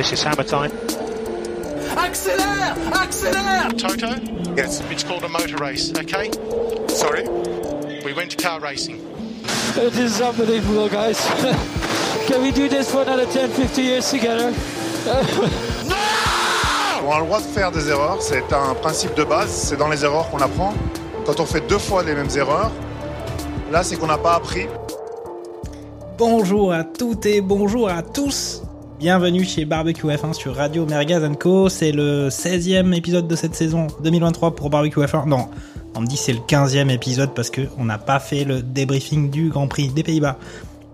Lewis, it's hammer time. Accélère Accélère Toto? Yes. It's called a motor race, okay? Sorry? We went to car racing. It is unbelievable, guys. Can we do this for another 10, 50 years together? On a le droit de faire des erreurs, c'est un principe de base, c'est dans les erreurs qu'on apprend. Quand on fait deux fois les mêmes erreurs, là c'est qu'on n'a pas appris. Bonjour à toutes et bonjour à tous. Bienvenue chez Barbecue F1 sur Radio Merguez Co. C'est le 16e épisode de cette saison 2023 pour Barbecue F1. Non, on me dit c'est le 15e épisode parce que on n'a pas fait le débriefing du Grand Prix des Pays-Bas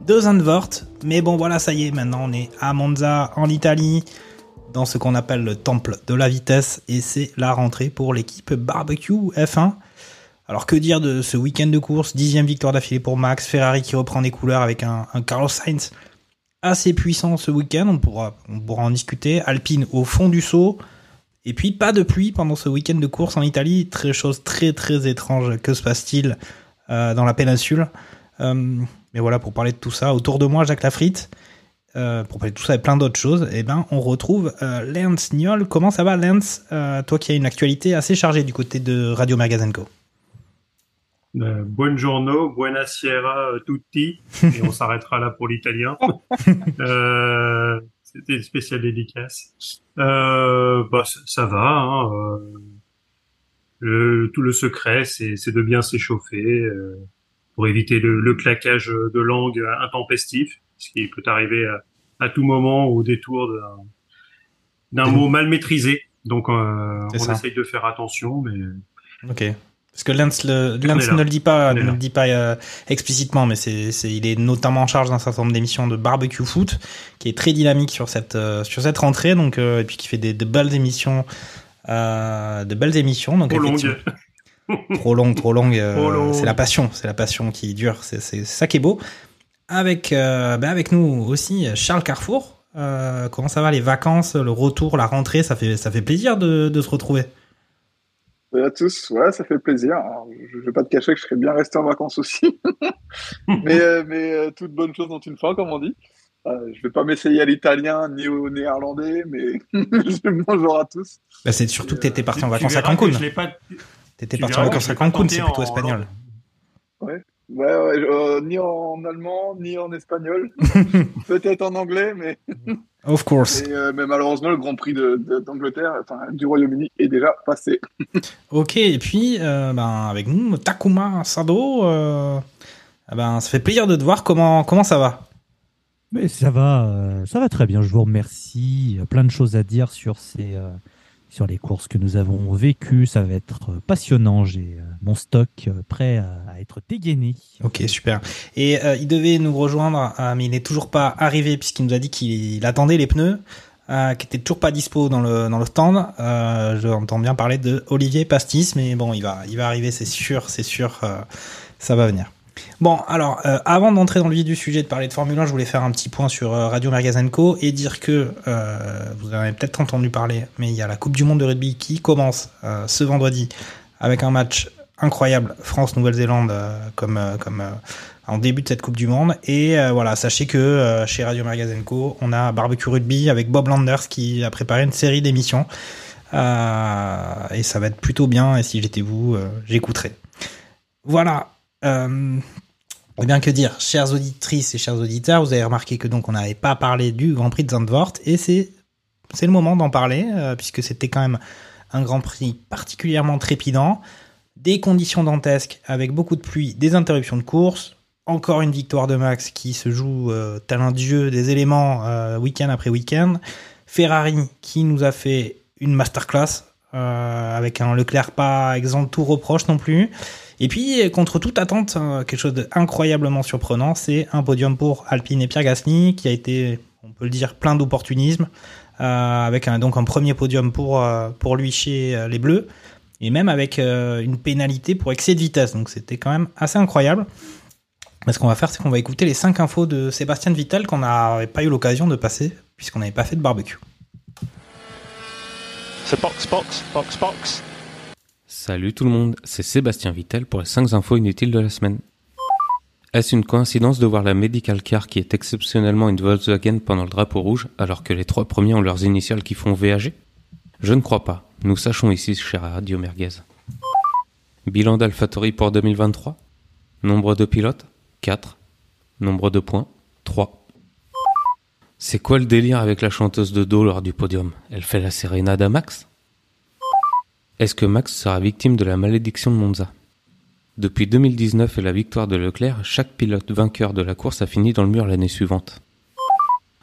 de Zandvoort. Mais bon voilà, ça y est, maintenant on est à Monza en Italie dans ce qu'on appelle le temple de la vitesse et c'est la rentrée pour l'équipe Barbecue F1. Alors que dire de ce week-end de course, dixième victoire d'affilée pour Max, Ferrari qui reprend des couleurs avec un, un Carlos Sainz assez puissant ce week-end, on pourra, on pourra en discuter, Alpine au fond du saut, et puis pas de pluie pendant ce week-end de course en Italie, très chose très très étrange, que se passe-t-il euh, dans la péninsule? Euh, Mais voilà, pour parler de tout ça, autour de moi Jacques Lafritte, euh, pour parler de tout ça et plein d'autres choses, eh ben, on retrouve Lance Niol. Comment ça va Lance? Toi qui as une actualité assez chargée du côté de Radio Magazenco. Euh, buongiorno, buonasera euh, tutti, et on s'arrêtera là pour l'italien. euh, C'était une spéciale dédicace. Euh, bah, ça, ça va. Hein, euh, le, tout le secret, c'est de bien s'échauffer euh, pour éviter le, le claquage de langue intempestif, ce qui peut arriver à, à tout moment au détour d'un mot mal maîtrisé. Donc, euh, on ça. essaye de faire attention, mais Ok. Parce que Lance, le, ne le dit pas, On ne est là. le dit pas euh, explicitement, mais c'est, c'est, il est notamment en charge d'un certain nombre d'émissions de barbecue foot, qui est très dynamique sur cette euh, sur cette rentrée, donc euh, et puis qui fait des de belles émissions, de belles émissions. Donc trop longue. trop longue, trop longue. Trop longue. C'est la passion, c'est la passion qui dure. C'est, c'est ça qui est beau. Avec bah, avec nous aussi Charles Carrefour. Comment ça va les vacances, le retour, la rentrée, ça fait ça fait plaisir de, de se retrouver? Salut à tous, ouais, ça fait plaisir. Alors, je ne vais pas te cacher que je serais bien resté en vacances aussi. mais euh, mais euh, toute bonne chose dans une fin, comme on dit. Euh, je vais pas m'essayer à l'italien ni au néerlandais, mais bonjour à tous. Bah, c'est surtout que t'étais parti en Tu vacances à Cancun. Je l'ai pas, T'étais tu parti en vacances à Cancun, c'est plutôt en- espagnol. Ouais, ouais, euh, ni en allemand, ni en espagnol. Peut-être en anglais, mais, Of course. et, euh, mais malheureusement, le Grand Prix de- de- d'Angleterre, enfin du Royaume-Uni, est déjà passé. Ok, et puis euh, ben, avec nous, Takuma Sado. euh, ah ben, ça fait plaisir de te voir. Comment, comment ça va? Mais ça va, ça va très bien. Je vous remercie. Plein de choses à dire sur ces, euh, sur les courses que nous avons vécues. Ça va être passionnant. J'ai euh, mon stock euh, prêt à, être dégainé. Ok, super. Et euh, il devait nous rejoindre, mais il n'est toujours pas arrivé puisqu'il nous a dit qu'il il attendait les pneus, qui était toujours pas dispo dans le dans le stand. Je entends bien parler de Olivier Pastis, mais bon, il va il va arriver, c'est sûr, c'est sûr, ça va venir. Bon, alors, euh, avant d'entrer dans le vif du sujet, de parler de Formule 1, je voulais faire un petit point sur euh, Radio Mergazenco et dire que, euh, vous en avez peut-être entendu parler, mais il y a la Coupe du Monde de rugby qui commence ce vendredi avec un match incroyable France-Nouvelle-Zélande comme, comme en début de cette Coupe du Monde. Et voilà, sachez que chez Radio Mergazenco, on a Barbecue Rugby avec Bob Landers qui a préparé une série d'émissions. Et ça va être plutôt bien, et si j'étais vous, j'écouterais. Voilà. Euh, eh bien que dire, chères auditrices et chers auditeurs, vous avez remarqué que donc on n'avait pas parlé du Grand Prix de Zandvoort et c'est c'est le moment d'en parler euh, puisque c'était quand même un Grand Prix particulièrement trépidant, des conditions dantesques avec beaucoup de pluie, des interruptions de course, encore une victoire de Max qui se joue euh, tel un dieu des éléments euh, week-end après week-end, Ferrari qui nous a fait une masterclass avec un Leclerc pas exempt tout reproche non plus. Et puis, contre toute attente, euh, quelque chose d'incroyablement surprenant, c'est un podium pour Alpine et Pierre Gasly, qui a été, on peut le dire, plein d'opportunisme, euh, avec donc un premier podium pour, euh, pour lui chez euh, les Bleus, et même avec une pénalité pour excès de vitesse. Donc c'était quand même assez incroyable. Mais ce qu'on va faire, c'est qu'on va écouter les 5 infos de Sébastien Vittel qu'on n'avait pas eu l'occasion de passer, puisqu'on n'avait pas fait de barbecue. C'est box, box, box, box. Salut tout le monde, c'est Sébastien Vittel pour les 5 infos inutiles de la semaine. Est-ce une coïncidence de voir la Medical Car qui est exceptionnellement une Volkswagen pendant le drapeau rouge alors que les trois premiers ont leurs initiales qui font VAG Je ne crois pas, nous sachons ici cher Radio Merguez. Bilan d'AlphaTauri pour 2023 Nombre de pilotes? 4. Nombre de points? 3. C'est quoi le délire avec la chanteuse de dos lors du podium? Elle fait la sérénade à Max? Est-ce que Max sera victime de la malédiction de Monza? Depuis 2019 et la victoire de Leclerc, chaque pilote vainqueur de la course a fini dans le mur l'année suivante.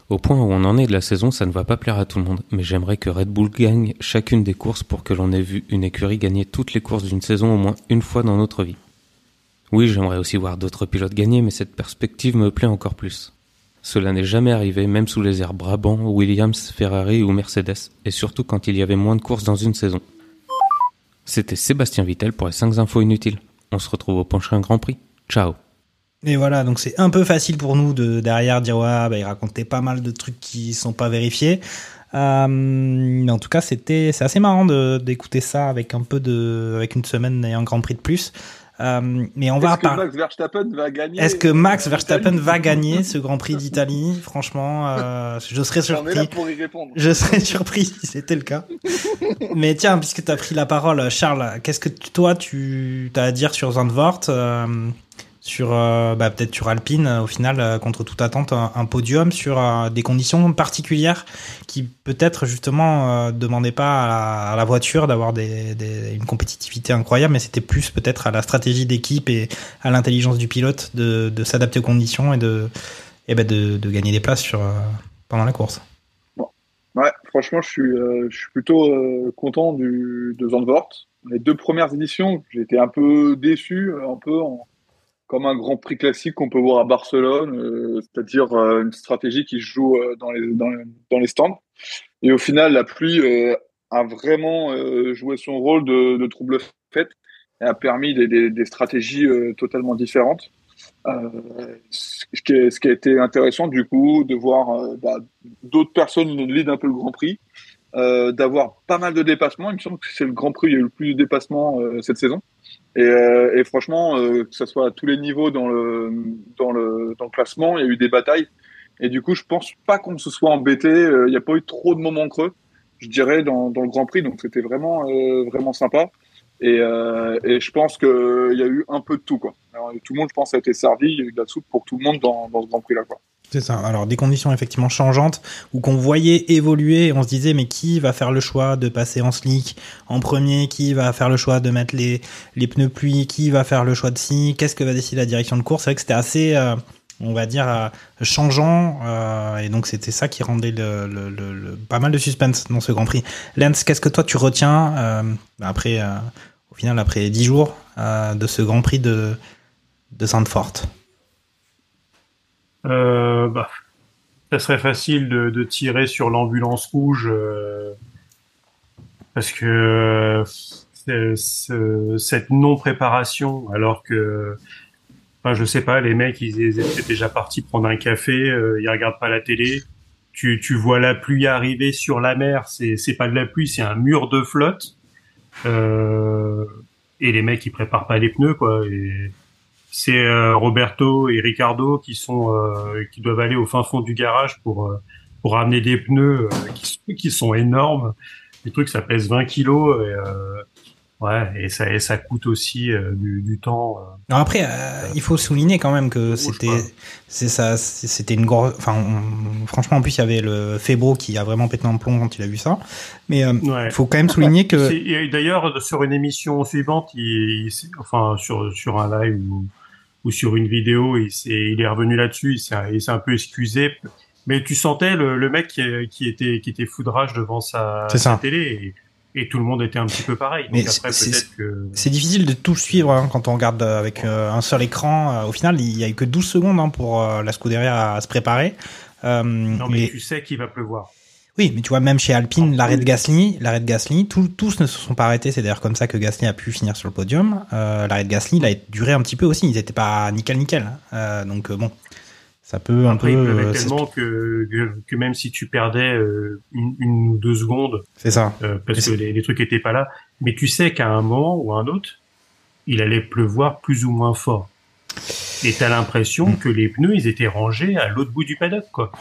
Au point où on en est de la saison, ça ne va pas plaire à tout le monde, mais j'aimerais que Red Bull gagne chacune des courses pour que l'on ait vu une écurie gagner toutes les courses d'une saison au moins une fois dans notre vie. Oui, j'aimerais aussi voir d'autres pilotes gagner, mais cette perspective me plaît encore plus. Cela n'est jamais arrivé, même sous les airs Brabant, Williams, Ferrari ou Mercedes, et surtout quand il y avait moins de courses dans une saison. C'était Sébastien Vittel pour les 5 infos inutiles. On se retrouve au prochain Grand Prix. Ciao Et voilà, donc c'est un peu facile pour nous de derrière dire ouais, bah, il racontait pas mal de trucs qui sont pas vérifiés. Euh, mais en tout cas, c'était c'est assez marrant d'écouter ça avec un peu de avec une semaine et un Grand Prix de plus. Euh, mais on va Est-ce que parler. Max Verstappen va gagner Est-ce que Max euh, Verstappen va gagner ce Grand Prix d'Italie? Franchement, euh, je serais là surpris. pour y répondre. Je serais surpris si c'était le cas. Mais tiens, puisque tu as pris la parole, Charles, qu'est-ce que toi tu as à dire sur Zandvoort euh, sur euh, bah, peut-être sur Alpine euh, au final euh, contre toute attente un, podium sur des conditions particulières qui peut-être justement demandaient pas à la, voiture d'avoir des, une compétitivité incroyable mais c'était plus peut-être à la stratégie d'équipe et à l'intelligence du pilote de, de s'adapter aux conditions et de et ben de, de gagner des places sur pendant la course. Ouais, franchement, je suis, je suis plutôt content du, de Zandvoort. Les deux premières éditions, été un peu déçu, un peu en- comme un Grand Prix classique qu'on peut voir à Barcelone, euh, c'est-à-dire euh, une stratégie qui se joue euh, dans, les, stands. Et au final, la pluie a vraiment joué son rôle de, trouble fait et a permis des, stratégies totalement différentes. Ce, qui a été intéressant du coup de voir bah, d'autres personnes lead un peu le Grand Prix, d'avoir pas mal de dépassements. Il me semble que c'est le Grand Prix où il y a eu le plus de dépassements cette saison. Et, euh, et franchement, euh, que ce soit à tous les niveaux dans le, dans, le, dans le classement, il y a eu des batailles. Et du coup, je pense pas qu'on se soit embêté. Euh, Il n'y a pas eu trop de moments creux, je dirais, dans, dans le Grand Prix. Donc c'était vraiment, euh, vraiment sympa. Et, euh, et je pense qu'il y a eu un peu de tout. Quoi. Alors, tout le monde, je pense, a été servi. Il y a eu de la soupe pour tout le monde dans, dans ce Grand Prix-là. Quoi. C'est ça. Alors des conditions effectivement changeantes où qu'on voyait évoluer, on se disait mais qui va faire le choix de passer en slick en premier, qui va faire le choix de mettre les pneus pluie, qui va faire le choix de si, qu'est-ce que va décider la direction de course? C'est vrai que c'était assez euh, on va dire euh, changeant euh, et donc c'était ça qui rendait le, pas mal de suspense dans ce Grand Prix. Lance, qu'est-ce que toi tu retiens après au final après 10 jours de ce Grand Prix de de Zandvoort Euh, bah, ça serait facile de, de tirer sur l'ambulance rouge euh, parce que euh, c'est- c'est- cette non-préparation, alors que, enfin, je sais pas, les mecs, ils, étaient déjà partis prendre un café, euh, ils regardent pas la télé. Tu, tu vois la pluie arriver sur la mer, c'est c'est pas de la pluie, c'est un mur de flotte. Euh, et les mecs, ils préparent pas les pneus, quoi. Et, c'est euh, Roberto et Ricardo qui sont euh, qui doivent aller au fin fond du garage pour euh, pour ramener des pneus euh, qui, sont- qui sont énormes. Les trucs ça pèse 20 kilos et euh, ouais et ça et ça coûte aussi euh, du, du temps. euh. Alors après, euh, il faut souligner quand même que c'était, c'est ça, c'était une grosse. Enfin, on- franchement, en plus, il y avait le Febro qui a vraiment pété un plomb quand il a vu ça. Mais euh, il Ouais. faut quand même souligner que. D'ailleurs, sur une émission suivante, il, il- enfin sur sur un live ou, ou sur une vidéo, il, s'est- il est revenu là-dessus. Il s'est un peu excusé, mais tu sentais le, le mec qui, qui était qui était foudrage devant sa, télé et, et tout le monde était un petit peu pareil. Mais Donc après, c'est- peut-être que C'est difficile de tout suivre hein, quand on regarde euh, avec euh, un seul écran. Euh, au final, il y a eu que 12 secondes hein, pour euh, la Scuderia à se préparer. Euh, non, mais mais- tu sais qu'il va pleuvoir. Oui, mais tu vois, même chez Alpine, l'arrêt de Gasly, l'arrêt de Gasly, tous, tous ne se sont pas arrêtés. C'est d'ailleurs comme ça que Gasly a pu finir sur le podium. Euh, l'arrêt de Gasly, il a duré un petit peu aussi. Ils n'étaient pas nickel nickel. Euh, donc euh, bon, ça peut un Après, peu. il pleuvait tellement que, même si tu perdais une, une ou deux secondes, C'est ça. euh, parce que les, les trucs étaient pas là, mais tu sais qu'à un moment ou à un autre, il allait pleuvoir plus ou moins fort. Et t'as l'impression Mm. que les pneus, ils étaient rangés à l'autre bout du paddock, quoi.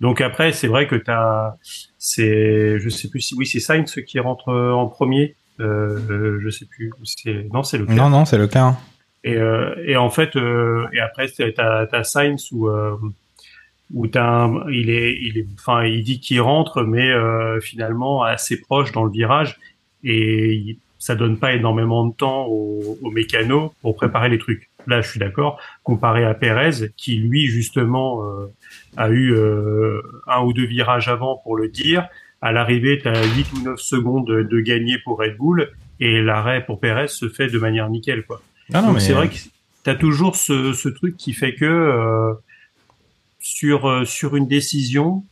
Donc après, c'est vrai que t'as, c'est, je sais plus si oui, c'est Sainz qui rentre en premier. Euh, euh, je sais plus. C'est, non, c'est le. Non, non, c'est le cas. Et, euh, et en fait, euh, et après, t'as t'as Sainz où euh, où t'as un- il est il est enfin il dit qu'il rentre, mais euh, finalement assez proche dans le virage et il- ça donne pas énormément de temps aux, aux mécanos pour préparer les trucs. Là, je suis d'accord. Comparé à Perez, qui lui justement euh, a eu euh, un ou deux virages avant pour le dire. À l'arrivée, tu as 8 ou 9 secondes de, de gagner pour Red Bull et l'arrêt pour Perez se fait de manière nickel. Quoi. Ah non, Donc mais- c'est vrai que tu as toujours ce, ce truc qui fait que euh, sur, euh, sur une décision,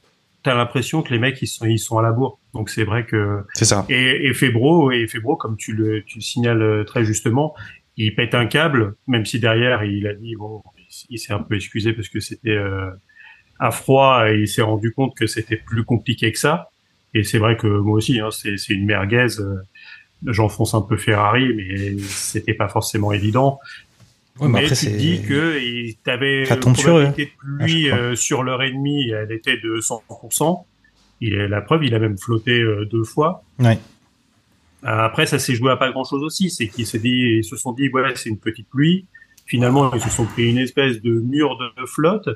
tu as l'impression que les mecs ils sont, ils sont à la bourre. Donc c'est vrai que... C'est ça. Et, et Febro, et Febro, comme tu le, tu le signales très justement, il pète un câble, même si derrière il a dit, bon, il s'est un peu excusé parce que c'était euh, à froid et il s'est rendu compte que c'était plus compliqué que ça. Et c'est vrai que moi aussi, hein, c'est c'est une merguez. euh, J'enfonce un peu Ferrari, mais c'était pas forcément évident. Ouais, mais mais après, tu dis que il- t'avais une eux, probabilité de à pluie euh, sur l'heure et demie, elle était de 100%. Il est la preuve, il a même flotté euh, deux fois. Ouais. Après, ça s'est joué à pas grand chose aussi. C'est qu'ils s'est dit, ils se sont dit, ouais, c'est une petite pluie. Finalement, ils se sont pris une espèce de mur de flotte.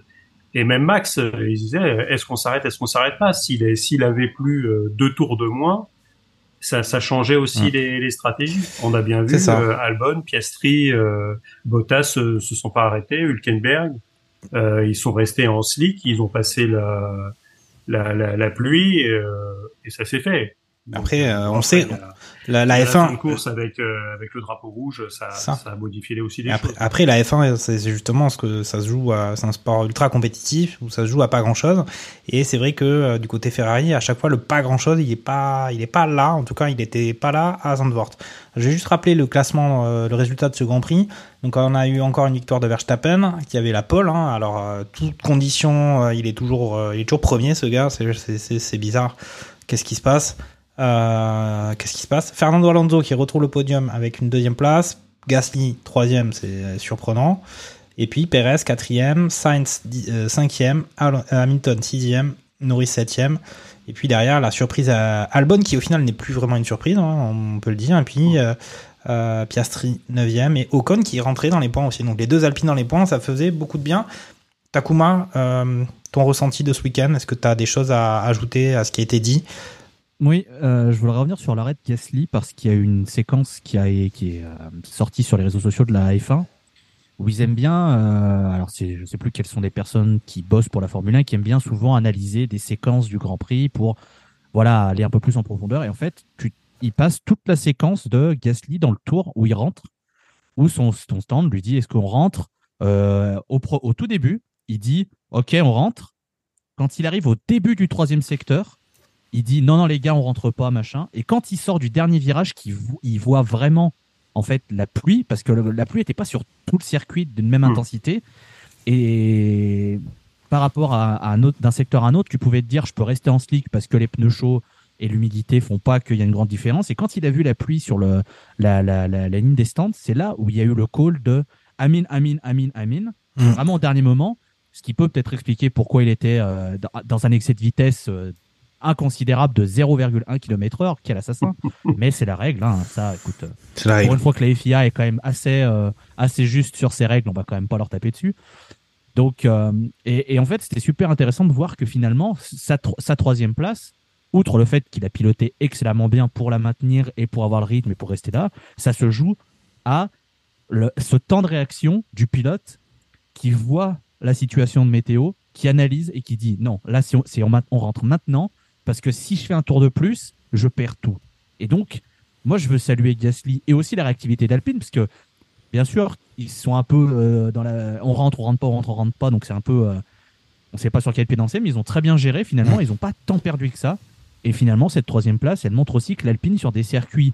Et même Max, euh, il disait, est-ce qu'on s'arrête, est-ce qu'on s'arrête pas? S'il s'il avait plus euh, deux tours de moins, ça, ça changeait aussi Mm. les, les stratégies. On a bien vu, euh, Albon, Piastri, euh, Bottas euh, se sont pas arrêtés, Hülkenberg, euh, ils sont restés en slick, ils ont passé la, la, la, la pluie, euh, et ça s'est fait. Après, euh, on sait, la, la il y a fin F1, de course avec euh, avec le drapeau rouge, ça, Ça. ça. a modifié aussi des Après, choses. après, la F1, c'est justement ce que ça se joue à, c'est un sport ultra compétitif où ça se joue à pas grand chose. Et c'est vrai que euh, du côté Ferrari, à chaque fois, le pas grand chose, il est pas, il est pas là. En tout cas, il était pas là à Zandvoort. Je vais juste rappeler le classement, euh, le résultat de ce Grand Prix. Donc, on a eu encore une victoire de Verstappen qui avait la pole. Hein. Alors, euh, toute condition, euh, il est toujours, euh, il est toujours premier, ce gars. C'est bizarre. Qu'est-ce qui se passe? Euh, Qu'est-ce qui se passe? Fernando Alonso qui retrouve le podium avec une deuxième place. Gasly troisième, c'est surprenant. Et puis Perez quatrième, Sainz euh, cinquième, Hamilton sixième, Norris septième. Et puis derrière la surprise à Albon qui au final n'est plus vraiment une surprise, hein, on peut le dire. Et puis euh, Piastri neuvième et Ocon qui est rentré dans les points aussi. Donc les deux Alpines dans les points, ça faisait beaucoup de bien. Takuma, ton ressenti de ce week-end, est-ce que tu as des choses à ajouter à ce qui a été dit? Oui, euh, je voudrais revenir sur l'arrêt de Gasly parce qu'il y a une séquence qui, a, est euh, sortie sur les réseaux sociaux de la F1 où ils aiment bien, euh, alors je sais plus quelles sont les personnes qui bossent pour la Formule 1, qui aiment bien souvent analyser des séquences du Grand Prix pour voilà aller un peu plus en profondeur. Et en fait, tu, il passe toute la séquence de Gasly dans le tour où il rentre, où son, stand lui dit est-ce qu'on rentre au, au tout début, il dit ok on rentre. Quand il arrive au début du troisième secteur, il dit non non les gars on rentre pas machin. Et quand il sort du dernier virage qu'il il voit vraiment en fait la pluie parce que le- la pluie n'était pas sur tout le circuit d'une même Mm. intensité. Et par rapport à, à un autre d'un secteur à un autre tu pouvais te dire je peux rester en slick parce que les pneus chauds et l'humidité font pas qu'il y a une grande différence. Et quand il a vu la pluie sur le la, la, la, la ligne des stands c'est là où il y a eu le call de Amin Amin Amin Amin Mm. vraiment au dernier moment. Ce qui peut peut-être expliquer pourquoi il était euh, dans, dans un excès de vitesse euh, inconsidérable de 0,1 km heure, quel assassin. Mais c'est la règle, hein. ça, écoute. C'est la Pour règle. une fois que la FIA est quand même assez, euh, assez juste sur ses règles, on va quand même pas leur taper dessus. Donc, euh, et, et en fait, c'était super intéressant de voir que finalement, sa, tro- sa troisième place, outre le fait qu'il a piloté excellemment bien pour la maintenir et pour avoir le rythme et pour rester là, ça se joue à le, ce temps de réaction du pilote qui voit la situation de météo, qui analyse et qui dit non, là, si on, si on, ma- on rentre maintenant, parce que si je fais un tour de plus, je perds tout. Et donc, moi, je veux saluer Gasly et aussi la réactivité d'Alpine, parce que, bien sûr, ils sont un peu euh, dans la. On rentre, on rentre pas, on rentre, on rentre pas, donc c'est un peu. euh, On ne sait pas sur quel pied danser, mais ils ont très bien géré. Finalement, ils n'ont pas tant perdu que ça. Et finalement, cette troisième place, elle montre aussi que l'Alpine, sur des circuits,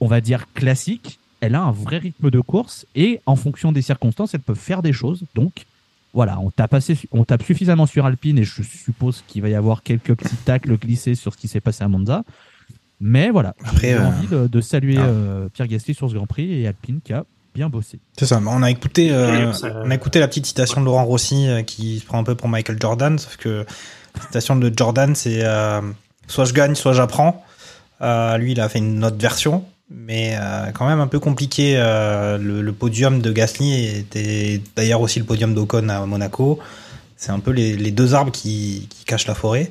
on va dire classiques, elle a un vrai rythme de course et en fonction des circonstances, elle peut faire des choses. Donc, voilà, on tape, assez, on tape suffisamment sur Alpine et je suppose qu'il va y avoir quelques petits tacles glissés sur ce qui s'est passé à Monza. Mais voilà, j'ai euh, envie de, de saluer ah. euh, Pierre Gasly sur ce Grand Prix et Alpine qui a bien bossé. C'est ça. On a écouté, euh, on a écouté la petite citation de Laurent Rossi euh, qui se prend un peu pour Michael Jordan, sauf que la citation de Jordan, c'est euh, soit je gagne, soit j'apprends. Euh, lui, il a fait une autre version, mais euh, quand même un peu compliqué. euh, le, le podium de Gasly était d'ailleurs aussi le podium d'Ocon à Monaco. C'est un peu les, les deux arbres qui, qui cachent la forêt.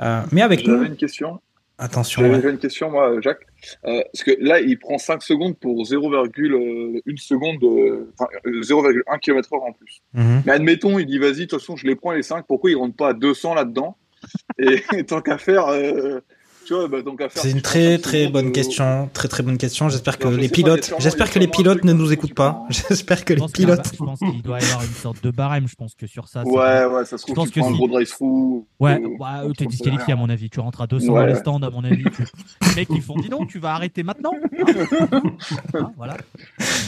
Euh, mais avec J'avais une question. attention. J'avais ouais. une question, moi, Jacques. Parce que là, il prend 5 secondes pour 0,1 seconde, de- enfin, euh, 0,1 km heure en plus. Mhm. Mais admettons, il dit, vas-y, de toute façon, je les prends les 5. Pourquoi il rentre pas à 200 là-dedans? Et, tant qu'à faire, tu vois, bah, faire. C'est une très très bonne euh, question, très très bonne question. J'espère que je les pas, pilotes, sûrement- j'espère que les pilotes ne nous écoutent pas. J'espère que Je les pense pilotes. je pense qu'il doit y avoir une sorte de barème. Je pense que sur ça, c'est Ouais, ouais, ça se Je trouve, pense tu que prends un si- gros drive-through. Ouais, euh, bah, t'es disqualifié à mon avis. Tu rentres à 200 Ouais. dans les stands à mon avis. Tu... Les mecs ils font dis donc, tu vas arrêter maintenant. Hein Hein, voilà.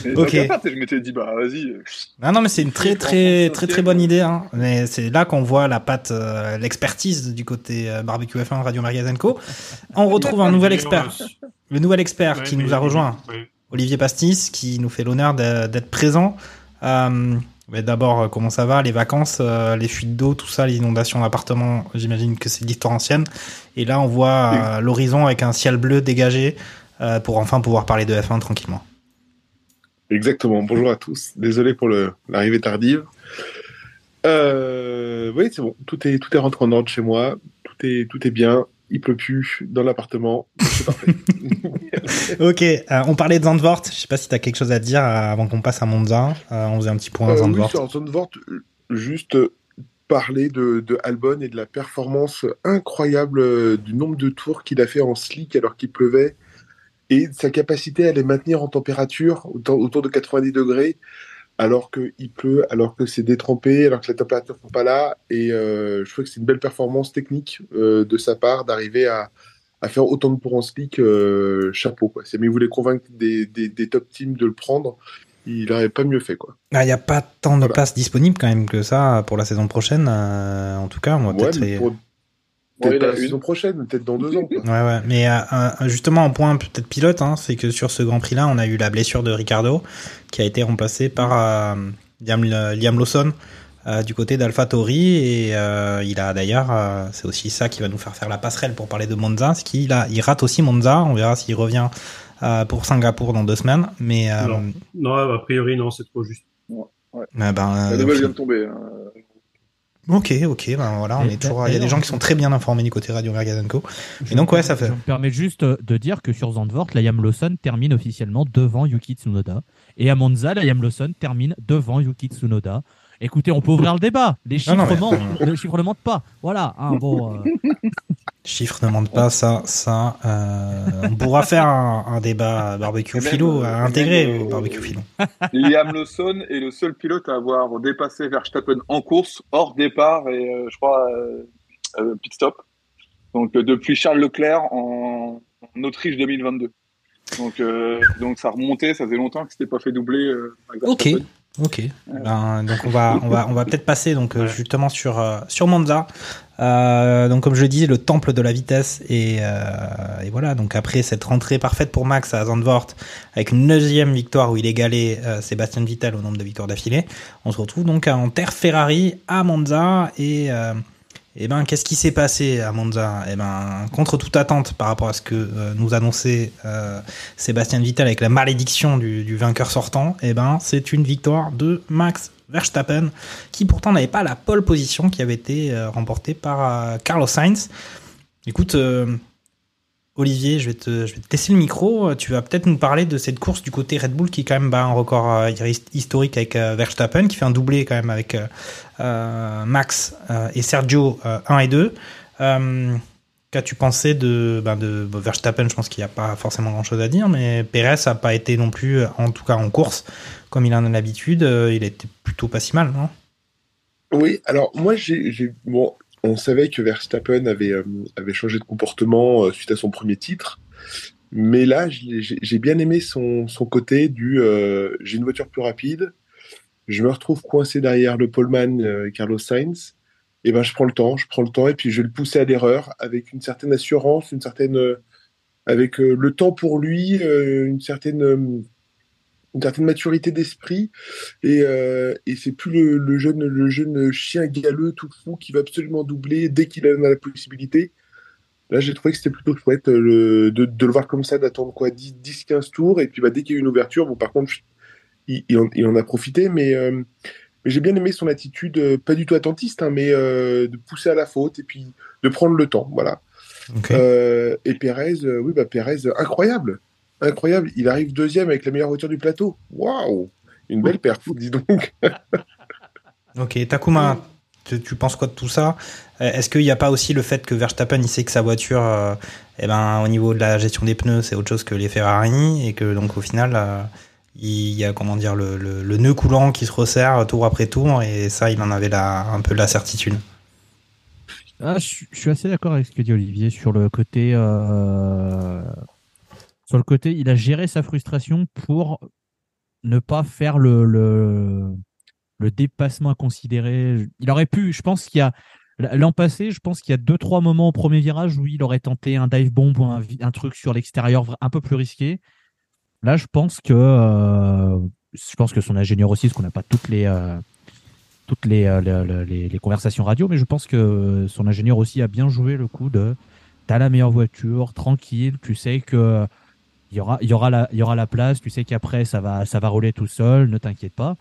Et Ok. je m'étais dit, bah, vas-y. euh, Non, non, mais c'est une très Je très pense très très bonne idée. Hein. Mais c'est là qu'on voit la patte, euh, l'expertise du côté euh, barbecue F1 Radio Magazenco. On retrouve un nouvel expert, le nouvel expert qui nous a rejoint, Ouais. Olivier Pastis, qui nous fait l'honneur d'être présent. Euh, mais d'abord, euh, comment ça va Les vacances, euh, les fuites d'eau, tout ça, les inondations d'appartements, j'imagine que c'est de l'histoire ancienne. Et là, on voit euh, l'horizon avec un ciel bleu dégagé euh, pour enfin pouvoir parler de F1 tranquillement. Exactement. Bonjour à tous. Désolé pour l'arrivée tardive. Euh, oui, c'est bon. Tout est, tout est rentré en ordre chez moi. Tout est, tout est bien. Il pleut plus dans l'appartement. C'est parfait. Ok, euh, on parlait de Zandvoort. Je sais pas si tu as quelque chose à dire euh, avant qu'on passe à Monza. Euh, on faisait un petit point à oui, Zandvoort. sur Zandvoort, juste parler de, de Albon et de la performance incroyable du nombre de tours qu'il a fait en slick alors qu'il pleuvait et de sa capacité à les maintenir en température autour, autour de 90 degrés alors qu'il pleut, alors que c'est détrempé, alors que les températures sont pas là. Et euh, je trouve que c'est une belle performance technique euh, de sa part d'arriver à, à faire autant de tours en slick. euh, chapeau, quoi. Si mais il voulait convaincre des, des, des top teams de le prendre, il n'aurait pas mieux fait, quoi. Il n'y a pas tant de places disponibles quand même que ça pour la saison prochaine. en tout cas, on va Ouais, peut-être. pour- Peut-être la une. saison prochaine, peut-être dans deux ans. Quoi. Ouais, ouais. Mais euh, justement, un point peut-être pilote, hein, c'est que sur ce Grand Prix-là, on a eu la blessure de Ricardo, qui a été remplacé par euh, Liam, Liam Lawson euh, du côté d'Alpha Tauri. Et euh, il a d'ailleurs, euh, c'est aussi ça qui va nous faire faire la passerelle pour parler de Monza, c'est qu'il a, il rate aussi Monza. On verra s'il revient euh, pour Singapour dans deux semaines. Mais euh, Non. non, a priori, non, c'est trop juste. Ouais. euh, ben, La euh, nouvelle vient de tomber. hein. Ok, ok, ben voilà, on Et est toujours. Il y a des gens qui sont très bien informés du côté Radio Mergazenco. Et donc ouais, ça fait. Je me permets juste de dire que sur Zandvoort, Liam Lawson termine officiellement devant Yuki Tsunoda. Et à Monza, Liam Lawson termine devant Yuki Tsunoda. Écoutez, on peut ouvrir le débat. Les chiffres, Non, non, mais- mentent, les chiffres ne mentent pas. Voilà. hein, bon, euh, Chiffres ne mentent pas, ça, ça. euh, on pourra faire un, un débat barbecue même, philo euh, à intégrer au barbecue philo. Liam Lawson est le seul pilote à avoir dépassé Verstappen en course, hors départ et euh, je crois euh, euh, pit stop. Donc euh, depuis Charles Leclerc en, en Autriche 2022. Donc, euh, donc ça remontait, ça faisait longtemps que c'était pas fait doubler. euh, Ok, Verstappen. Ok. Ben, donc on va, on va, on va peut-être passer donc euh, justement sur euh, sur Monza. Euh, donc comme je le disais, le temple de la vitesse et, euh, et voilà. Donc après cette rentrée parfaite pour Max à Zandvoort avec une neuvième victoire où il égalait euh, Sébastien Vettel au nombre de victoires d'affilée, on se retrouve donc en terre Ferrari à Monza et euh, eh ben, qu'est-ce qui s'est passé à Monza Eh ben, contre toute attente par rapport à ce que euh, nous annonçait euh, Sébastien Vettel avec la malédiction du, vainqueur sortant, eh ben, c'est une victoire de Max Verstappen, qui pourtant n'avait pas la pole position qui avait été euh, remportée par Carlos Sainz. Écoute, Olivier, je vais, te, je vais te laisser le micro. Tu vas peut-être nous parler de cette course du côté Red Bull qui quand même bat un record euh, historique avec euh, Verstappen, qui fait un doublé quand même avec euh, Max et Sergio euh, 1 et 2. Euh, Qu'as-tu pensé de, ben de Verstappen Je pense qu'il n'y a pas forcément grand-chose à dire, mais Perez n'a pas été non plus, en tout cas en course, comme il en a l'habitude. Il était plutôt pas si mal, non? Oui, alors moi, j'ai- bon, on savait que Verstappen avait, euh, avait changé de comportement euh, suite à son premier titre, mais là, j'ai bien aimé son, son côté du euh, j'ai une voiture plus rapide, je me retrouve coincé derrière le poleman Carlos Sainz, et ben je prends le temps, je prends le temps, et puis je vais le pousser à l'erreur avec une certaine assurance, une certaine, avec le temps pour lui, une certaine une certaine maturité d'esprit et, euh, et c'est plus le, le jeune le jeune chien galeux tout fou qui va absolument doubler dès qu'il en a la possibilité. Là, j'ai trouvé que c'était plutôt chouette euh, le, de, de le voir comme ça, d'attendre quoi 10, 10 15 tours et puis bah, dès qu'il y a eu une ouverture, bon par contre il, il en, il en a profité mais, euh, mais j'ai bien aimé son attitude pas du tout attentiste hein, mais euh, de pousser à la faute et puis de prendre le temps, voilà. Et Pérez, oui, bah Pérez, incroyable, incroyable. Il arrive deuxième avec la meilleure voiture du plateau. Waouh, une belle perf, dis donc. Ok, Takuma, tu, tu penses quoi de tout ça? Euh, Est-ce qu'il n'y a pas aussi le fait que Verstappen il sait que sa voiture, euh, eh ben, au niveau de la gestion des pneus, c'est autre chose que les Ferrari et que donc au final, euh, il y a comment dire le, le, le nœud coulant qui se resserre tour après tour et ça, il en avait la, un peu la certitude. Ah, je, suis- je suis assez d'accord avec ce que dit Olivier sur le côté. euh, Sur le côté, il a géré sa frustration pour ne pas faire le, le, le dépassement inconsidéré. Il aurait pu, je pense qu'il y a. L'an passé, je pense qu'il y a deux trois moments au premier virage où il aurait tenté un dive bomb ou un, truc sur l'extérieur un peu plus risqué. Là, je pense que euh, je pense que son ingénieur aussi, parce qu'on n'a pas toutes les euh, toutes euh, les- les conversations radio, mais je pense que son ingénieur aussi a bien joué le coup de t'as la meilleure voiture, tranquille, tu sais que il y aura, y aura la, y aura la place, tu sais qu'après ça va, ça va rouler tout seul, ne t'inquiète pas.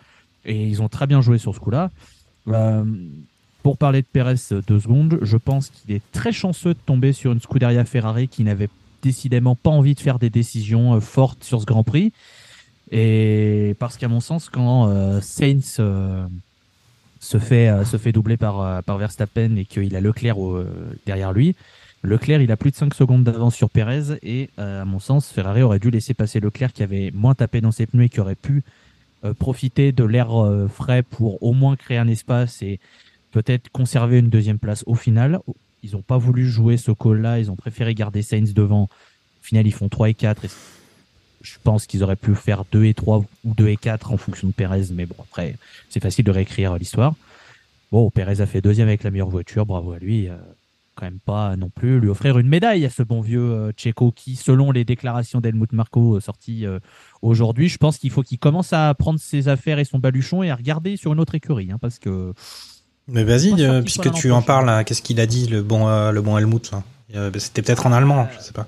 Et ils ont très bien joué sur ce coup-là. Euh, pour parler de Perez euh, deux secondes, je pense qu'il est très chanceux de tomber sur une Scuderia Ferrari qui n'avait décidément pas envie de faire des décisions euh, fortes sur ce Grand Prix. Et parce qu'à mon sens, quand euh, Sainz se fait se fait doubler par par Verstappen et qu'il a Leclerc derrière lui, Leclerc il a plus de 5 secondes d'avance sur Perez et euh, à mon sens Ferrari aurait dû laisser passer Leclerc qui avait moins tapé dans ses pneus et qui aurait pu euh, profiter de l'air euh, frais pour au moins créer un espace et peut-être conserver une deuxième place au final. Ils n'ont pas voulu jouer ce call-là, ils ont préféré garder Sainz devant. Au final, ils font 3 et 4. Et je pense qu'ils auraient pu faire 2 et 3 ou 2 et 4 en fonction de Perez, mais bon, après, c'est facile de réécrire l'histoire. Bon, Perez a fait deuxième avec la meilleure voiture, bravo à lui. Quand même pas non plus lui offrir une médaille à ce bon vieux euh, qui, selon les déclarations d'Helmut Marko euh, sorties euh, aujourd'hui, je pense qu'il faut qu'il commence à prendre ses affaires et son baluchon et à regarder sur une autre écurie, hein, parce que Mais vas-y, euh, puisque tu en parles, là, qu'est-ce qu'il a dit le bon euh, le bon Helmut Euh, C'était peut-être en allemand, je sais pas.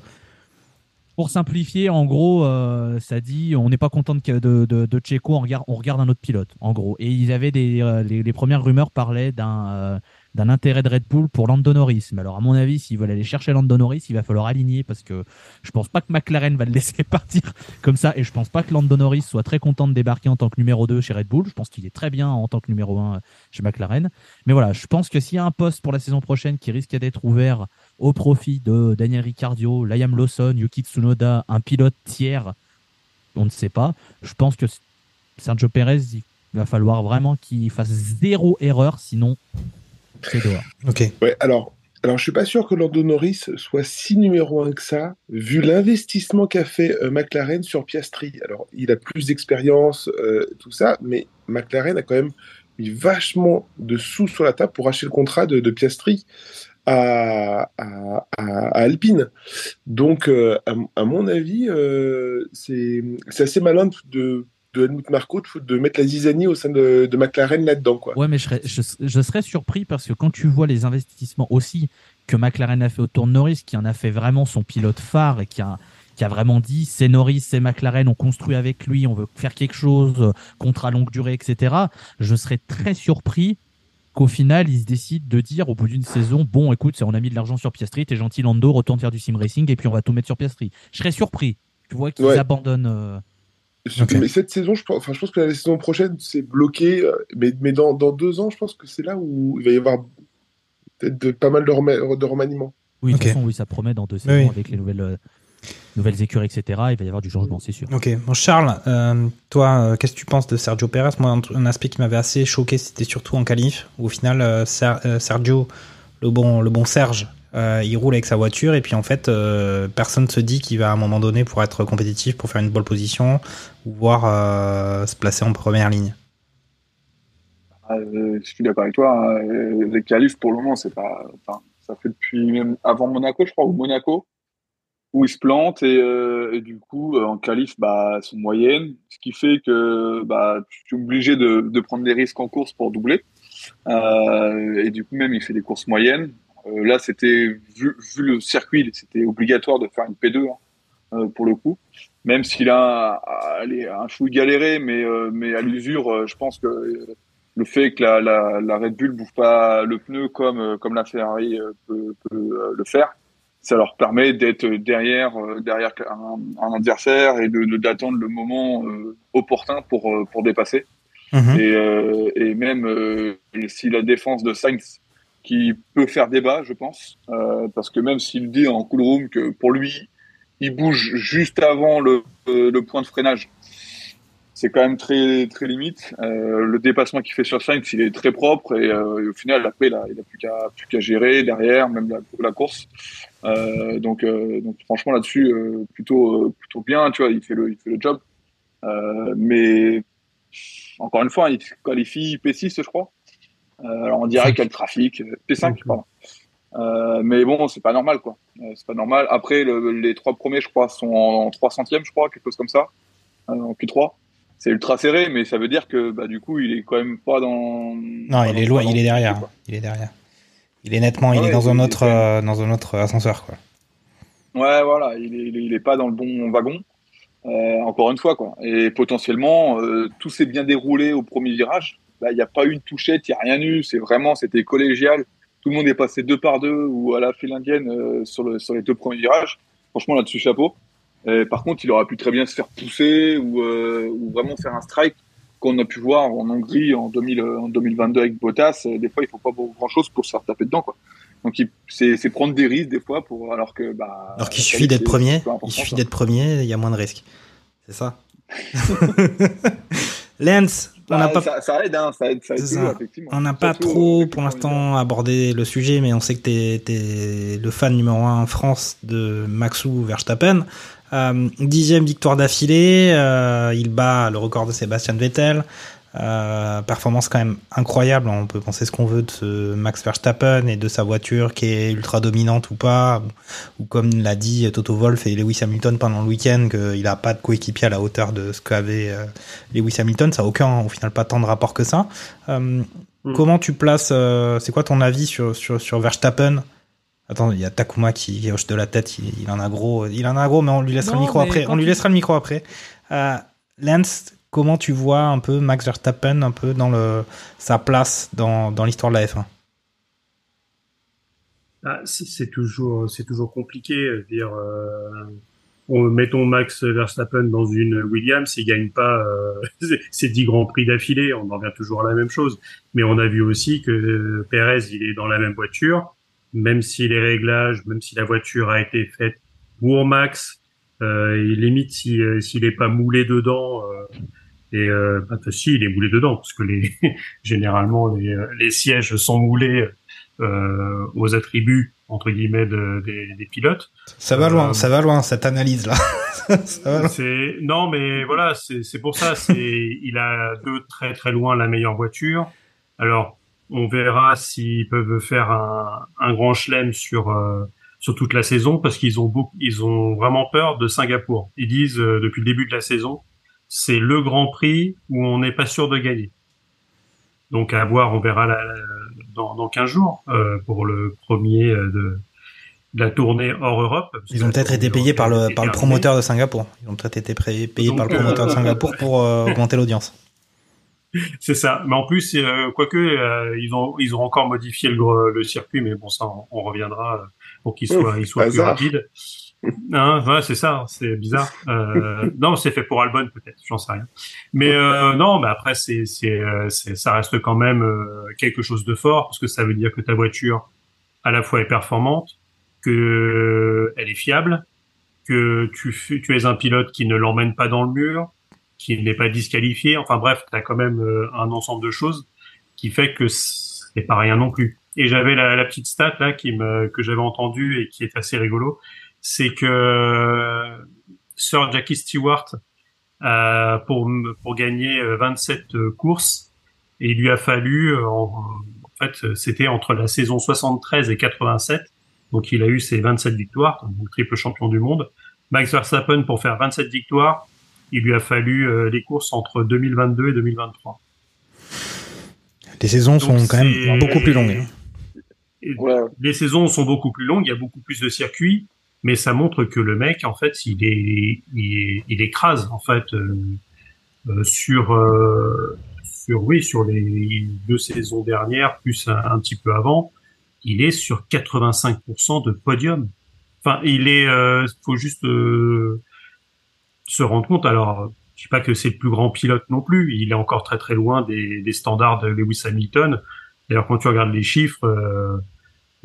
pour simplifier, en gros, euh, ça dit on n'est pas content de, de, de, de Checo, on regarde, on regarde un autre pilote, en gros. Et ils avaient des, les, les premières rumeurs parlaient d'un d'un intérêt de Red Bull pour Lando Norris. Mais alors, à mon avis, s'ils veulent aller chercher Lando Norris, il va falloir aligner parce que je pense pas que McLaren va le laisser partir comme ça. Et je pense pas que Lando Norris soit très content de débarquer en tant que numéro 2 chez Red Bull. Je pense qu'il est très bien en tant que numéro 1 chez McLaren. Mais voilà, je pense que s'il y a un poste pour la saison prochaine qui risque d'être ouvert au profit de Daniel Ricciardo, Liam Lawson, Yuki Tsunoda, un pilote tiers, on ne sait pas. Je pense que Sergio Perez, il va falloir vraiment qu'il fasse zéro erreur, sinon c'est dehors. Ok. Ouais, alors, alors je suis pas sûr que Lando Norris soit si numéro un que ça, vu l'investissement qu'a fait euh, McLaren sur Piastri. Alors, il a plus d'expérience, euh, tout ça, mais McLaren a quand même mis vachement de sous sur la table pour acheter le contrat de, de Piastri à, à, à- à Alpine. Donc, euh, à, à mon avis, euh, c'est c'est assez malin de, de Helmut Marko de, mettre la zizanie au sein de, de McLaren là-dedans, quoi. Ouais, mais je serais, je, je serais surpris parce que quand tu vois les investissements aussi que McLaren a fait autour de Norris, qui en a fait vraiment son pilote phare et qui a, qui a vraiment dit c'est Norris, c'est McLaren, on construit avec lui, on veut faire quelque chose, contrat longue durée, etc. Je serais très surpris qu'au final, ils se décident de dire au bout d'une saison, bon, écoute, on a mis de l'argent sur Piastri, t'es gentil Lando, retourne faire du sim racing et puis on va tout mettre sur Piastri. Je serais surpris. Tu vois qu'ils Ouais. abandonnent. euh, Mais cette saison, je pense, enfin, je pense que la saison prochaine, c'est bloqué. euh, Mais, mais dans, dans deux ans, je pense que c'est là où il va y avoir peut-être de- pas mal de, rema- de remaniements. Oui, de Ok. toute façon, oui, ça promet dans deux saisons oui. avec les nouvelles, euh, nouvelles écuries, etc. Il va y avoir du changement, c'est sûr. Ok. Bon, Charles, euh, toi, euh, qu'est-ce que tu penses de Sergio Perez Moi, un, un aspect qui m'avait assez choqué, c'était surtout en qualif, où au final, Ser- Sergio, le bon, le bon Serge, euh, il roule avec sa voiture, et puis en fait, euh, personne se dit qu'il va à un moment donné pour être compétitif, pour faire une bonne position, ou voir euh, se placer en première ligne. Euh, je suis d'accord avec toi. hein. Euh, Les qualifs, pour le moment, c'est pas. Ça fait depuis même avant Monaco, je crois, ou Monaco, où ils se plantent et, du coup, en qualif, bah, sont moyennes, ce qui fait que bah, tu es obligé de, prendre des risques en course pour doubler. Et du coup, même, il fait des courses moyennes. Euh, là, c'était vu, vu le circuit, c'était obligatoire de faire une P2 hein, euh, pour le coup. Même s'il a allez, un chou galéré, mais, euh, mais à l'usure, je pense que le fait que la, la, la Red Bull bouffe pas le pneu comme, comme la Ferrari peut, peut le faire, ça leur permet d'être derrière, derrière un, un adversaire et de, d'attendre le moment euh, opportun pour, pour dépasser. Mhm. Et, euh, et même euh, si la défense de Sainz, qui peut faire débat, je pense, euh, parce que même s'il dit en cool room que pour lui, il bouge juste avant le, euh, point de freinage, c'est quand même très très limite. Euh, le dépassement qu'il fait sur Sainz, il est très propre et, au final, après, a, il a plus qu'à plus gérer derrière, même la, course. Donc, donc franchement là-dessus, plutôt plutôt bien, tu vois, il fait le il fait le job. Mais encore une fois, il qualifie P6, je crois. Euh, alors on dirait qu'il y a le trafic, euh, P5, pardon. Euh, mais bon, c'est pas normal, quoi. C'est pas normal. Après, le- les trois premiers, je crois, sont en, en 3 centièmes, je crois, quelque chose comme ça, en Q3. C'est ultra serré, mais ça veut dire que, bah, du coup, il est quand même pas dans. Non, il est loin, il est derrière. Il est derrière. Il est nettement, il Ouais, est dans un autre, euh, dans un autre ascenseur, quoi. Ouais, voilà, il est, il est, il est pas dans le bon wagon. Euh, encore une fois, quoi. Et potentiellement, euh, tout s'est bien déroulé au premier virage. Là, il n'y a pas eu une touchette, il n'y a rien eu. C'est vraiment, c'était collégial. Tout le monde est passé deux par deux ou à la file indienne euh, sur, le, sur les deux premiers virages. Franchement, là-dessus, chapeau. Et par contre, il aurait pu très bien se faire pousser ou, euh, ou vraiment faire un strike qu'on a pu voir en Hongrie en, 2000, euh, en 2022 avec Bottas. Des fois, il faut pas grand-chose pour se faire taper dedans, quoi. Donc, c'est prendre des risques des fois pour alors que bah. Alors qu'il suffit d'être premier, il suffit d'être premier, il y a moins de risques. C'est ça. Lance, on n'a Bah, pas, ça, ça aide, hein, ça aide, ça aide toujours, effectivement. on n'a pas trop pour l'instant abordé le sujet, mais on sait que t'es es le fan numéro un en France de Maxou Verstappen. Euh, dixième victoire d'affilée, euh, il bat le record de Sébastien Vettel. Euh, performance quand même incroyable. On peut penser ce qu'on veut de ce Max Verstappen et de sa voiture qui est ultra dominante ou pas, ou, ou comme l'a dit Toto Wolff et Lewis Hamilton pendant le week-end, qu'il n'a pas de coéquipier à la hauteur de ce qu'avait euh, Lewis Hamilton. Ça n'a aucun, au final, pas tant de rapport que ça. Euh, Comment tu places euh, C'est quoi ton avis sur sur, sur Verstappen? Attends, il y a Takuma qui hoche de la tête. Il, il en a gros. Il en a gros, mais on lui laissera Non, le micro après. On lui tu- laissera le micro après. Euh, Lance, comment tu vois un peu Max Verstappen un peu dans sa place dans l'histoire de la F1 Ah, c'est toujours, toujours compliqué. Dire, euh, on, mettons Max Verstappen dans une Williams, il gagne pas euh, dix grands prix d'affilée. On en revient toujours à la même chose. Mais on a vu aussi que euh, Perez, il est dans la même voiture, même si les réglages, même si la voiture a été faite pour Max, euh, et limite si euh, s'il est pas moulé dedans. Et euh, bah, si, il est moulé dedans, parce que les généralement les, euh, les sièges sont moulés euh, aux attributs entre guillemets de- des, des pilotes. Ça va loin, Euh, ça va loin cette analyse là. C'est non, mais voilà, c'est c'est pour ça. C'est il a de très très loin la meilleure voiture. Alors on verra s'ils peuvent faire un, un grand chelem sur euh, sur toute la saison parce qu'ils ont beaucoup, ils ont vraiment peur de Singapour. Ils disent euh, depuis le début de la saison, c'est le Grand Prix où on n'est pas sûr de gagner. Donc à voir, on verra la- la- dans, dans 15 jours euh, pour le premier euh, de, de la tournée hors Europe. Ils ont peut-être été payés par le par le promoteur de Singapour. Ils ont peut-être été payés Donc, par le promoteur de euh, Singapour pour euh, augmenter l'audience. C'est ça. Mais en plus, euh, quoique euh, ils ont ils ont encore modifié le, le circuit, mais bon ça on, on reviendra pour qu'il soit Ouf, il soit plus hasard. rapide. Hein, ouais, c'est ça, c'est bizarre. Euh, non, c'est fait pour Albon peut-être, j'en sais rien. Mais euh, non, après c'est euh, c'est- ça reste quand même euh, quelque chose de fort parce que ça veut dire que ta voiture à la fois est performante, que elle est fiable que tu, tu es un pilote qui ne l'emmène pas dans le mur, qui n'est pas disqualifié. Enfin bref, tu as quand même euh, un ensemble de choses qui fait que c'est pas rien non plus. Et j'avais la, la petite stat là qui me que j'avais entendue et qui est assez rigolo, c'est que euh, Sir Jackie Stewart euh, pour pour gagner euh, 27 courses, et il lui a fallu euh, en, en fait c'était entre la saison 73 et 87, donc il a eu ses 27 victoires, donc triple champion du monde. Max Verstappen pour faire 27 victoires, il lui a fallu euh, les courses entre 2022 et 2023. Les saisons sont quand même beaucoup plus longues. hein. Les saisons sont beaucoup plus longues, il y a beaucoup plus de circuits, mais ça montre que le mec, en fait, il est, il, il écrase en fait euh, euh, sur euh, sur oui sur les deux saisons dernières plus un, petit peu avant, il est sur 85% de podium. Enfin, il est, euh, faut juste euh, se rendre compte. Alors, je dis pas que c'est le plus grand pilote non plus. Il est encore très très loin des, des standards de Lewis Hamilton. D'ailleurs, quand tu regardes les chiffres, euh,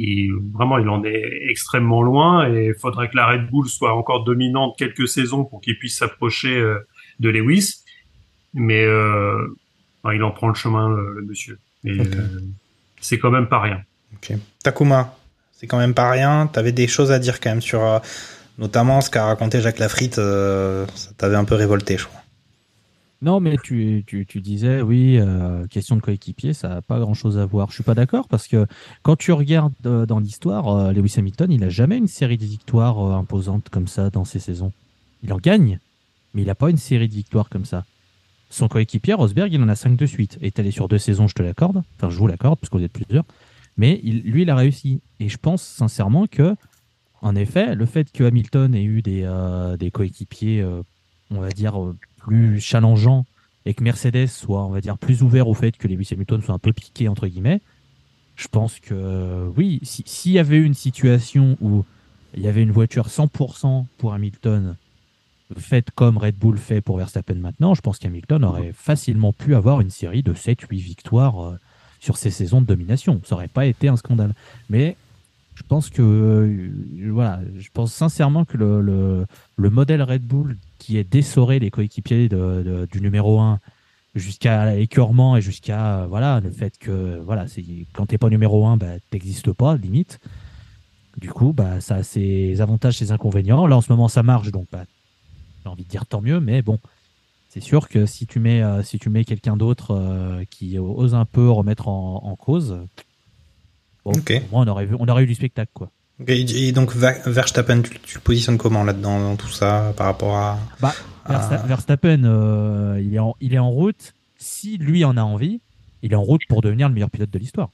il, vraiment, il en est extrêmement loin et il faudrait que la Red Bull soit encore dominante quelques saisons pour qu'il puisse s'approcher euh, de Lewis. Mais euh, il en prend le chemin, le, le monsieur. Euh, c'est quand même pas rien. Takuma, c'est quand même pas rien. T'avais des choses à dire quand même sur, euh, notamment ce qu'a raconté Jacques Lafritte. ça t'avait un peu révolté, je crois. Non, mais tu, tu, tu disais, oui, euh, question de coéquipier, ça n'a pas grand-chose à voir. Je suis pas d'accord parce que quand tu regardes euh, dans l'histoire, euh, Lewis Hamilton, il a jamais une série de victoires imposantes comme ça dans ses saisons. Il en gagne, mais il n'a pas une série de victoires comme ça. Son coéquipier, Rosberg, il en a cinq de suite. Étalé sur deux saisons, je te l'accorde. Enfin, je vous l'accorde parce qu'on est plusieurs. Mais lui, il a réussi. Et je pense sincèrement que, en effet, le fait que Hamilton ait eu des, des coéquipiers, on va dire, plus challengeants et que Mercedes soit, on va dire, plus ouvert au fait que Lewis Hamilton soit un peu piqué, entre guillemets, je pense que, euh, oui, si- s'il y avait eu une situation où il y avait une voiture 100% pour Hamilton, faite comme Red Bull fait pour Verstappen maintenant, je pense qu'Hamilton aurait facilement pu avoir une série de 7-8 victoires euh, sur ces saisons de domination. Ça aurait pas été un scandale. Mais je pense que, euh, voilà, je pense sincèrement que le, le, le modèle Red Bull qui est d'essorer les coéquipiers de- de- du numéro 1 jusqu'à l'écœurement et jusqu'à euh, voilà le fait que voilà c'est quand t'es pas numéro 1 bah t'existes pas limite. Du coup bah ça a ses avantages ses inconvénients. Là en ce moment ça marche donc bah j'ai envie de dire tant mieux mais bon c'est sûr que si tu mets euh, si tu mets quelqu'un d'autre euh, qui ose un peu remettre en, en cause bon, Ok. au moins on aurait vu on aurait eu du spectacle quoi Et et donc Ver- Verstappen, tu, tu le positionnes comment là-dedans, dans tout ça, par rapport à... Bah, à- Verstappen, euh, il, est en, il est en route. Si lui en a envie, il est en route pour devenir le meilleur pilote de l'histoire.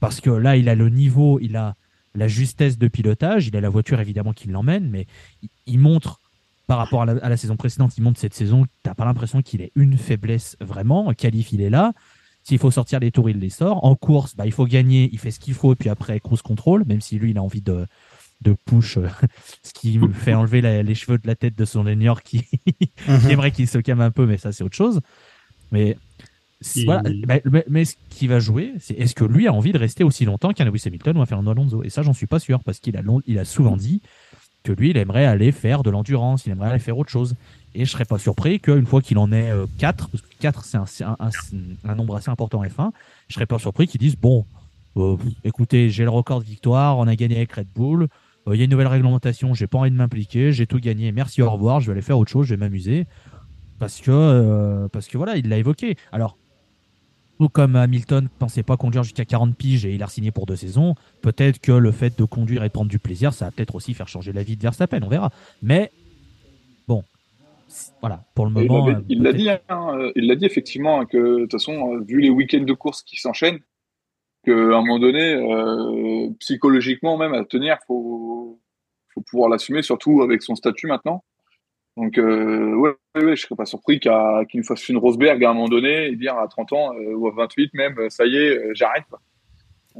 Parce que là, il a le niveau, il a la justesse de pilotage, il a la voiture évidemment qui l'emmène, mais il, il montre, par rapport à la, à la saison précédente, il montre cette saison, t'as pas l'impression qu'il ait une faiblesse vraiment. En qualif, il est là. S'il faut sortir les tours, il les sort. En course, bah, il faut gagner, il fait ce qu'il faut, et puis après, cruise control, même si lui, il a envie de, de push, euh, ce qui me fait enlever la- les cheveux de la tête de son senior qui, qui Mhm. aimerait qu'il se calme un peu, mais ça, c'est autre chose. Mais, Il- voilà, mais, mais- mais ce qui va jouer, c'est est-ce que lui a envie de rester aussi longtemps qu'un Lewis Hamilton ou un Fernando Alonso? Et ça, j'en suis pas sûr, parce qu'il a, long- il a souvent dit que lui, il aimerait aller faire de l'endurance, il aimerait aller faire autre chose. Et je serais pas surpris qu'une fois qu'il en ait 4, parce que 4 c'est un, nombre assez important en F1, je serais pas surpris qu'ils disent bon, euh, écoutez, j'ai le record de victoire, on a gagné avec Red Bull, euh, il y a une nouvelle réglementation, j'ai pas envie de m'impliquer, j'ai tout gagné, merci, au revoir, je vais aller faire autre chose, je vais m'amuser. Parce que, euh, parce que voilà, il l'a évoqué. Alors, tout comme Hamilton pensait pas conduire jusqu'à 40 piges et il a signé pour deux saisons, peut-être que le fait de conduire et de prendre du plaisir, ça va peut-être aussi faire changer la vie de Verstappen, on verra. Mais voilà, pour le moment. il l'a dit, hein, euh, il l'a dit effectivement hein, que de toute façon, euh, vu les week-ends de course qui s'enchaînent, qu'à un moment donné, euh, psychologiquement même à tenir, faut faut pouvoir l'assumer, surtout avec son statut maintenant. Donc euh, ouais, ouais, ouais, je serais pas surpris qu'à- qu'il nous fasse une Rosberg à un moment donné et dire à 30 ans euh, ou à 28 même, ça y est, euh, j'arrête.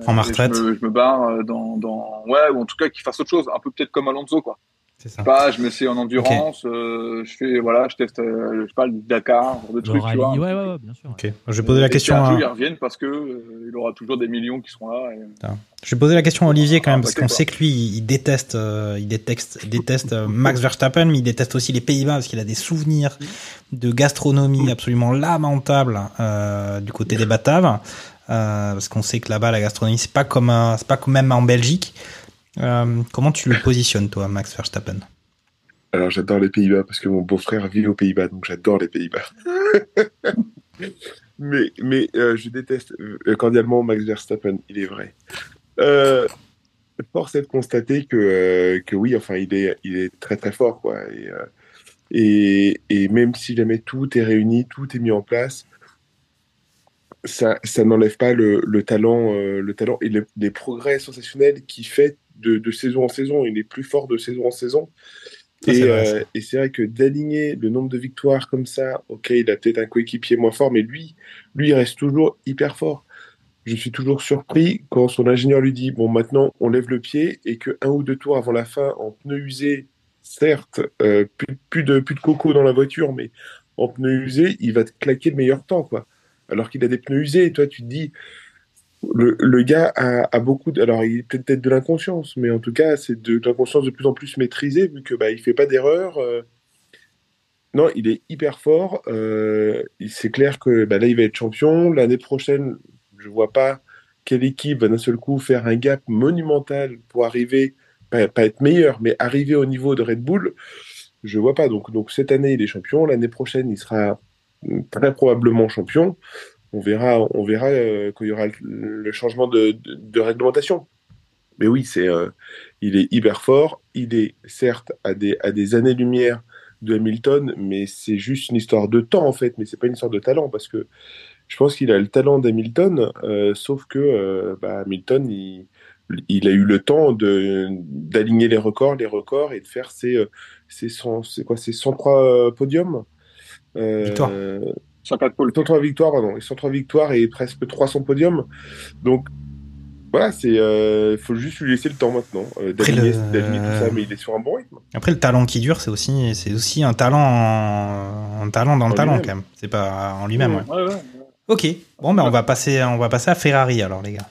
Prends ma retraite. Je me, je me barre dans, dans ouais ou en tout cas qu'il fasse autre chose, un peu peut-être comme Alonso quoi. C'est Je sais pas, je m'essaie en endurance, euh, je fais, voilà, je teste, euh, je sais pas, le Dakar, genre de trucs, tu vois. ouais, ouais, ouais, bien sûr. Ok. Je vais poser la Et question. à- jour, ils reviennent parce que euh, il aura toujours des millions qui seront là. et- Je vais poser la question à Olivier quand même, Ah, parce qu'on sait que lui, il déteste, euh, il déteste, il déteste euh, Max Verstappen, mais il déteste aussi les Pays-Bas parce qu'il a des souvenirs de gastronomie absolument lamentables euh, du côté des Bataves, euh, parce qu'on sait que là-bas la gastronomie c'est pas comme, un- c'est pas comme même en Belgique. Euh, comment tu le positionnes toi, Max Verstappen? Alors j'adore les Pays-Bas parce que mon beau-frère vit aux Pays-Bas, donc j'adore les Pays-Bas. mais mais euh, je déteste euh, cordialement Max Verstappen, il est vrai. Euh, force est de constater que euh, que oui, enfin il est il est très très fort quoi. Et, euh, et, et même si jamais tout est réuni, tout est mis en place, ça, ça n'enlève pas le, le talent, euh, le talent et le- les progrès sensationnels qu'il fait de, de saison en saison. Il est plus fort de saison en saison. Ça, c'est et vrai, euh, et c'est vrai que d'aligner le nombre de victoires comme ça, ok, il a peut-être un coéquipier moins fort, mais lui, lui, il reste toujours hyper fort. Je suis toujours surpris quand son ingénieur lui dit bon maintenant on lève le pied et que un ou deux tours avant la fin en pneu usé, certes euh, plus, plus de plus de coco dans la voiture, mais en pneu usé il va te claquer le meilleur temps quoi. Alors qu'il a des pneus usés et toi tu te dis le, gars a, beaucoup de, alors il est peut-être de l'inconscience, mais en tout cas c'est de, l'inconscience de plus en plus maîtrisée vu que bah il fait pas d'erreur. euh. Non, il est hyper fort. euh, c'est clair que bah, là il va être champion l'année prochaine. Je vois pas quelle équipe va d'un seul coup faire un gap monumental pour arriver, pas, pas être meilleur, mais arriver au niveau de Red Bull. Je vois pas. Donc, donc cette année, il est champion. L'année prochaine, il sera mm, très probablement champion. On verra, on verra euh, y aura le, changement de, réglementation. Mais oui, c'est, euh, il est hyper fort. Il est certes à des, à des années-lumière de Hamilton, mais c'est juste une histoire de temps en fait. Mais c'est pas une histoire de talent parce que je pense qu'il a le talent d'Hamilton, euh, sauf que euh, bah, Hamilton, il, a eu le temps de d'aligner les records, les records et de faire ses, ses, 100 c'est quoi, ses 103 podiums. Victoires. 104 pôles. 103 victoires, pardon, et 103 victoires et presque 300 podiums. Donc voilà, c'est, euh, faut juste lui laisser le temps maintenant euh, le- tout ça, mais il est sur un bon rythme. Après le talent qui dure, c'est aussi, c'est aussi un talent, en- un talent dans le En talent lui-même. quand même. C'est pas en lui-même. ouais. Ouais, ouais. Ok, bon ben on va passer, on va passer à Ferrari alors les gars.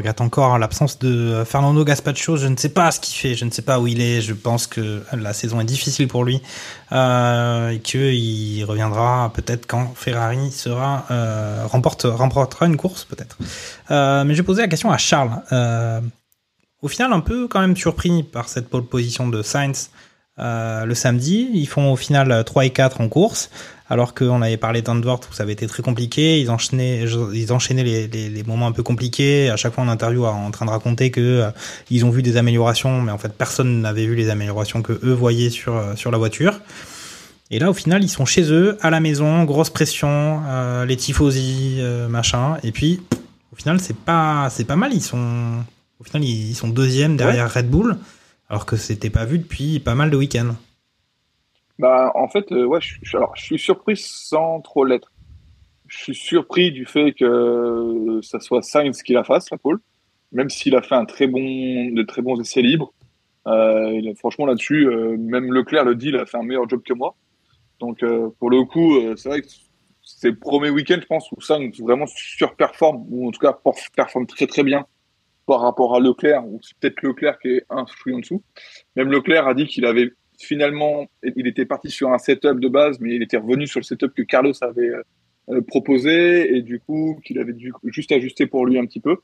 Regrette encore l'absence de Fernando Gaspacho. Je ne sais pas ce qu'il fait, je ne sais pas où il est. Je pense que la saison est difficile pour lui euh, et qu'il reviendra peut-être quand Ferrari sera euh, remporte remportera une course peut-être. Euh, mais je vais poser la question à Charles. Euh, au final, un peu quand même surpris par cette pole position de Sainz euh, le samedi. Ils font au final euh, 3 et 4 en course, alors qu'on avait parlé d'Andvort où ça avait été très compliqué. Ils enchaînaient, ils enchaînaient les, les, les moments un peu compliqués. À chaque fois en interview, en train de raconter que euh, ils ont vu des améliorations, mais en fait personne n'avait vu les améliorations que eux voyaient sur euh, sur la voiture. Et là, au final, ils sont chez eux, à la maison, grosse pression, euh, les tifosi, euh, machin. Et puis, au final, c'est pas, c'est pas mal. Ils sont, au final, ils, ils sont deuxième derrière Red Bull, alors que c'était pas vu depuis pas mal de week-ends. Bah, en fait, euh, je, suis surpris sans trop l'être. Je suis surpris du fait que ça soit Sainz qui la fasse, la pole, même s'il a fait un très bon, de très bons essais libres. Euh, franchement, là-dessus, euh, même Leclerc le dit, il a fait un meilleur job que moi. Donc, pour le coup, c'est vrai que c'est le premier week-end, je pense, où Sainz vraiment surperforme, ou en tout cas performe très très bien par rapport à Leclerc, ou c'est peut-être Leclerc qui est un chouïa en dessous. Même Leclerc a dit qu'il avait finalement, il était parti sur un setup de base, mais il était revenu sur le setup que Carlos avait euh, proposé, et du coup, qu'il avait dû juste ajuster pour lui un petit peu.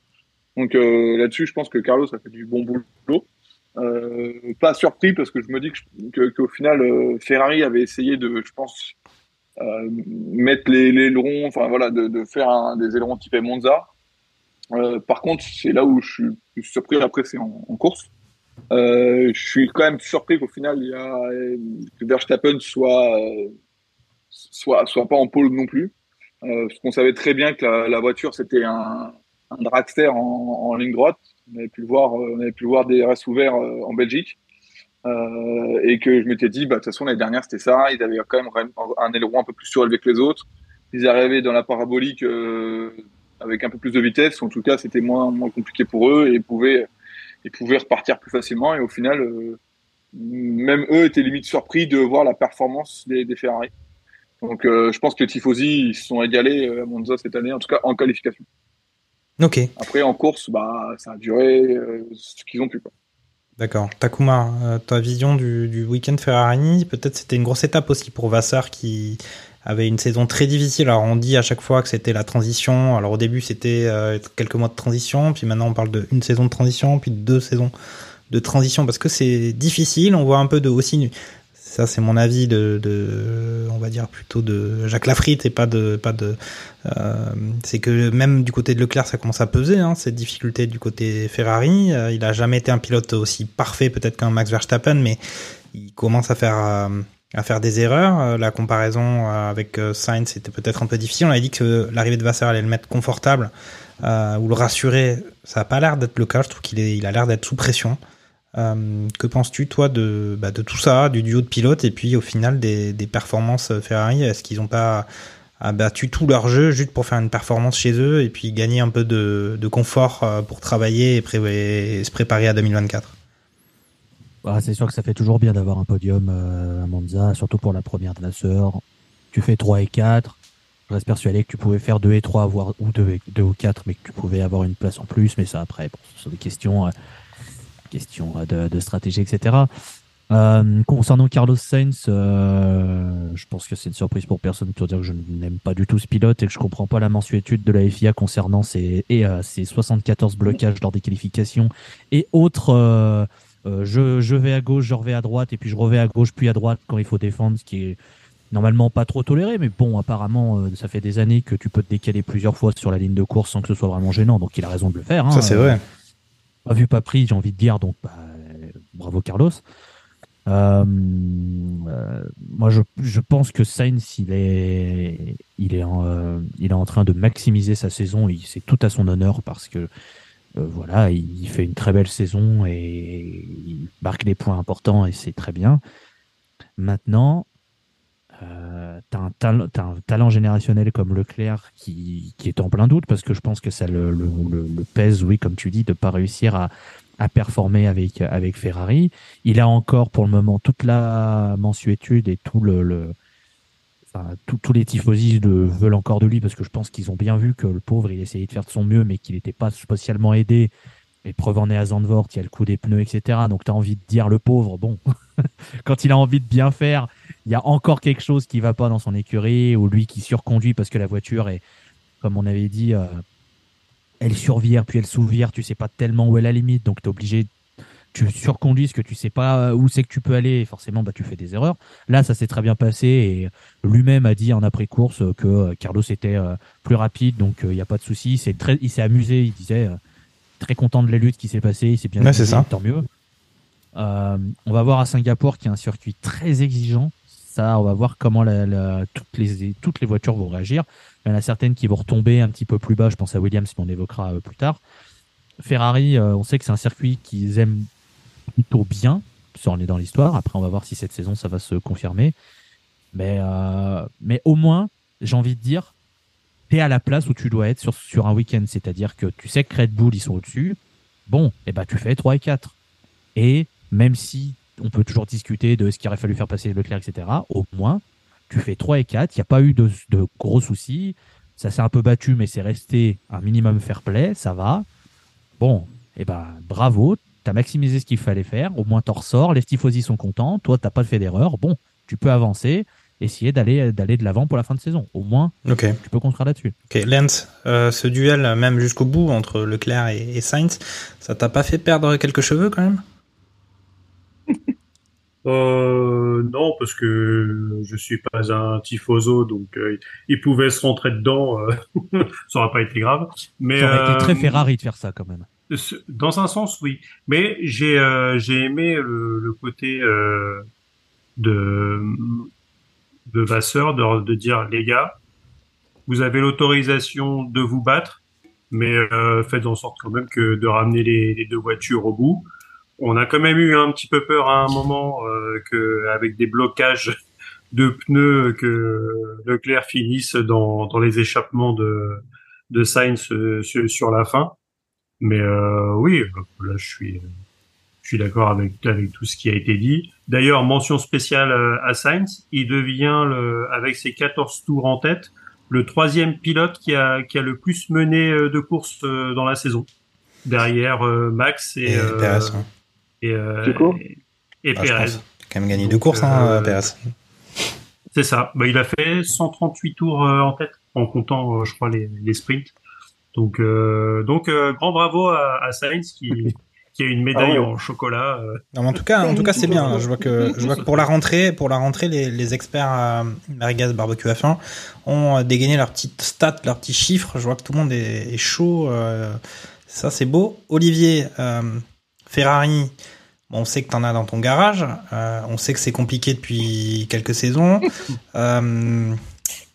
Donc euh, là-dessus, je pense que Carlos a fait du bon boulot. Euh, pas surpris parce que je me dis je- que- qu'au final, Ferrari avait essayé de, je pense, mettre les, ailerons, enfin voilà, de, faire des ailerons type Monza. Euh, par contre, c'est là où je suis plus surpris après, c'est en, en course. Euh, je suis quand même surpris qu'au final, il y a, que Verstappen soit, soit, soit pas en pôle non plus. Euh, parce qu'on savait très bien que la, la voiture, c'était un, un dragster en, en ligne droite. On avait pu le voir, euh, on avait pu le voir des RS ouverts euh, en Belgique. Euh, et que je m'étais dit, bah, de toute façon, l'année dernière, c'était ça. Ils avaient quand même un aileron un peu plus surélevé que les autres. Ils arrivaient dans la parabolique, euh, avec un peu plus de vitesse. En tout cas, c'était moins, moins compliqué pour eux et ils pouvaient, ils pouvaient repartir plus facilement. Et au final, euh, même eux étaient limite surpris de voir la performance des, des Ferrari. Donc, euh, je pense que les Tifosi ils se sont égalés euh, à Monza cette année, en tout cas en qualification. Ok. Après, en course, bah, ça a duré euh, ce qu'ils ont pu. Quoi. D'accord. Takuma, euh, ta vision du, du week-end Ferrari, peut-être c'était une grosse étape aussi pour Vassar qui avait une saison très difficile. Alors on dit à chaque fois que c'était la transition. Alors au début c'était euh, quelques mois de transition, puis maintenant on parle de une saison de transition, puis de deux saisons de transition parce que c'est difficile. On voit un peu de aussi ça c'est mon avis de, de, on va dire plutôt de Jacques Lafritte et pas de pas de euh, c'est que même du côté de Leclerc ça commence à peser hein, cette difficulté du côté Ferrari euh, il a jamais été un pilote aussi parfait peut-être qu'un Max Verstappen mais il commence à faire euh, à faire des erreurs. Euh, la comparaison euh, avec euh, Sainz c'était peut-être un peu difficile. On avait dit que l'arrivée de Vassar allait le mettre confortable euh, ou le rassurer. Ça a pas l'air d'être le cas. Je trouve qu'il il a l'air d'être sous pression. Euh, que penses-tu, toi, de, bah, de tout ça, du duo de pilotes, et puis au final des, des performances Ferrari? Est-ce qu'ils n'ont pas abattu tout leur jeu juste pour faire une performance chez eux et puis gagner un peu de, de confort pour travailler et, pré et se préparer à 2024 Bah, c'est sûr que ça fait toujours bien d'avoir un podium euh, à Monza, surtout pour la première de la sœur. Tu fais 3 et 4. Je reste persuadé que tu pouvais faire 2 et 3, voire, ou 2, et, 2 ou 4, mais que tu pouvais avoir une place en plus. Mais ça, après, ce sont des questions, euh, euh, de, stratégie, etc. Concernant Carlos Sainz, je pense que c'est une surprise pour personne pour dire que je n'aime pas du tout ce pilote et que je comprends pas la mensuétude de la FIA concernant ses, ses 74 blocages lors des qualifications et autres. Euh, euh, je, je vais à gauche, je reviens à droite et puis je reviens à gauche puis à droite quand il faut défendre, ce qui est normalement pas trop toléré, mais bon, apparemment, euh, ça fait des années que tu peux te décaler plusieurs fois sur la ligne de course sans que ce soit vraiment gênant, donc il a raison de le faire. Hein. Ça, c'est vrai. Pas vu, pas pris, j'ai envie de dire, donc bah, euh, bravo Carlos. Euh, euh, moi, je, je pense que Sainz, il est, il est, en, euh, il est en train de maximiser sa saison. et C'est tout à son honneur parce que euh, voilà, il, fait une très belle saison et il marque des points importants et c'est très bien. Maintenant, euh, tal- t'as un talent générationnel comme Leclerc qui, qui est en plein doute parce que je pense que ça le, le, pèse, oui, comme tu dis, de pas réussir à, à performer avec, avec Ferrari. Il a encore pour le moment toute la mensuétude et tout le tous les tifosi le veulent encore de lui parce que je pense qu'ils ont bien vu que le pauvre il essayait de faire de son mieux mais qu'il n'était pas spécialement aidé. Et preuve en est à Zandvoort, il y a le coup des pneus, etc. Donc tu as envie de dire le pauvre, bon, quand il a envie de bien faire, il y a encore quelque chose qui va pas dans son écurie ou lui qui surconduit parce que la voiture est, comme on avait dit, euh, elle survire puis elle souvire, tu sais pas tellement où est la limite, donc tu es obligé, tu surconduis parce que tu sais pas où c'est que tu peux aller, et forcément bah, tu fais des erreurs. Là, ça s'est très bien passé et lui-même a dit en après-course que euh, Carlos était euh, plus rapide, donc il n'y a pas de souci. C'est très, il s'est amusé, il disait euh, très content de la lutte qui s'est passée, il s'est bien Ouais, amusé, c'est ça. tant mieux. Euh, on va voir à Singapour qui est un circuit très exigeant. Ça, on va voir comment la- la- toutes, les, toutes les voitures vont réagir. Il y en a certaines qui vont retomber un petit peu plus bas. Je pense à Williams, mais on évoquera euh, plus tard. Ferrari, euh, on sait que c'est un circuit qu'ils aiment plutôt bien. Ça, on est dans l'histoire. Après, on va voir si cette saison, ça va se confirmer. Mais, euh, mais au moins, j'ai envie de dire, t'es à la place où tu dois être sur, sur un week-end. C'est-à-dire que tu sais que Red Bull, ils sont au-dessus. Bon, et ben tu fais 3 et 4. Et même si on peut toujours discuter de ce qu'il aurait fallu faire passer Leclerc, etc., au moins, tu fais 3 et 4. Il n'y a pas eu de, de gros soucis. Ça s'est un peu battu, mais c'est resté un minimum fair play. Ça va. Bon, et ben bravo. T'as maximisé ce qu'il fallait faire. Au moins, t'en ressors. Les tifosi sont contents. Toi, t'as pas fait d'erreur. Bon, tu peux avancer. Essayer d'aller d'aller de l'avant pour la fin de saison. Au moins, Ok. tu peux construire là-dessus. Ok, Lens, euh, ce duel, même jusqu'au bout, entre Leclerc et, et Sainz, ça t'a pas fait perdre quelques cheveux quand même? Euh, non, parce que je suis pas un tifoso, donc euh, il pouvait se rentrer dedans, euh, ça aurait pas été grave. Mais Ça aurait été très Ferrari de faire ça quand même. Dans un sens, oui. Mais j'ai euh, j'ai aimé le, le côté euh, de de Vasseur de, de dire les gars, vous avez l'autorisation de vous battre, mais euh, faites en sorte quand même que de ramener les, les deux voitures au bout. On a quand même eu un petit peu peur à un moment euh, que avec des blocages de pneus que Leclerc finisse dans, dans les échappements de de Sainz euh, sur la fin. Mais euh, oui, là je suis je suis d'accord avec avec tout ce qui a été dit. D'ailleurs, mention spéciale euh, à Sainz, il devient le, avec ses 14 tours en tête le troisième pilote qui a qui a le plus mené euh, de courses euh, dans la saison, derrière euh, Max et Et euh, Perez, ouais. et, euh, et, et Ah, a quand même gagné deux courses, hein, euh, Perez. C'est ça. Bah, il a fait 138 tours euh, en tête, en comptant, euh, je crois, les, les sprints. Donc, euh, donc euh, grand bravo à, à Sainz qui, qui a une médaille Ah ouais. en chocolat. euh. Non, mais en tout cas, en tout cas, c'est bien. Je vois que, je vois que pour la rentrée, pour la rentrée, les, les experts euh, Marigas Barbecue F1 ont euh, dégainé leurs petites stats, leurs petits chiffres. Je vois que tout le monde est, est chaud. euh, ça, c'est beau. Olivier, euh, Ferrari. Bon, on sait que t'en as dans ton garage. euh, on sait que c'est compliqué depuis quelques saisons.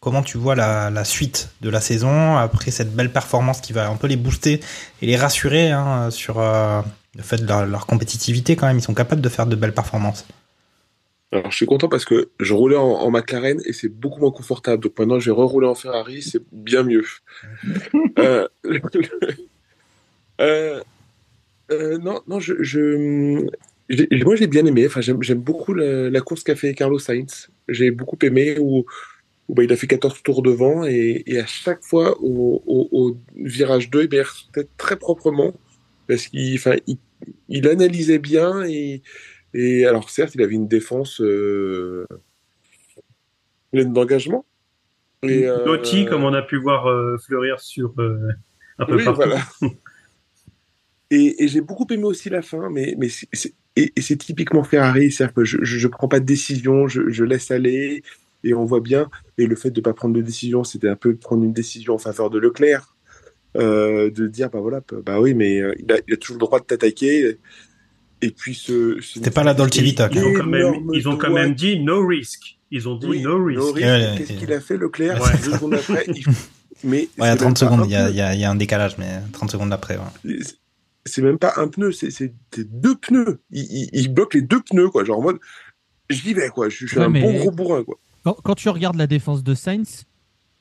Comment tu vois la, la suite de la saison après cette belle performance qui va un peu les booster et les rassurer hein, sur euh, le fait de leur, leur compétitivité quand même. Ils sont capables de faire de belles performances. Alors, je suis content parce que je roulais en, en McLaren et c'est beaucoup moins confortable. Donc maintenant, je vais rerouler en Ferrari, c'est bien mieux. euh, euh, euh, non, non, je, moi j'ai bien aimé. Enfin, j'aime, j'aime beaucoup la, la course qu'a fait Carlos Sainz. J'ai beaucoup aimé où, où bah, il a fait 14 tours devant et, et à chaque fois au, au, au virage 2, eh bien, il restait très proprement parce qu'il, enfin, il, il analysait bien et, et alors certes, il avait une défense euh, pleine d'engagement. Et, euh, Doty, comme on a pu voir euh, fleurir sur un peu oui, partout. voilà. Et, et j'ai beaucoup aimé aussi la fin, mais, mais c'est- c'est- et, et c'est typiquement Ferrari, c'est-à-dire que je, je prends pas de décision, je, je laisse aller, et on voit bien. Et le fait de pas prendre de décision, c'était un peu prendre une décision en faveur de Leclerc, euh, de dire bah voilà, bah oui, mais euh, il a, il a toujours le droit de t'attaquer. Et puis ce, C'était pas la Dolce Vita. Ils ont quand même, ils ont quand même dit no risk. Ils ont dit Oui, no risk. no risk. Ouais, Qu'est-ce ouais. qu'il a fait Leclerc? Ouais. Deux secondes après, il- mais Ouais, il y a c'est 30 même pas secondes, un il y a, pneu. il y a- il y a un décalage, mais 30 secondes après. ouais. C'est- même pas un pneu, c'est deux pneus. Il, il, il bloque les deux pneus, quoi. Genre en mode, j'y vais, quoi. Je, suis- je suis Ouais, un mais- bon gros bourrin, quoi. Quand, quand tu regardes la défense de Sainz,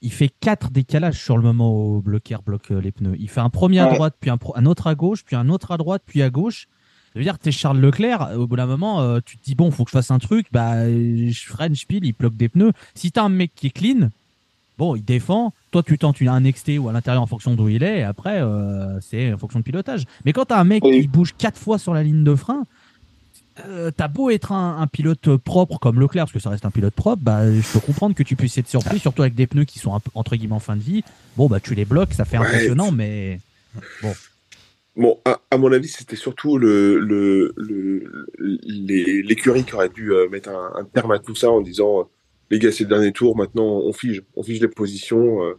il fait quatre décalages sur le moment où Blocker bloque euh, les pneus. Il fait un premier à droite, puis un, un autre à gauche, puis un autre à droite, puis à gauche. Ça veut dire que t'es Charles Leclerc, au bout d'un moment, euh, tu te dis, bon, faut que je fasse un truc, bah, je freine, je pile, il bloque des pneus. Si t'as un mec qui est clean, bon, il défend, toi tu tentes une- un XT ou à l'intérieur en fonction d'où il est, et après, euh, c'est en fonction de pilotage. Mais quand t'as un mec Oui. qui bouge quatre fois sur la ligne de frein, euh, t'as beau être un, un pilote propre comme Leclerc, parce que ça reste un pilote propre, bah, je peux comprendre que tu puisses être surpris, surtout avec des pneus qui sont un peu, entre guillemets en fin de vie. Bon, bah, tu les bloques, ça fait Ouais. impressionnant, mais bon. Bon, à, à mon avis, c'était surtout le, le, le, les- l'écurie qui aurait dû euh, mettre un, un terme à tout ça en disant, euh, les gars, c'est le dernier tour, maintenant on fige, on fige les positions. euh,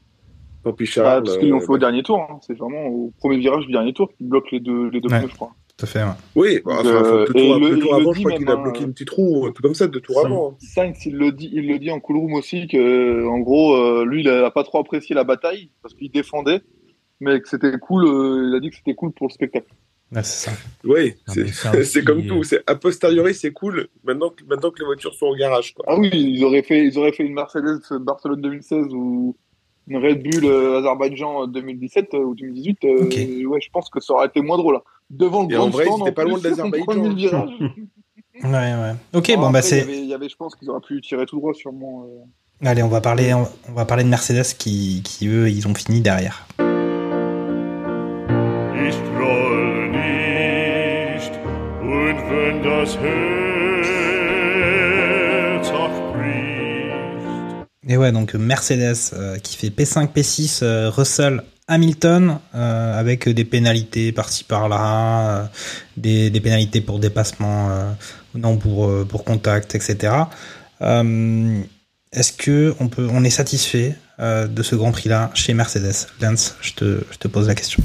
tant pis Ah, Charles. parce qu'ils l'ont euh, fait au dernier tour. hein. C'est vraiment au premier virage du dernier tour qui bloque les deux, les deux Ouais. pneus, je crois. Tout à fait. ouais. Oui, bah, enfin, Euh, deux tours, le- deux tours avant, je crois qu'il a bloqué hein. une petite roue, un truc comme ça, deux tours avant. Sainz, il le dit, il le dit en cool room aussi que, en gros, euh, lui, il a pas trop apprécié la bataille parce qu'il défendait, mais que c'était cool. euh, il a dit que c'était cool pour le spectacle. C'est ça. Oui, c'est comme euh, tout. C'est a posteriori, c'est cool. Maintenant, que- maintenant que les voitures sont au garage, quoi. Ah oui, ils auraient fait, ils auraient fait une Mercedes Barcelone 2016 ou une Red Bull euh, Azerbaïdjan 2017 euh, ou 2018. euh. Ouais, je pense que ça aurait été moins drôle. hein. Devant le Et en grand vrai, stand, étaient pas plus, loin de l'Azerbaïdjan. virage. Ouais, ouais. Ok, Alors bon, bah après, c'est. avait- Il y avait, je pense qu'ils auraient pu tirer tout droit sûrement. euh. Allez, on va parler, on, on va parler de Mercedes qui, qui eux, ils ont fini derrière. Ich troll nicht, und wenn das Herz Et ouais, donc Mercedes euh, qui fait P5, P6, euh, Russell, Hamilton, euh, avec des pénalités par-ci par-là, des, pénalités pour dépassement, non pour pour contact, etc. Est-ce que on est satisfait de ce Grand Prix-là chez Mercedes? Lance, je te, pose la question.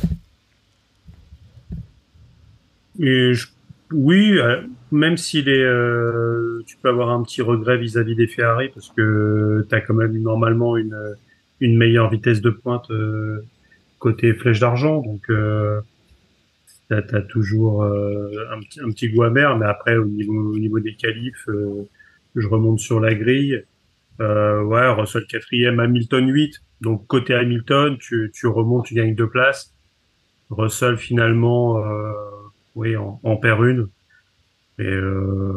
Oui, même s'il est, euh, tu peux avoir un petit regret vis-à-vis des Ferrari parce que tu as quand même normalement une, une meilleure vitesse de pointe euh, côté flèche d'argent, donc euh, t'as as toujours euh, un, petit, un petit goût amer. Mais après, au niveau, au niveau des qualifs, euh, je remonte sur la grille. Euh, ouais, Russell quatrième, Hamilton 8. Donc côté Hamilton, tu, tu remontes, tu gagnes deux places. Russell finalement, oui, en, en perd une. Et euh,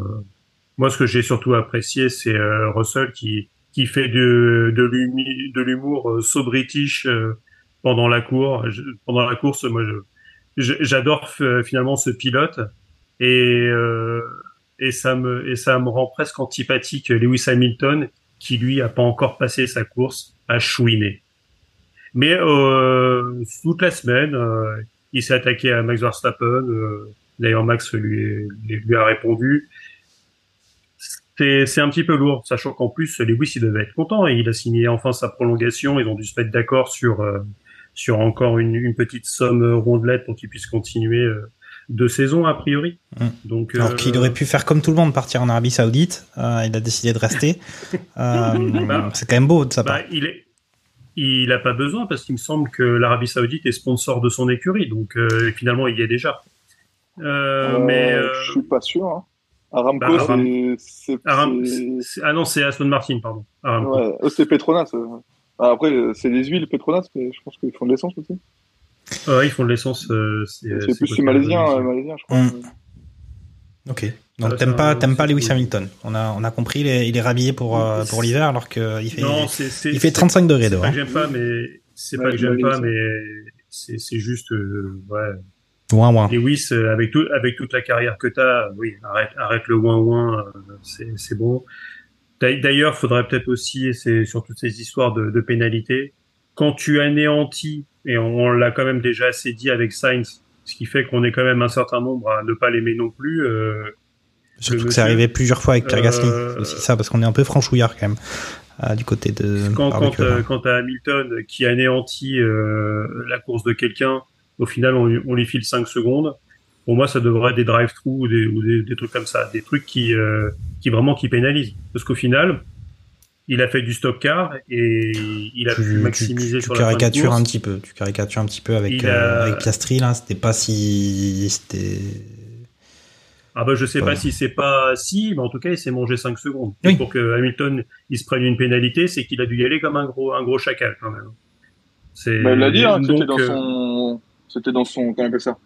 moi, ce que j'ai surtout apprécié, c'est euh, Russell qui qui fait de de l'humour euh, so british pendant la cour, je- pendant la course. Moi, j'adore finalement ce pilote et euh, et ça me et ça me rend presque antipathique Lewis Hamilton qui lui a pas encore passé sa course à chouiner. Mais euh, toute la semaine, euh, il s'est attaqué à Max Verstappen. D'ailleurs, Max lui, lui a répondu. C'est un petit peu lourd, sachant qu'en plus Lewis il devait être content et il a signé enfin sa prolongation. Ils ont dû se mettre d'accord sur euh, sur encore une, une petite somme rondelette pour qu'il puisse continuer euh, deux saisons a priori. Mm. Donc Alors euh, qu'il aurait pu faire comme tout le monde, partir en Arabie Saoudite. Il a décidé de rester. Bah, c'est quand même beau de sa part. Bah, il est, il a pas besoin parce qu'il me semble que l'Arabie Saoudite est sponsor de son écurie, donc euh, finalement il y est déjà. Euh, Euh, mais euh, Je suis pas sûr. Hein. Aramco, bah, Aram- c'est- c'est. Aram- c'est- c'est- ah non, c'est Aston Martin, pardon. Ouais, eux, c'est Petronas. euh. Ah, Après, euh, c'est les huiles Petronas, mais je pense qu'ils font de l'essence aussi. Ouais, ils font de l'essence. euh, c'est C'est c'est plus côté malaisien, euh, malaisien, je crois. Mm. Ok. Donc Ah, t'aimes pas, t'aimes pas c'est Lewis. Hamilton. On a, on a compris, il est, il est rhabillé pour, euh, pour l'hiver alors qu'il fait, Non, c'est- c'est- il fait c'est- 35 degrés C'est dehors. pas que j'aime pas, mais c'est Ouais, pas que j'aime pas, mais c'est c'est juste euh, ouais. Ouin, ouin. Lewis, avec tout, avec toute la carrière que t'as, oui, arrête, arrête le ouin ouin, euh, c'est bon. D'a- D'ailleurs, faudrait peut-être aussi, c'est sur toutes ces histoires de, de pénalités, quand tu anéantis, et on, on l'a quand même déjà assez dit avec Sainz, ce qui fait qu'on est quand même un certain nombre à ne pas l'aimer non plus. Euh, Surtout que c'est arrivé plusieurs fois avec Pierre Gasly. euh, aussi ça, parce qu'on est un peu franchouillard quand même, du côté de quand, quand, euh, Hamilton qui anéantit la course de quelqu'un, au final on, lui- on lui file 5 secondes. Pour moi, ça devrait être des drive-through ou des, ou des, des trucs comme ça, des trucs qui, euh, qui vraiment qui pénalisent. Parce qu'au final, il a fait du stop car et il a tu, pu tu- maximiser tu sur la caricatures un petit peu. Tu caricatures un petit peu avec, euh, a- avec Piastri, là. C'était pas si. C'était. Ah bah je sais Ouais. pas si c'est pas si, mais en tout cas il s'est mangé 5 secondes. Oui. Et pour que Hamilton il se prenne une pénalité, c'est qu'il a dû y aller comme un gros un gros chacal quand même. C'est Bah, il l'a dit, hein, c'était dans euh, son, c'était dans son, comment on appelle ça,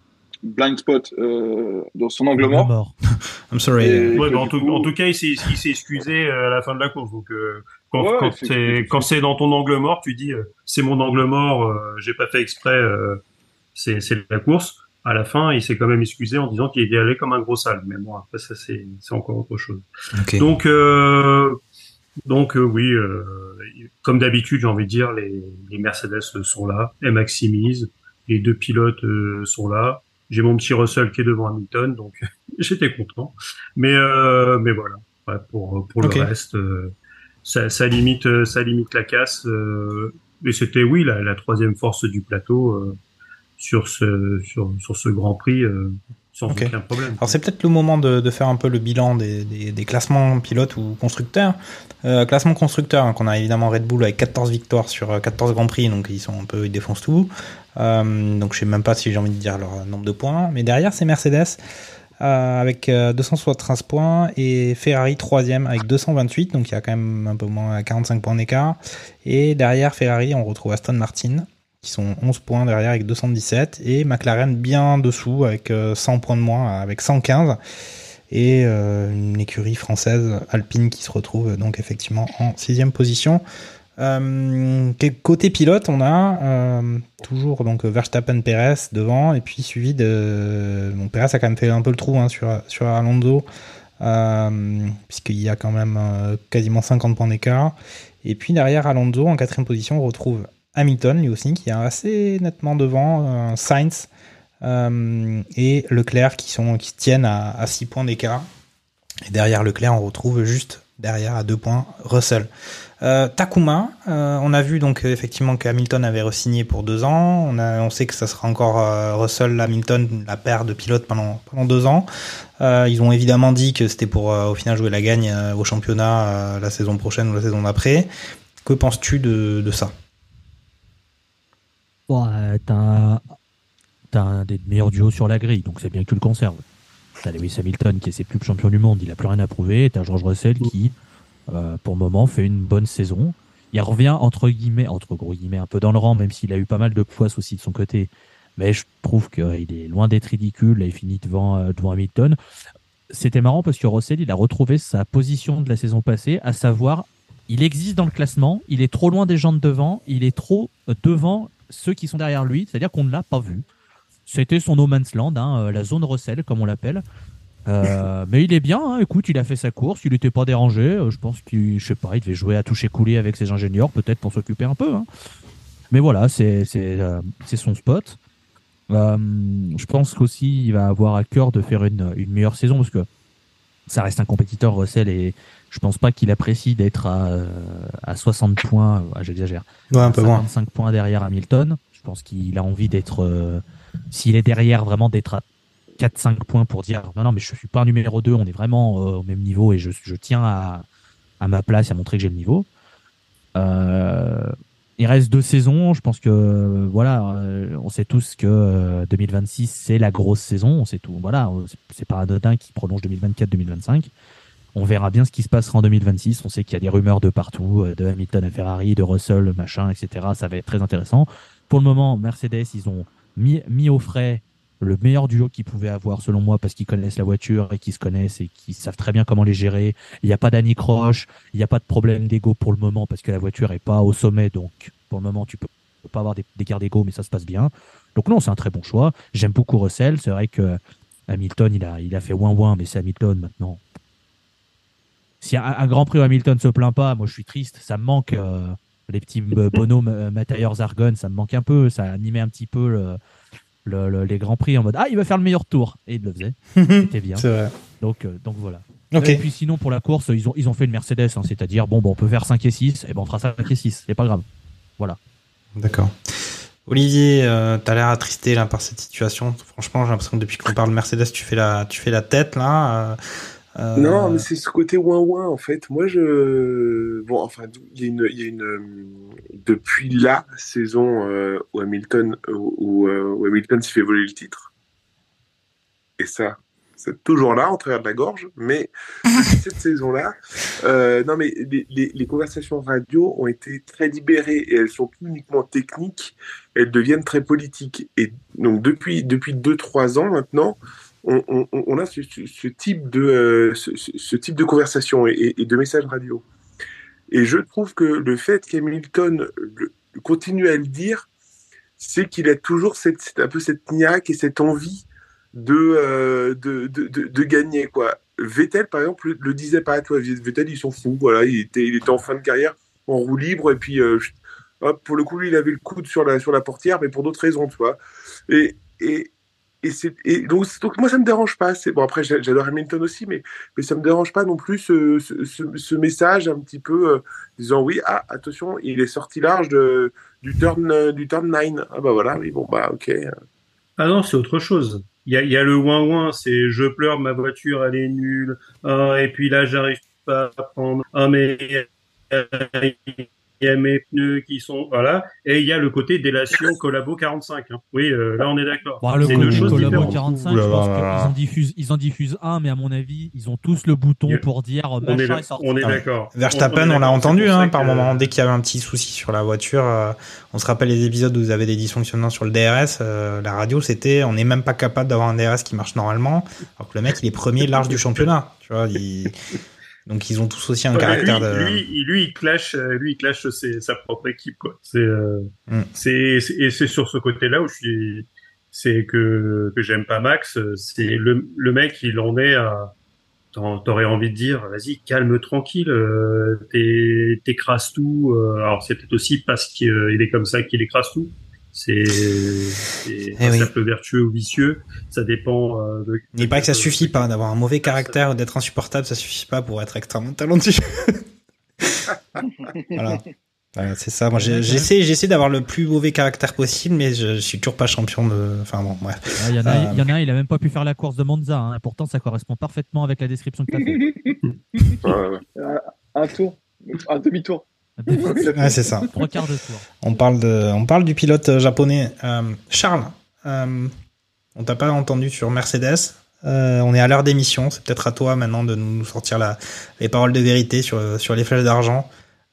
blind spot, euh, dans son angle mort. mort. I'm sorry. Et Ouais, que bah, en, tout, coup- en tout cas, il s'est, il s'est excusé euh, à la fin de la course. Donc, euh, quand, Ouais, quand c'est, excusé. quand c'est dans ton angle mort, tu dis, euh, c'est mon angle mort, euh, j'ai pas fait exprès, euh, c'est, c'est la course. À la fin, il s'est quand même excusé en disant qu'il était allé comme un gros sale. Mais bon, après, ça, c'est, c'est encore autre chose. Donc, euh, donc euh, oui, euh, comme d'habitude, j'ai envie de dire, les, les Mercedes sont là, elles maximisent, les deux pilotes euh, sont là. J'ai mon petit Russell qui est devant Hamilton, donc j'étais content. Mais euh, mais voilà, Ouais, pour pour le reste, euh, ça, ça limite euh, ça limite la casse. Euh, et c'était oui la, la troisième force du plateau euh, sur ce sur sur ce Grand Prix euh, sans Ok. aucun problème. Alors c'est peut-être le moment de, de faire un peu le bilan des, des, des classements pilotes ou constructeurs. Euh, classement constructeur, donc on a évidemment Red Bull avec 14 victoires sur euh, 14 Grands Prix, donc ils sont un peu ils défoncent tout. Euh, donc je sais même pas si j'ai envie de dire leur nombre de points. Mais derrière c'est Mercedes euh, avec euh, 273 points et Ferrari troisième avec 228, donc il y a quand même un peu moins 45 points d'écart. Et derrière Ferrari on retrouve Aston Martin qui sont 11 points derrière avec 217 et McLaren bien dessous avec euh, 100 points de moins avec 115 et euh, une écurie française Alpine qui se retrouve euh, donc effectivement en sixième position. Euh, côté pilote, on a euh, toujours donc Verstappen Perez devant et puis suivi de bon Perez a quand même fait un peu le trou hein, sur sur Alonso euh, puisqu'il y a quand même euh, quasiment 50 points d'écart et puis derrière Alonso en quatrième position on retrouve Hamilton lui aussi qui est assez nettement devant euh, Sainz euh, et Leclerc qui sont qui tiennent à, à 6 points d'écart et derrière Leclerc on retrouve juste derrière à 2 points Russell euh, Takuma, on a vu donc effectivement que Hamilton avait re-signé pour deux ans. On, sait que ça sera encore Russell, Hamilton, la paire de pilotes pendant pendant deux ans. Ils ont évidemment dit que c'était pour au final jouer la gagne au championnat la saison prochaine ou la saison d'après. Que penses-tu de ça? Bon, euh, t'as un, un des meilleurs duos sur la grille, donc c'est bien que tu le conserves. T'as Lewis Hamilton qui est ses plus champion du monde, il a plus rien à prouver. T'as George Russell qui, euh, pour le moment, fait une bonne saison. Il revient entre guillemets, entre gros guillemets, un peu dans le rang, même s'il a eu pas mal de poisses aussi de son côté. Mais je trouve qu'il est loin d'être ridicule. Là, il finit devant, euh, devant Hamilton. C'était marrant parce que Russell, il a retrouvé sa position de la saison passée, à savoir, il existe dans le classement, il est trop loin des gens de devant, il est trop devant ceux qui sont derrière lui, c'est-à-dire qu'on ne l'a pas vu. C'était son no man's land, hein, euh, la zone Russell, comme on l'appelle. Euh, mais il est bien, hein. écoute, il a fait sa course, il n'était pas dérangé. Euh, je pense qu'il, je sais pas, il devait jouer à toucher coulé avec ses ingénieurs, peut-être pour s'occuper un peu. hein. Mais voilà, c'est euh, son spot. Euh, je pense qu'aussi il va avoir à cœur de faire une, une meilleure saison parce que ça reste un compétiteur Russell et je pense pas qu'il apprécie d'être à, euh, à 60 points, ah, j'exagère, Ouais, un peu moins. 55 points derrière Hamilton. Je pense qu'il a envie d'être, euh, s'il est derrière vraiment d'être à 4-5 points pour dire non non mais je suis pas un numéro 2, on est vraiment euh, au même niveau et je, je tiens à, à ma place et à montrer que j'ai le niveau. Euh, il reste deux saisons. Je pense que euh, voilà, euh, on sait tous que euh, 2026 c'est la grosse saison. On sait tout. Voilà, euh, c'est- c'est pas anodin qui prolonge 2024-2025. On verra bien ce qui se passera en 2026. On sait qu'il y a des rumeurs de partout, euh, de Hamilton à Ferrari, de Russell, machin, etc. Ça va être très intéressant. Pour le moment, Mercedes, ils ont mis, mis au frais le meilleur duo qu'ils pouvaient avoir, selon moi, parce qu'ils connaissent la voiture et qu'ils se connaissent et qu'ils savent très bien comment les gérer. Il n'y a pas d'Annie Croche, il n'y a pas de problème d'ego pour le moment parce que la voiture est pas au sommet. Donc, pour le moment, tu peux pas avoir des, des d'ego, mais ça se passe bien. Donc, non, c'est un très bon choix. J'aime beaucoup Russell. C'est vrai que Hamilton, il a, il a fait ouin-ouin, mais c'est Hamilton maintenant. Si un, un Grand Prix où Hamilton se plaint pas, moi je suis triste. Ça me manque euh, les petits euh, bonhommes euh, Matthias Argon, ça me manque un peu. Ça animait un petit peu le, le- le- les Grands Prix en mode Ah, il va faire le meilleur tour. Et il le faisait. C'était bien. C'est vrai. Donc, euh, donc voilà. Et puis sinon, pour la course, ils ont, ils ont fait une Mercedes, hein, c'est-à-dire, bon, bon, on peut faire 5 et 6, et ben on fera 5 et 6, c'est pas grave. Voilà. D'accord. Olivier, euh, t'as l'air attristé là par cette situation. Franchement, j'ai l'impression que depuis qu'on parle Mercedes, tu fais la, tu fais la tête là. euh, euh, Non, mais c'est ce côté ouin-ouin, en fait. Moi, je... Bon, enfin, il y a une... il y a une Depuis la saison euh, où Hamilton, où, où, euh, Hamilton s'est fait voler le titre, et ça, c'est toujours là, en travers de la gorge, mais cette saison-là, euh, non, mais les, les, les conversations radio ont été très libérées et elles sont plus uniquement techniques, elles deviennent très politiques. Et donc, depuis, depuis 2-3 ans maintenant, on, a ce, type de, euh, ce, type de conversation et, de messages radio. Et je trouve que le fait qu'Hamilton continue à le dire, c'est qu'il a toujours cette, un peu cette niaque et cette envie de, euh, de, de, de, gagner. Quoi. Vettel, par exemple, le, le disait pas à toi. Vettel, il s'en fout. Voilà, il, était, il était en fin de carrière, en roue libre, et puis euh, hop, pour le coup, lui, il avait le coude sur la, sur la portière, mais pour d'autres raisons, tu vois. Et, et, donc, moi, ça me dérange pas. Bon, après, j'a- j'adore Hamilton aussi, mais, mais ça me dérange pas non plus ce, ce, message un petit peu euh, disant oui, ah, attention, il est sorti large de, du turn, euh, du turn 9. Ah, bah voilà, oui, bon, bah, ok. Ah non, c'est autre chose. Il y a, le ouin-ouin, c'est je pleure, ma voiture, elle est nulle. Ah, et puis là, j'arrive pas à prendre. Ah, mais il y a mes pneus qui sont. Voilà. Et il y a le côté délation collabo 45. hein. Oui, euh, là, on est d'accord. Bon, le côté choses Collabo différentes. 45, Ouh là je pense qu'ils en diffusent, ils en diffusent un, mais à mon avis, ils ont tous le bouton Yeah. pour dire euh, On est, machin là- est sorti. on est Ah d'accord. Verstappen, on, l'a entendu hein, par que- moment, dès qu'il y avait un petit souci sur la voiture. euh, on se rappelle les épisodes où vous avez des dysfonctionnements sur le DRS. euh, la radio, c'était on n'est même pas capable d'avoir un DRS qui marche normalement, alors que le mec, il est premier large du championnat. Tu vois, il- donc ils ont tous aussi un Ouais, caractère lui, de. lui, lui, il clash, euh, lui, il clash ses- sa propre équipe, quoi. C'est, euh, Mm. c'est, c'est- et c'est sur ce côté-là où je suis, c'est que que j'aime pas Max. C'est le le mec, il en est à. t'en- T'aurais envie de dire, vas-y, calme, tranquille, euh, t'é- t'écrases tout. euh, alors c'est peut-être aussi parce qu'il est comme ça qu'il écrase tout. C'est Eh un oui. cercle vertueux ou vicieux. Ça dépend euh, de. Il paraît que ça suffit pas d'avoir un mauvais caractère ou d'être insupportable, ça suffit pas pour être extrêmement talentueux. voilà. Voilà, c'est ça. Moi, j'essaie, j'essaie d'avoir le plus mauvais caractère possible, mais je, je suis toujours pas champion de. Enfin bon, bref. Ah, Il y, en a, Euh, il y en a un, il a même pas pu faire la course de Monza, hein, et pourtant ça correspond parfaitement avec la description que tu as fait. Euh, Un tour, un demi-tour. Ouais, c'est ça. Trois quarts de tour. On parle de, on parle du pilote euh, japonais. Euh, Charles, euh, on t'a pas entendu sur Mercedes. Euh, on est à l'heure d'émission. C'est peut-être à toi maintenant de nous sortir la, les paroles de vérité sur, sur les flèches d'argent.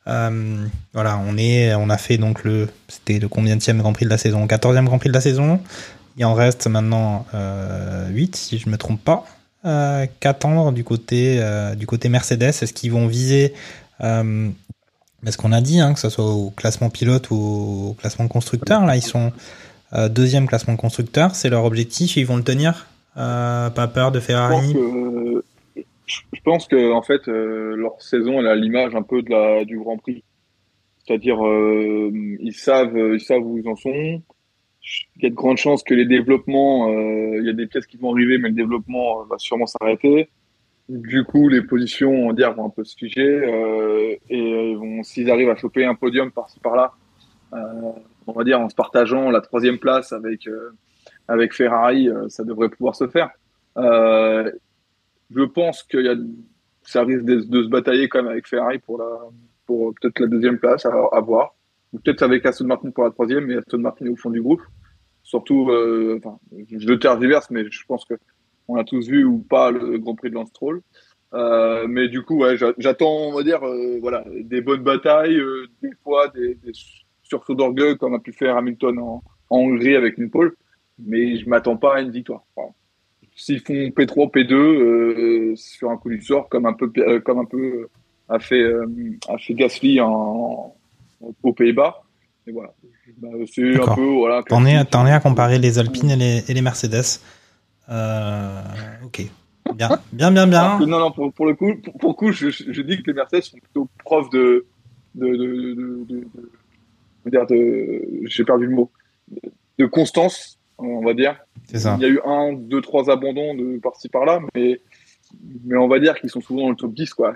Voilà, on est, on a fait donc le, c'était le combienième Grand Prix de la saison, 14e Grand Prix de la saison. Il en reste maintenant euh, 8 si je me trompe pas. Qu'attendre du côté du côté Mercedes Est-ce qu'ils vont viser ce qu'on a dit, hein, que ce soit au classement pilote ou au classement constructeur Là, ils sont euh, deuxième classement constructeur. C'est leur objectif. Ils vont le tenir. Euh, pas peur de Je pense Ferrari. je pense que en fait, euh, leur saison elle a l'image un peu de la du Grand Prix. C'est-à-dire, euh, ils savent, ils savent où ils en sont. Il y a de grandes chances que les développements, euh, il y a des pièces qui vont arriver, mais le développement euh, va sûrement s'arrêter. Du coup, les positions, on va dire, vont un peu se figer. euh, et vont, s'ils arrivent à choper un podium par-ci par-là, euh, on va dire en se partageant la troisième place avec euh, avec Ferrari, euh, ça devrait pouvoir se faire. Euh, je pense qu'il y a, ça risque de, de se batailler quand même avec Ferrari pour la, pour peut-être la deuxième place à, à voir. Ou peut-être avec Aston Martin pour la troisième, mais Aston Martin est au fond du groupe. Surtout, euh, enfin, je tergiverse, mais je pense que on a tous vu ou pas le Grand Prix de Lance Stroll. Euh, mais du coup, ouais, j'attends, on va dire, euh, voilà, des bonnes batailles, euh, des fois des, des sursauts d'orgueil comme a pu faire Hamilton en, en Hongrie avec une pole, mais je m'attends pas à une victoire. S'ils font P3, P2 euh, sur un coup du sort, comme un peu, comme un peu a fait a fait Gasly en, en- aux Pays-Bas. Et voilà, Bah, c'est un D'accord. peu voilà. T'en es, à comparer les Alpines et les, et les Mercedes. Euh, ok. Bien, bien, bien, bien. Que non, non, pour, pour le coup, pour, pour le coup, je, dis que les Mercedes sont plutôt preuve de, de, de, de, j'ai perdu le mot, de constance, on va dire. C'est ça. Il y a eu un, deux, trois abandons de par-ci par-là, mais, mais on va dire qu'ils sont souvent dans le top 10, quoi.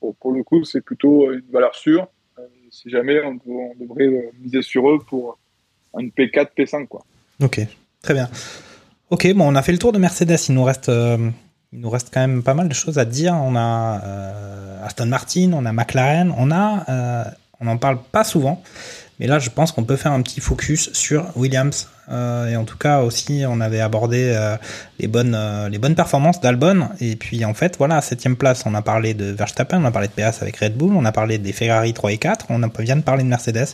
Pour, pour le coup, c'est plutôt une valeur sûre. Euh, si jamais on, on devrait euh, miser sur eux pour une P4, P5, quoi. Ok, très bien. Ok, bon, on a fait le tour de Mercedes. Il nous reste, euh, il nous reste quand même pas mal de choses à dire. On a euh, Aston Martin, on a McLaren, on a, euh, on n'en parle pas souvent, mais là, je pense qu'on peut faire un petit focus sur Williams. Euh, et en tout cas aussi, on avait abordé euh, les bonnes, les bonnes performances d'Albon. Et puis en fait, voilà, septième place, on a parlé de Verstappen, on a parlé de PS avec Red Bull, on a parlé des Ferrari 3 et 4, on vient de parler de Mercedes.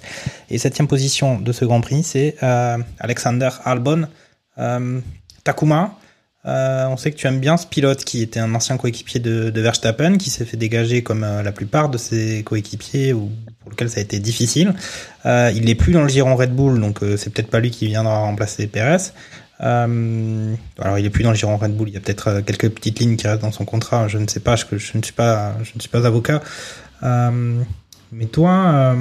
Et septième position de ce Grand Prix, c'est Alexander Albon. Takuma, euh, on sait que tu aimes bien ce pilote qui était un ancien coéquipier de, Verstappen, qui s'est fait dégager comme euh, la plupart de ses coéquipiers ou pour lequel ça a été difficile. Euh, il n'est plus dans le giron Red Bull, donc c'est peut-être pas lui qui viendra remplacer Perez. Alors il est plus dans le giron Red Bull. Il y a peut-être quelques petites lignes qui restent dans son contrat. Je ne sais pas. Je, ne suis pas. Je ne suis pas avocat. Mais toi,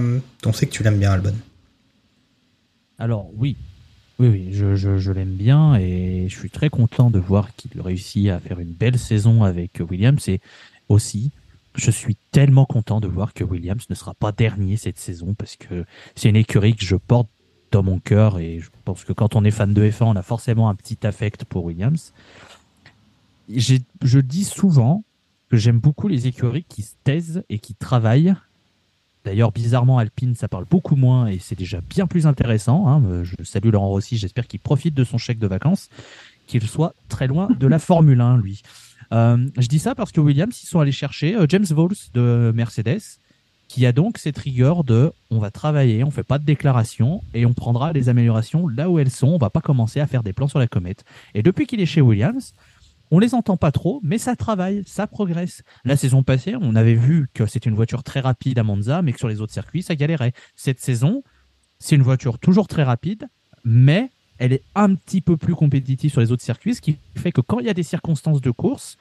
on sait que tu l'aimes bien, Albon. Alors oui, oui, oui, je, l'aime bien et je suis très content de voir qu'il réussit à faire une belle saison avec Williams et aussi je suis tellement content de voir que Williams ne sera pas dernier cette saison parce que c'est une écurie que je porte dans mon cœur et je pense que quand on est fan de F1, on a forcément un petit affect pour Williams. Je dis souvent que j'aime beaucoup les écuries qui se taisent et qui travaillent D'ailleurs, bizarrement, Alpine, ça parle beaucoup moins et c'est déjà bien plus intéressant. hein. Euh, Je salue Laurent Rossi, j'espère qu'il profite de son chèque de vacances, qu'il soit très loin de la Formule 1, lui. Euh, je dis ça parce que Williams, ils sont allés chercher euh, James Vols de Mercedes, qui a donc cette rigueur de on va travailler, on fait pas de déclaration et on prendra les améliorations là où elles sont. On va pas commencer à faire des plans sur la comète. Et depuis qu'il est chez Williams, on les entend pas trop, mais ça travaille, ça progresse. La saison passée, on avait vu que c'était une voiture très rapide à Monza, mais que sur les autres circuits, ça galérait. Cette saison, c'est une voiture toujours très rapide, mais elle est un petit peu plus compétitive sur les autres circuits, ce qui fait que quand il y a des circonstances de course,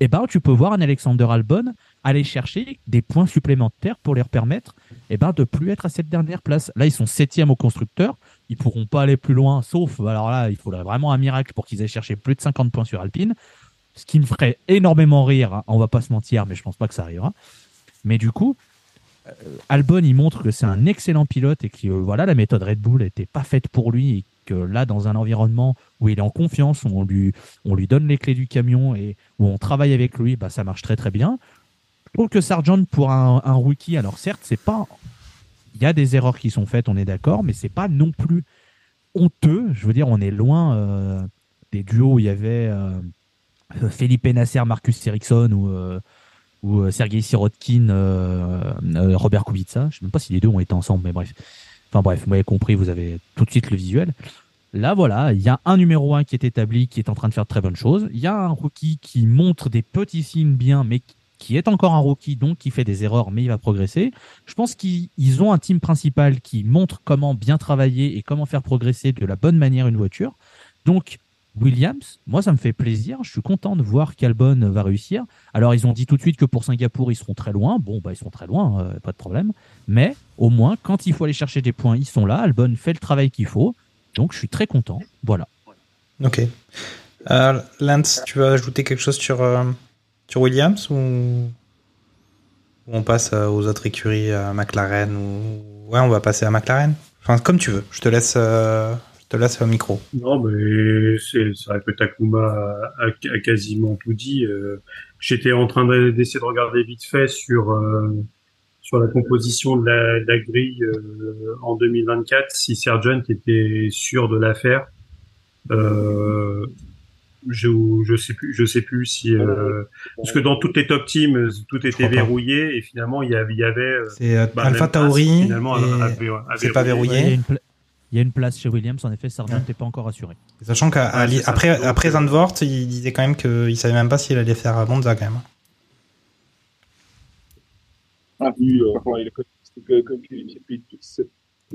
eh ben, tu peux voir un Alexander Albon aller chercher des points supplémentaires pour leur permettre eh ben, de plus être à cette dernière place. Là, ils sont septième au constructeur. Ils pourront pas aller plus loin, sauf, alors là, il faudrait vraiment un miracle pour qu'ils aient cherché plus de 50 points sur Alpine. Ce qui me ferait énormément rire. hein. On va pas se mentir, mais je pense pas que ça arrivera. Mais du coup, euh, Albon, il montre que c'est un excellent pilote et que euh, voilà, la méthode Red Bull n'était pas faite pour lui et que là, dans un environnement où il est en confiance, où on lui, on lui donne les clés du camion et où on travaille avec lui, bah, ça marche très très bien. Je trouve que Sargent, pour un, un rookie, alors certes, c'est pas. Y a des erreurs qui sont faites, on est d'accord, mais c'est pas non plus honteux. Je veux dire, on est loin. euh, des duos où il y avait euh, Felipe Nasser, Marcus Ericsson ou, euh, ou euh, Sergei Sirotkin, Robert Kubica. Je sais même pas si les deux ont été ensemble, mais bref. Enfin bref, vous m'avez compris, vous avez tout de suite le visuel. Là, voilà, il y a un numéro 1 qui est établi, qui est en train de faire de très bonnes choses. Il y a un rookie qui montre des petits signes bien, mais qui est encore un rookie, donc qui fait des erreurs, mais il va progresser. Je pense qu'ils ils ont un team principal qui montre comment bien travailler et comment faire progresser de la bonne manière une voiture. Donc, Williams, moi, ça me fait plaisir. Je suis content de voir qu'Albon va réussir. Alors, ils ont dit tout de suite que pour Singapour, ils seront très loin. Bon, bah, ils sont très loin, euh, pas de problème. Mais au moins, quand il faut aller chercher des points, ils sont là. Albon fait le travail qu'il faut. Donc, je suis très content. Voilà. Ok. Euh, Lance, tu veux ajouter quelque chose sur, euh, sur Williams ou... on passe euh, aux autres écuries, à McLaren ou... Ouais, on va passer à McLaren? Enfin, comme tu veux. Je te laisse, euh, je te laisse au micro. Non, mais c'est vrai que Takuma a, quasiment tout dit. Euh, J'étais en train de- d'essayer de regarder vite fait sur euh, sur la composition de la, grille euh, en 2024, si Sargent était sûr de l'affaire. Euh, je je sais plus je sais plus si euh, parce que dans toutes les top teams tout était verrouillé et finalement il y avait il y avait euh, C'est euh, bah, Alpha Tauri. C'est pas Il y a verrouillé. il y a une place chez Williams, en effet, Sargent n'est pas encore assuré. Sachant Ouais, qu'après Donc, après Zandvoort, il disait quand même qu'il savait même pas s'il allait faire Monza quand même. Ah, Oui, euh,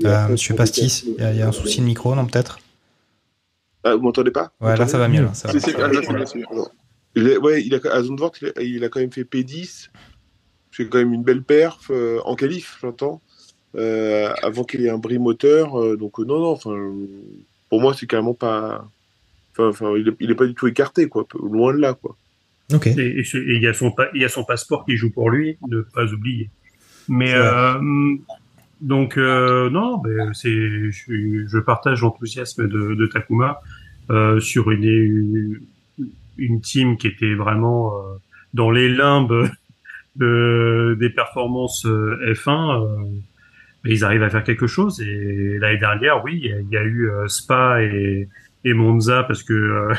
Euh, Monsieur Pastis, il y a un souci de micro, non peut-être? Ah, vous m'entendez pas? Ouais, là ça va mieux. Là, ça va. Si, si, ah, là, c'est bien, c'est bien. Il a- ouais, il a, à Zandvoort, il a, il a quand même fait P10. C'est quand même une belle perf euh, en qualif, j'entends. Euh, avant qu'il y ait un bris moteur. euh, donc, euh, non, non, enfin, pour moi, c'est carrément pas. Enfin, enfin, il, est, il est pas du tout écarté, quoi. Loin de là, quoi. Ok. Et il y a son pa- il y a son passeport qui joue pour lui, ne pas oublier. Mais euh, donc euh, non, c'est je, je partage l'enthousiasme de, de Takuma euh, sur une, une team qui était vraiment euh, dans les limbes de- des performances euh, F1. euh, mais ils arrivent à faire quelque chose. Et l'année dernière, oui, il y a, eu euh, Spa et, et Monza parce que euh,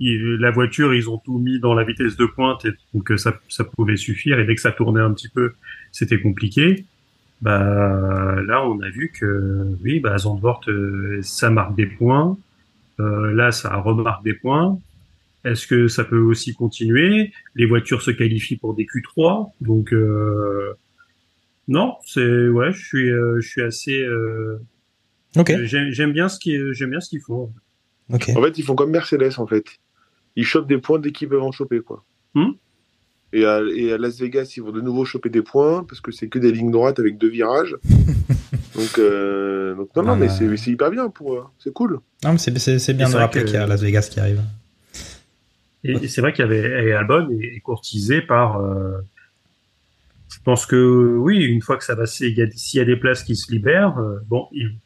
la voiture, ils ont tout mis dans la vitesse de pointe, et donc euh, ça, ça pouvait suffire. Et dès que ça tournait un petit peu, c'était compliqué. Bah là, on a vu que oui, bah Zandvoort, euh, ça marque des points. Euh, là, ça remarque des points. Est-ce que ça peut aussi continuer? Les voitures se qualifient pour des Q3, donc euh, non, c'est ouais, je suis, euh, je suis assez. euh, Ok. J'aime bien ce qu'ils, j'aime bien ce qu'ils font. Ok. En fait, ils font comme Mercedes, en fait. Ils chopent des points dès qu'ils peuvent en choper, quoi. Hmm? Et, à, et à Las Vegas, ils vont de nouveau choper des points parce que c'est que des lignes droites avec deux virages. donc, euh, donc, non, non, mais bah. c'est hyper bien pour eux. C'est cool. Non, mais c'est- bien de rappeler qu'il y a Las Vegas qui arrive. Et, et c'est vrai qu'il y avait et Albon est, courtisé par. euh, je pense que oui, une fois que ça va, y s'il y a des places qui se libèrent, euh, bon, il-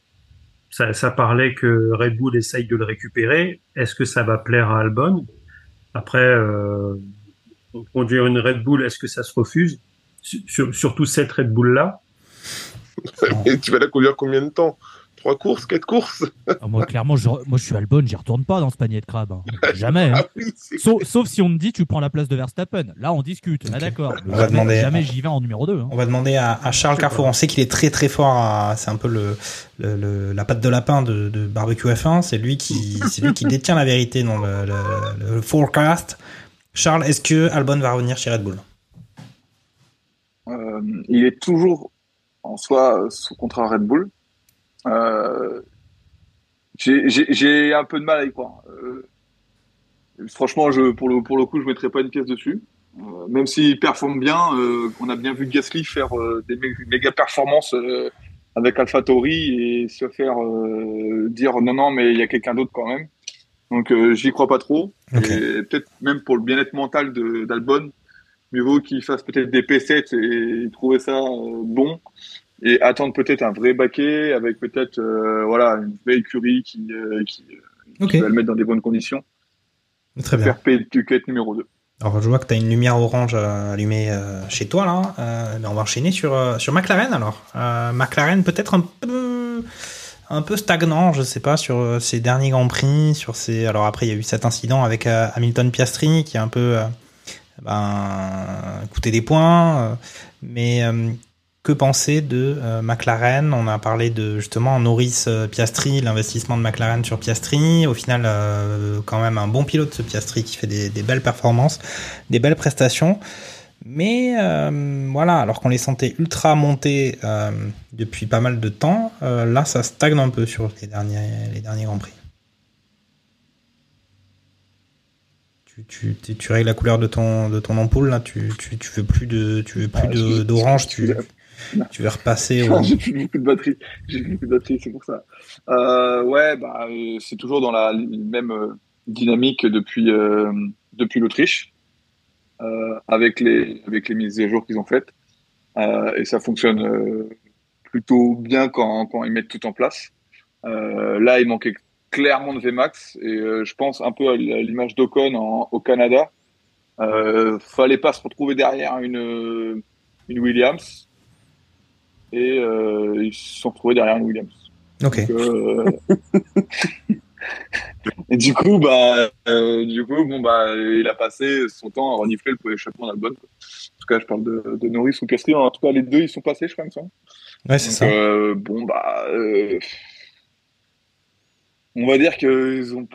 ça, ça parlait que Red Bull essaye de le récupérer. Est-ce que ça va plaire à Albon? Après, euh, conduire une Red Bull, est-ce que ça se refuse Sur- Surtout cette Red Bull là. Et tu vas la conduire combien de temps Trois courses, quatre courses Ah, moi, clairement, je, moi, je suis Albon, j'y retourne pas dans ce panier de crabe. hein. Jamais. hein. Ah oui, Sauf, sauf si on me dit tu prends la place de Verstappen. Là, on discute. Ah, d'accord. On va Jamais, demander- jamais j'y vais en numéro 2. On va demander à, à Charles Carrefour. On sait qu'il est très très fort. à- C'est un peu le, le- le- la patte de lapin de, de barbecue F1. C'est lui qui c'est lui qui détient la vérité dans le, le- le forecast. Charles, est-ce que Albon va revenir chez Red Bull? Euh, il est toujours en soi sous contrat Red Bull. Euh, j'ai- un peu de mal à y croire. Euh, franchement, pour, le, coup, je ne mettrai pas une pièce dessus. Euh, même s'il performe bien, euh, on a bien vu Gasly faire euh, des mé- méga performances euh, avec AlphaTauri et se faire euh, dire non, non, mais il y a quelqu'un d'autre quand même. Donc, euh, j'y crois pas trop. Et peut-être même pour le bien-être mental d'Albon, mieux vaut qu'il fasse peut-être des P7 et trouver ça euh, bon et attendre peut-être un vrai baquet avec peut-être euh, voilà une vraie écurie qui, euh, qui, Ok. qui va le mettre dans des bonnes conditions. Très bien. Faire numéro 2. Alors je vois que tu as une lumière orange allumée chez toi là. Ben, on va enchaîner sur, sur McLaren alors. McLaren peut-être un peu un peu stagnant, je sais pas, sur euh, ses derniers grands prix, sur ses. Alors après, il y a eu cet incident avec euh, Hamilton Piastri qui a un peu euh, ben, coûté des points. mais que penser de McLaren? On a parlé de justement Norris Piastri, l'investissement de McLaren sur Piastri. Au final, quand même un bon pilote ce Piastri qui fait des belles performances, des belles prestations. Mais euh, voilà, alors qu'on les sentait ultra montés euh, depuis pas mal de temps, euh, là ça stagne un peu sur les derniers, les derniers Grands Prix. Tu, tu, tu, tu règles la couleur de ton, de ton ampoule, là, tu, tu, tu veux plus de, tu veux plus Ah, d'orange, tu, tu veux repasser au. Non, j'ai plus beaucoup de batterie. J'ai plus beaucoup de batterie, c'est pour ça. Ouais, bah, c'est toujours dans la même dynamique depuis, depuis l'Autriche, avec, les, avec les mises à jour qu'ils ont faites. Euh, et ça fonctionne euh, plutôt bien quand, quand ils mettent tout en place. Euh, là, il manquait clairement de VMAX et euh, je pense un peu à l'image d'Ocon au Canada. Euh, fallait pas se retrouver derrière une, une Williams et euh, ils se sont retrouvés derrière une Williams. Ok. Donc, euh, et du coup, bah, euh, du coup, bon, bah, il a passé son temps à renifler le échappement d'Albon. quoi. En tout cas, je parle de, de Norris ou Piastri. En tout cas, les deux, ils sont passés, je crois, semble. Ouais, c'est Donc, ça. euh, bon, bah, euh, on va dire qu'ils ont,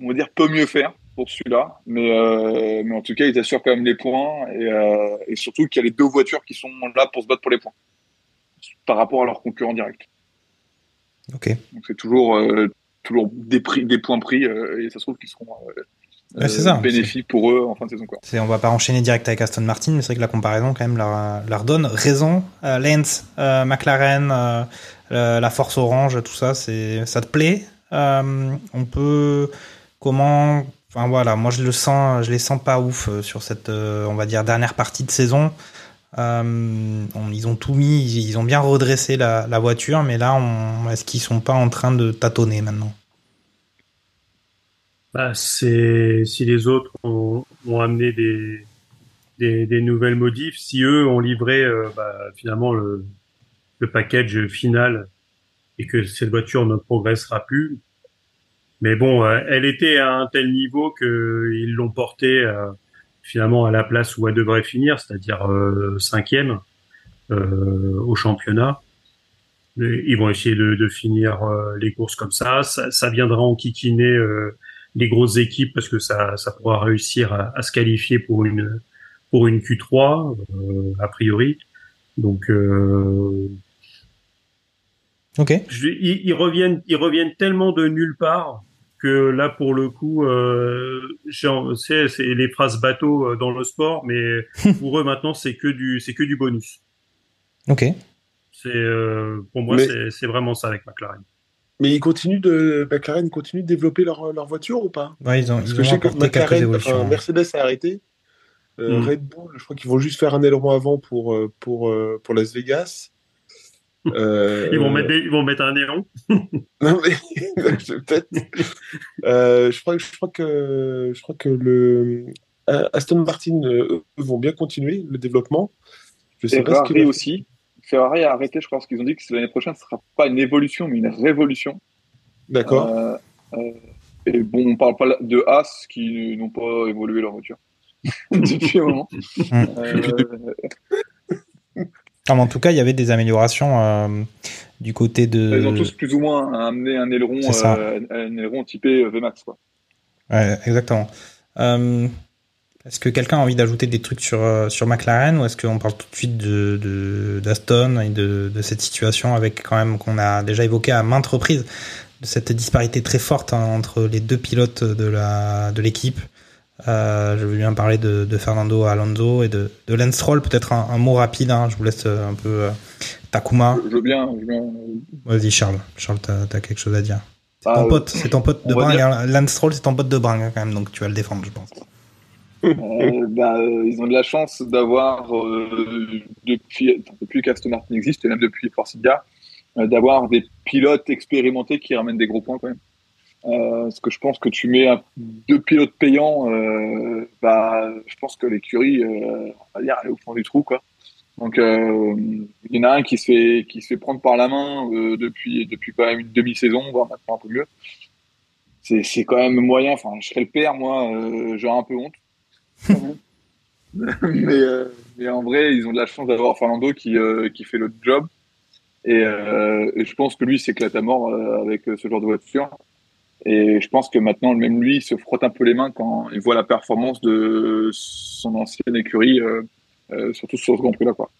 on va dire, peu mieux faire pour celui-là, mais, mais en tout cas, ils assurent quand même les points et, et surtout qu'il y a les deux voitures qui sont là pour se battre pour les points par rapport à leurs concurrents directs. Ok. Donc c'est toujours, euh, toujours des, prix, des points pris euh, et ça se trouve qu'ils seront euh, Ouais, ça. bénéfiques pour eux en fin de saison. Quoi. On va pas enchaîner direct avec Aston Martin, mais c'est vrai que la comparaison quand même leur, leur donne raison. Euh, Lance, euh, McLaren, euh, la, Force Orange, tout ça, c'est ça te plaît? Euh, On peut comment Enfin voilà, moi je le sens, je les sens pas ouf euh, sur cette, euh, on va dire dernière partie de saison. Euh, on- ils ont tout mis, ils, ont bien redressé la, voiture, mais là, est-ce qu'ils sont pas en train de tâtonner maintenant? Bah, si les autres ont, amené des, nouvelles modifs, si eux ont livré euh, bah, finalement le, le package final et que cette voiture ne progressera plus. Mais bon, euh, elle était à un tel niveau que ils l'ont portée finalement à la place où elle devrait finir, c'est-à-dire euh, cinquième euh, au championnat. Ils vont essayer de, de finir euh, les courses comme ça. Ça, ça viendra enquiquiner euh, les grosses équipes parce que ça, ça pourra réussir à, à se qualifier pour une pour une Q3 euh, a priori. Donc euh, Ok. je- ils, ils reviennent ils reviennent tellement de nulle part que là pour le coup euh, c'est c'est les phrases bateau euh, dans le sport mais pour eux maintenant c'est que du c'est que du bonus. Ok. C'est euh, pour moi Mais- c'est c'est vraiment ça avec McLaren. Mais ils continuent de, McLaren continue de développer leur, leur voiture ou pas? Ouais, ils ont, Parce ils que ont je sais que apporté quelques McLaren, évolutions. enfin, Mercedes a arrêté. Euh, Mm. Red Bull, je crois qu'ils vont juste faire un aileron avant pour, pour, pour Las Vegas. Euh, Ils vont mettre des- ils vont mettre un néon. Non mais peut-être. Euh, je crois, je crois que je crois que le euh, Aston Martin euh, eux, vont bien continuer le développement. Je sais pas ce Ferrari qu'il va- aussi. Ferrari a arrêté, je crois, parce qu'ils ont dit que l'année prochaine, ce sera pas une évolution, mais une révolution. D'accord. Euh, euh, et bon, on parle pas de As qui n'ont pas évolué leur voiture depuis un moment. Euh, Ah, en tout cas, il y avait des améliorations euh, du côté de. Ils ont tous plus ou moins amené un aileron, euh, un aileron typé VMAX. Quoi. Ouais, exactement. Euh, est-ce que quelqu'un a envie d'ajouter des trucs sur, euh, sur McLaren ou est-ce qu'on parle tout de suite de, de, d'Aston et de, de cette situation avec quand même qu'on a déjà évoqué à maintes reprises de cette disparité très forte hein, entre les deux pilotes de la de l'équipe? Euh, je veux bien parler de, de Fernando Alonso et de, de Lance Stroll. Peut-être un, un mot rapide. hein, je vous laisse euh, un peu euh, Takuma. Je veux bien. Bien... Vas-y Charles. Charles, t'as as quelque chose à dire. C'est Ah, ton euh, pote. C'est ton pote de bringue. dire- hein. Lance Stroll, c'est ton pote de bringue hein, quand même. Donc tu vas le défendre, je pense. Bah, ils ont de la chance d'avoir, depuis, depuis qu'Aston Martin existe, et même depuis Force d'avoir des pilotes expérimentés qui ramènent des gros points quand même. Euh, parce que je pense que tu mets un- deux pilotes payants, euh, bah, je pense que l'écurie, euh, on va dire, elle est au fond du trou, quoi. Donc euh, il y en a un qui se fait qui se fait prendre par la main depuis depuis quand même une demi-saison, voire maintenant un peu mieux. C'est c'est quand même moyen. Enfin, je serais le père, moi, j'aurais un peu honte. mais mais en vrai, ils ont de la chance d'avoir Fernando qui qui fait le job. Et, et je pense que lui s'éclate à mort avec ce genre de voiture. Et je pense que maintenant, même lui, il se frotte un peu les mains quand il voit la performance de son ancienne écurie, euh, euh, surtout sur ce Grand Prix-là. Quoi.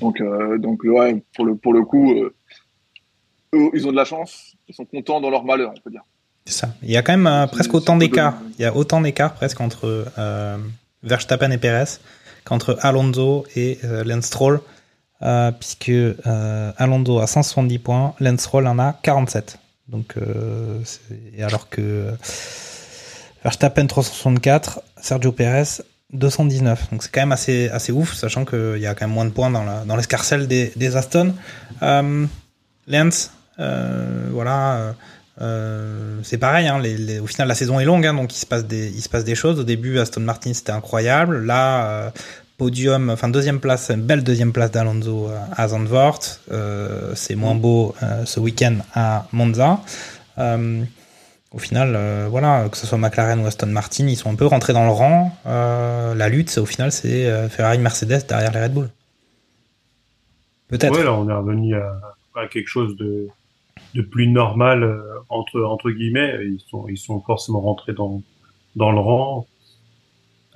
Donc, euh, donc ouais, pour, le, pour le coup, eux, ils ont de la chance. Ils sont contents dans leur malheur, on peut dire. C'est ça. Il y a quand même presque autant d'écart. Il y a autant d'écart presque entre Verstappen et Perez qu'entre Alonso et Lance Stroll, puisque Alonso a 170 points, Lance Stroll en a 47. Donc, euh, alors que Verstappen 364, Sergio Perez 219. Donc c'est quand même assez, assez ouf, sachant qu'il y a quand même moins de points dans la- dans l'escarcelle des, des Aston. Euh, Lance, euh, voilà, euh, euh, c'est pareil. Hein, au final, la saison est longue, hein, donc il se passe des, il se passe des choses. Au début, Aston Martin c'était incroyable. Là, euh, podium, enfin deuxième place, une belle deuxième place d'Alonso euh, à Zandvoort. Euh, c'est moins beau euh, ce week-end à Monza. Au final, voilà, que ce soit McLaren ou Aston Martin, ils sont un peu rentrés dans le rang. La lutte, au final, c'est Ferrari, Mercedes derrière les Red Bull. Peut-être. Ouais, là, on est revenu à, à quelque chose de, de plus normal entre entre guillemets. Ils sont ils sont forcément rentrés dans dans le rang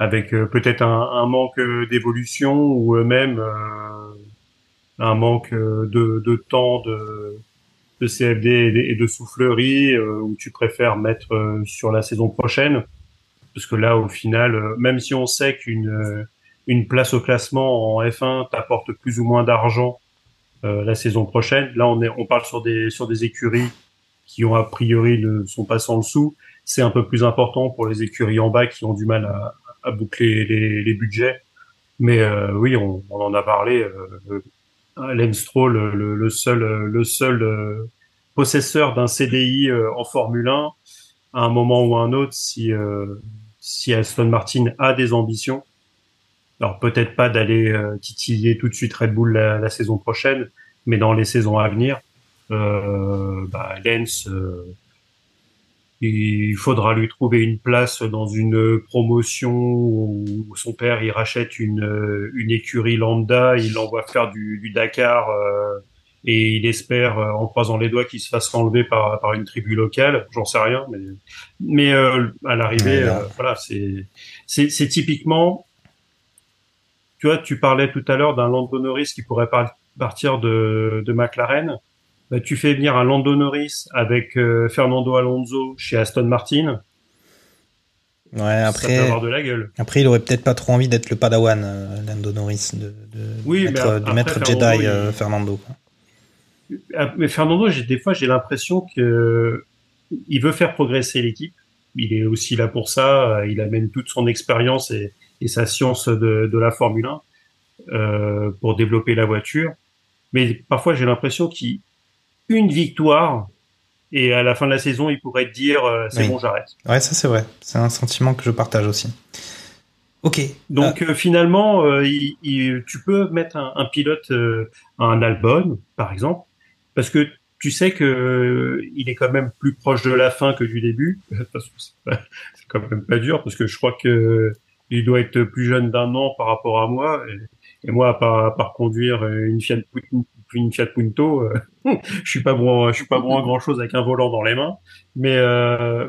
avec euh, peut-être un, un manque euh, d'évolution ou même euh, un manque de, de temps de de CFD et de, soufflerie euh, où tu préfères mettre sur la saison prochaine? Parce que là au final même si on sait qu'une une place au classement en F1 t'apporte plus ou moins d'argent la saison prochaine. Là, on est, on parle sur des sur des écuries qui ont a priori ne sont pas sans dessous. C'est un peu plus important pour les écuries en bas qui ont du mal à, à boucler les, les budgets. Mais euh, oui, on, on en a parlé. Euh, Lance Stroll, le, le seul le seul euh, possesseur d'un CDI euh, en Formule 1, à un moment ou à un autre, si euh, si Aston Martin a des ambitions, alors peut-être pas d'aller euh, titiller tout de suite Red Bull la, la saison prochaine, mais dans les saisons à venir, euh, bah, Lens, euh, il faudra lui trouver une place dans une promotion où son père il rachète une, euh, une écurie lambda, il l'envoie faire du, du Dakar euh, et il espère euh, en croisant les doigts qu'il se fasse enlever par, par une tribu locale, j'en sais rien, mais, mais euh, à l'arrivée, euh, voilà, c'est c'est c'est typiquement tu vois, tu parlais tout à l'heure d'un Lando Norris qui pourrait par- partir de, de McLaren. Bah, tu fais venir un Lando Norris avec euh, Fernando Alonso chez Aston Martin. Ouais, Ça peut après, avoir de la gueule. après, il aurait peut-être pas trop envie d'être le Padawan, euh, Lando Norris, de, de Oui, mettre, de après, mettre Fernando, Jedi il- euh, Fernando. Ah, Mais Fernando, des fois j'ai l'impression que il veut faire progresser l'équipe. Il est aussi là pour ça. Il amène toute son expérience et, et sa science de, de la Formule 1 euh, pour développer la voiture. Mais parfois j'ai l'impression qu'il une victoire et à la fin de la saison il pourrait te dire euh, c'est Oui. bon j'arrête. Ouais, ça c'est vrai. C'est un sentiment que je partage aussi. Ok. Donc euh, finalement, euh, il- il- tu peux mettre un, un pilote, euh, un Albon, par exemple, parce que tu sais que il est quand même plus proche de la fin que du début. Parce que c'est quand même pas dur, parce que je crois que il doit être plus jeune d'un an par rapport à moi. Et, et moi, à part, à part conduire une Fiat, Fiat Punto, euh, je suis pas bon, je suis pas bon à grand chose avec un volant dans les mains. Mais euh,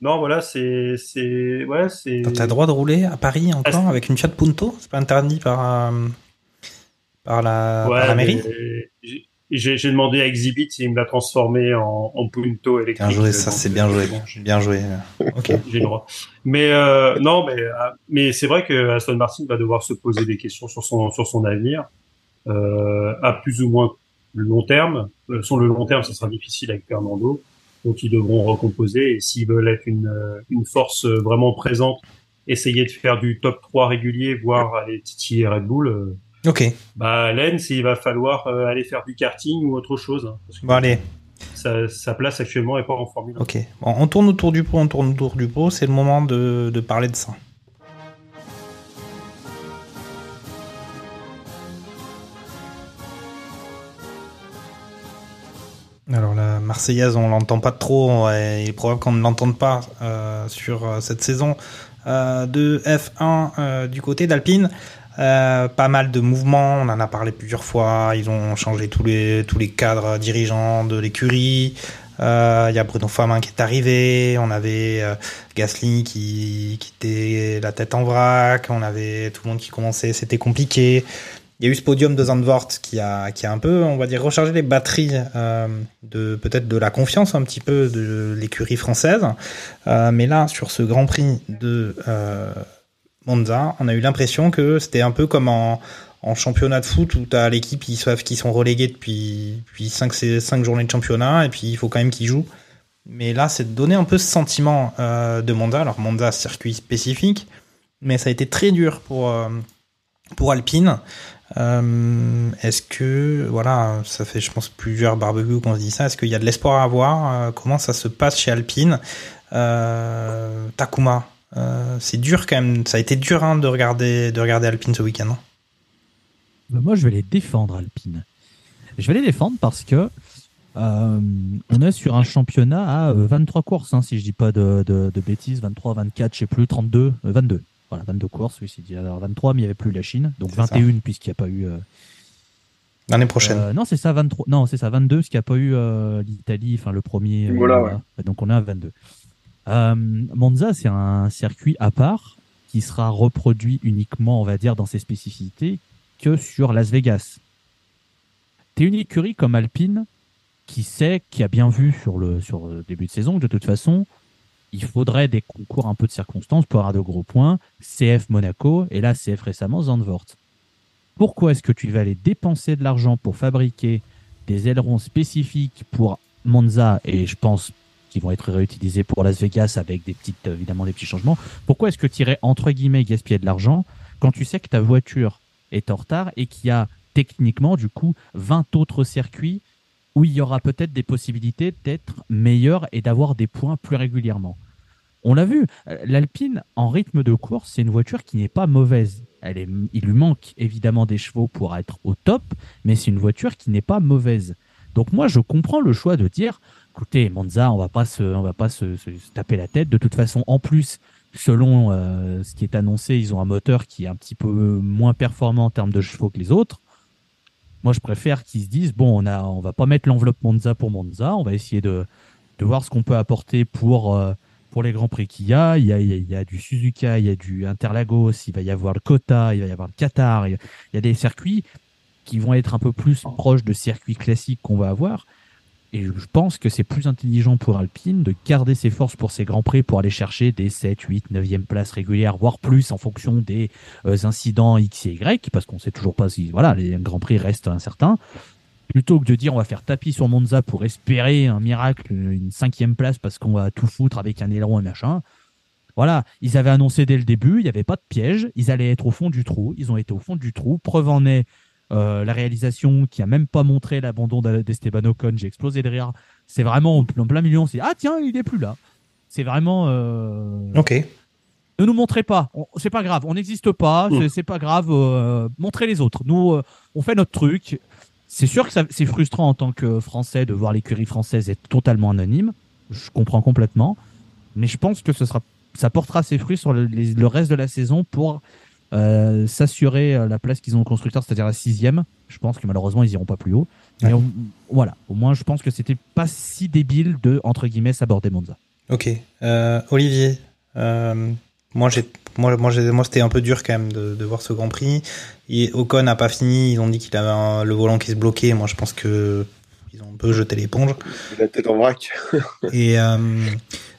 non, voilà, c'est, c'est, ouais, c'est. T'as le droit de rouler à Paris encore avec une Fiat Punto? C'est pas interdit par, euh, par, la, par la mairie? j'ai- demandé à Exhibit s'il me l'a transformé en, en Punto électrique. Bien joué, ça c'est bien joué. Bien joué. Ok. J'ai le droit. Mais euh, non, mais mais c'est vrai que Aston Martin va devoir se poser des questions sur son sur son avenir à plus ou moins le long terme. Euh, sur le long terme, ça sera difficile avec Fernando, donc ils devront recomposer. Et s'ils veulent être une euh, une force euh, vraiment présente, essayer de faire du top 3 régulier, voire aller titiller Red Bull. euh, Ok. bah Lens, il va falloir euh, aller faire du karting ou autre chose. hein, parce que Bon, allez. Sa, sa place actuellement est pas en Formule 1. Ok. Bon, on tourne autour du pot, on tourne autour du pot. C'est le moment de, de parler de ça. Alors la Marseillaise, on l'entend pas trop. et il est probable qu'on ne l'entende pas euh, sur euh, cette saison euh, de F1 euh, du côté d'Alpine. Pas mal de mouvements, on en a parlé plusieurs fois. Ils ont changé tous les tous les cadres dirigeants de l'écurie. Il y a Bruno Famin qui est arrivé. On avait Gasly qui, qui était la tête en vrac. On avait tout le monde qui commençait. C'était compliqué. Il y a eu ce podium de Zandvoort qui a, qui a un peu, on va dire, rechargé les batteries euh, de peut-être de la confiance un petit peu de l'écurie française. Euh, mais là, sur ce Grand Prix de euh, Monza, on a eu l'impression que c'était un peu comme en, championnat de foot où tu as l'équipe qui qu'ils sont relégués depuis, depuis 5, 5 journées de championnat et puis il faut quand même qu'ils jouent. Mais là, c'est de donner un peu ce sentiment de Monza. Alors Monza, circuit spécifique, mais ça a été très dur pour, pour Alpine. Euh, Est-ce que, voilà, ça fait, je pense, plusieurs barbecues qu'on se dit ça. Est-ce qu'il y a de l'espoir à avoir Euh, Comment ça se passe chez Alpine? Euh, Takuma, c'est dur quand même. Ça a été dur hein, de regarder, de regarder Alpine ce week-end. hein. Moi, je vais les défendre, Alpine. Je vais les défendre parce que on est sur un championnat à euh, 23 courses, hein, si je dis pas de, de, de bêtises, 23, 24, je sais plus, 32, euh, 22. Voilà, 22 courses, oui, c'est dit. Alors 23, mais il n'y avait plus la Chine, donc C'est ça. 21 puisqu'il n'y a pas eu. euh, L'année prochaine. euh, non, c'est ça, 23. Non, c'est ça, 22, parce qu'il n'y a pas eu euh, l'Italie, enfin le premier. euh, Voilà, voilà. Donc on est à 22. Euh, Monza, c'est un circuit à part qui sera reproduit uniquement, on va dire, dans ses spécificités que sur Las Vegas. T'es une écurie comme Alpine qui sait, qui a bien vu sur le, sur le début de saison que de toute façon, il faudrait des concours un peu de circonstances pour avoir de gros points. CF Monaco et là CF récemment Zandvoort. Pourquoi est-ce que tu vas aller dépenser de l'argent pour fabriquer des ailerons spécifiques pour Monza et je pense qu'ils vont être réutilisés pour Las Vegas avec des petites, évidemment des petits changements. Pourquoi est-ce que tu irais entre guillemets gaspiller de l'argent quand tu sais que ta voiture est en retard et qu'il y a techniquement du coup 20 autres circuits où il y aura peut-être des possibilités d'être meilleur et d'avoir des points plus régulièrement. On l'a vu, euh, l'Alpine en rythme de course, c'est une voiture qui n'est pas mauvaise. Elle est, il lui manque évidemment des chevaux pour être au top, mais c'est une voiture qui n'est pas mauvaise. Donc moi, je comprends le choix de dire, écoutez, Monza, on va pas se, on va pas se, taper la tête. De toute façon, en plus, selon euh, ce qui est annoncé, ils ont un moteur qui est un petit peu moins performant en termes de chevaux que les autres. Moi, je préfère qu'ils se disent bon, on a, on va pas mettre l'enveloppe Monza pour Monza, on va essayer de, de voir ce qu'on peut apporter pour euh, pour les grands prix qu'il y a. Il y a, il y a, il y a du Suzuka, il y a du Interlagos, il va y avoir le Kota, il va y avoir le Qatar. Il y a, il y a des circuits qui vont être un peu plus proches de circuits classiques qu'on va avoir. Et je pense que c'est plus intelligent pour Alpine de garder ses forces pour ces grands prix pour aller chercher des 7, 8, 9e places régulières, voire plus en fonction des euh, incidents X et Y, parce qu'on sait toujours pas si, voilà, les grands prix restent incertains. Plutôt que de dire on va faire tapis sur Monza pour espérer un miracle, une cinquième place parce qu'on va tout foutre avec un aileron et machin. Voilà, ils avaient annoncé dès le début, il n'y avait pas de piège, ils allaient être au fond du trou, ils ont été au fond du trou. Preuve en est euh, la réalisation qui a même pas montré l'abandon d'Esteban Ocon, j'ai explosé de rire. C'est vraiment en plein milieu, on s'est dit, ah tiens, il est plus là. C'est vraiment. euh, Ok. Ne nous montrez pas, c'est pas grave, on n'existe pas, c'est- c'est pas grave, euh, montrez les autres. Nous, euh, on fait notre truc. C'est sûr que c'est frustrant en tant que Français de voir l'écurie française être totalement anonyme. Je comprends complètement, mais je pense que ce sera, ça portera ses fruits sur le, les- le reste de la saison pour euh, s'assurer euh, la place qu'ils ont au constructeur, c'est-à-dire la sixième. Je pense que malheureusement ils iront pas plus haut. Mais on- voilà, au moins je pense que c'était pas si débile de entre guillemets s'aborder Monza. Ok. Euh, Olivier, euh, moi, j'ai, moi, moi, j'ai, moi, c'était un peu dur quand même de, de voir ce Grand Prix. Et Ocon n'a pas fini. Ils ont dit qu'il avait un- le volant qui se bloquait. Moi, je pense que ils ont un peu jeté l'éponge. La tête en vrac. Et euh,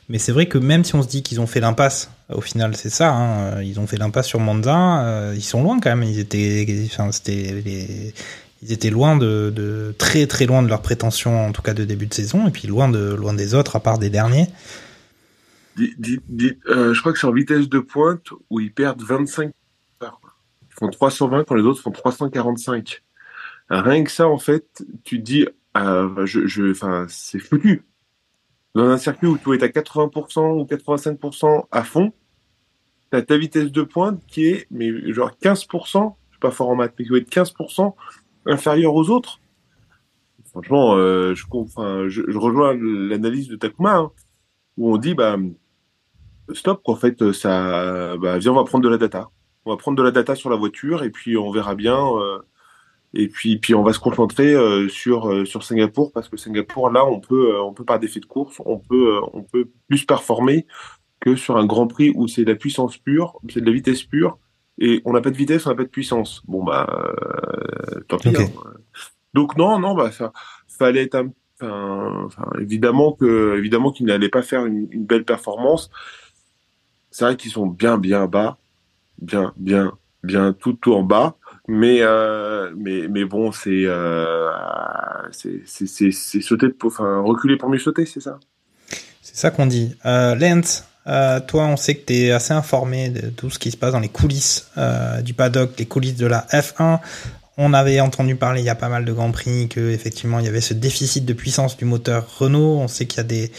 mais c'est vrai que même si on se dit qu'ils ont fait l'impasse, au final, c'est ça. hein, ils ont fait l'impasse sur Monza. euh, ils sont loin quand même. Ils étaient, enfin, c'était ils étaient loin de, de très très loin de leurs prétentions, en tout cas de début de saison, et puis loin de loin des autres, à part des derniers. Dis- euh, je crois que en vitesse de pointe où ils perdent 25 heures. Ils font 320 quand les autres font 345. Rien que ça, en fait, tu te dis, euh, je, je, c'est foutu. Dans un circuit où tu es à 80% ou 85% à fond, t'as ta vitesse de pointe qui est, mais genre 15%, je suis pas fort en maths, mais qui doit être 15% inférieure aux autres. franchement, euh, je, je, rejoins l'analyse de Takuma, hein, où on dit, bah, stop, qu'en fait, ça, bah, viens, on va prendre de la data. On va prendre de la data sur la voiture et puis on verra bien. euh, et puis, puis on va se concentrer euh, sur sur Singapour parce que Singapour, là, on peut, on peut par défait de course, on peut, on peut plus performer que sur un Grand Prix où c'est de la puissance pure, c'est de la vitesse pure, et on n'a pas de vitesse, on n'a pas de puissance. Bon bah, euh, tant pis. Hein. Donc non, non, bah ça fallait être un, enfin, enfin, évidemment que, évidemment qu'ils n'allaient pas faire une, une belle performance. C'est vrai qu'ils sont bien, bien bas, bien, bien, bien tout, tout en bas. Mais, euh, mais, mais bon, c'est, euh, c'est, c'est, sauter, enfin, reculer pour mieux sauter, c'est ça? C'est ça qu'on dit. Euh, Lance, euh, toi, on sait que tu es assez informé de tout ce qui se passe dans les coulisses euh, du paddock, les coulisses de la F1. On avait entendu parler il y a pas mal de grands prix que effectivement il y avait ce déficit de puissance du moteur Renault. On sait qu'il y a des,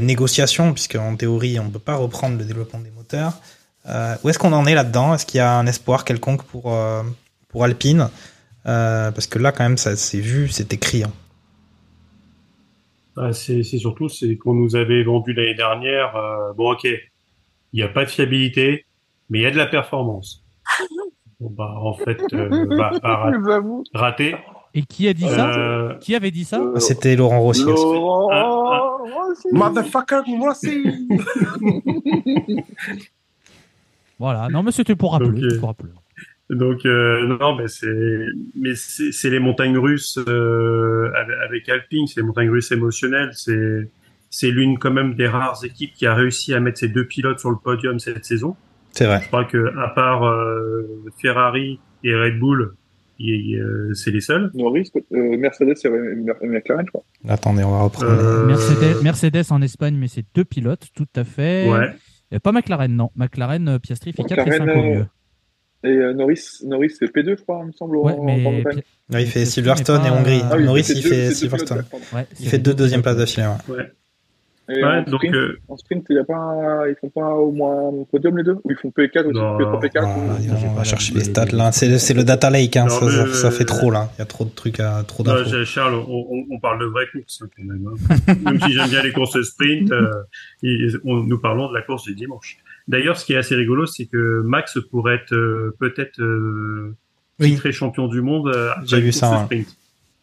négociations puisque en théorie on ne peut pas reprendre le développement des moteurs. Euh, où est-ce qu'on en est là-dedans? Est-ce qu'il y a un espoir quelconque pour euh, pour Alpine? Parce que là quand même ça s'est vu, c'est écrit. Ah, c'est surtout c'est qu'on nous avait vendu l'année dernière. euh, bon, ok, il n'y a pas de fiabilité, mais il y a de la performance. Bon, bah, en fait, euh, bah, bah, raté. Et qui a dit ça? Euh, Qui avait dit ça? Ah, C'était Laurent Rossi. Laurent Rossi. Motherfucker, moi aussi. Voilà, non mais c'était pour rappeler. Pour rappeler. Donc euh, non, mais c'est mais c'est c'est les montagnes russes euh, avec, avec Alpine, c'est les montagnes russes émotionnelles. C'est c'est l'une quand même des rares équipes qui a réussi à mettre ses deux pilotes sur le podium cette saison. C'est vrai. Je crois que à part euh, Ferrari et Red Bull, il- euh, c'est les seuls. Norris, euh, Mercedes et McLaren, je crois. Attendez, on va reprendre. Euh, Mercedes, Mercedes en Espagne, mais c'est deux pilotes, tout à fait. Ouais. Et pas McLaren, non. McLaren, euh, Piastri fait 4 et 5 McLaren, au mieux. Et euh, Norris, Norris c'est P2, je crois, il me semble, Ouais, en, mais en il fait Silverstone et Hongrie. Ah oui, Norris, il fait deux Silverstone. Ouais, Il fait deux deux deuxièmes pilotes. places d'affilée. ouais. Ouais. Et Ouais, en, donc, sprint, euh, en sprint, il y a pas, ils font pas au moins un podium les deux? Ou ils font P4 aussi Non. P3, P4 Ah, ou- donc, on pas va chercher les- stats là. C'est le data lake, hein. Non, ça, mais, ça- ça fait euh, trop là. Il y a trop de trucs, à, trop Non, d'infos. Charles, on, parle de vraies courses hein, quand même. hein. même si j'aime bien les courses sprint, euh, et- on, nous parlons de la course du dimanche. D'ailleurs, ce qui est assez rigolo, c'est que Max pourrait être euh, peut-être euh, Oui. titré champion du monde euh, J'ai vu ça, course ouais. sprint.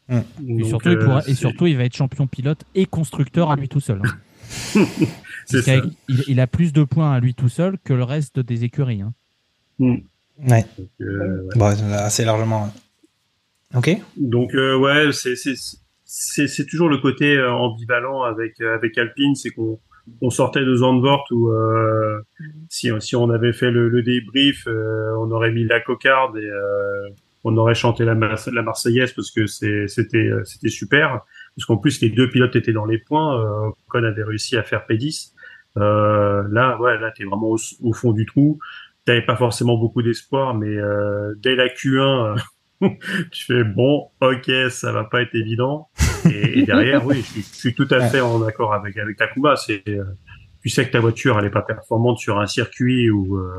Mm. Et, surtout, il pourra- et c'est- surtout, il va être champion pilote et constructeur à lui tout seul. hein. ça. il, il a plus de points à lui tout seul que le reste des écuries. hein. Mm. Ouais, Donc, euh, ouais. bon, assez largement. Ok. Donc euh, ouais, c'est toujours le côté ambivalent avec avec Alpine, c'est qu'on on sortait de Zandvoort où euh, si si on avait fait le, le débrief, euh, on aurait mis la cocarde et euh, on aurait chanté la, Mar- la Marseillaise parce que c'était euh, c'était super parce qu'en plus les deux pilotes étaient dans les points, euh, Ocon avait réussi à faire P10. Euh, là ouais, là t'es vraiment au, au fond du trou. T'avais pas forcément beaucoup d'espoir, mais euh, dès la Q1 euh, tu fais bon, ok, ça va pas être évident. Et, et derrière, oui, je, suis- je suis tout à fait en accord avec avec Takuma. C'est, euh, tu sais que ta voiture elle est pas performante sur un circuit où euh,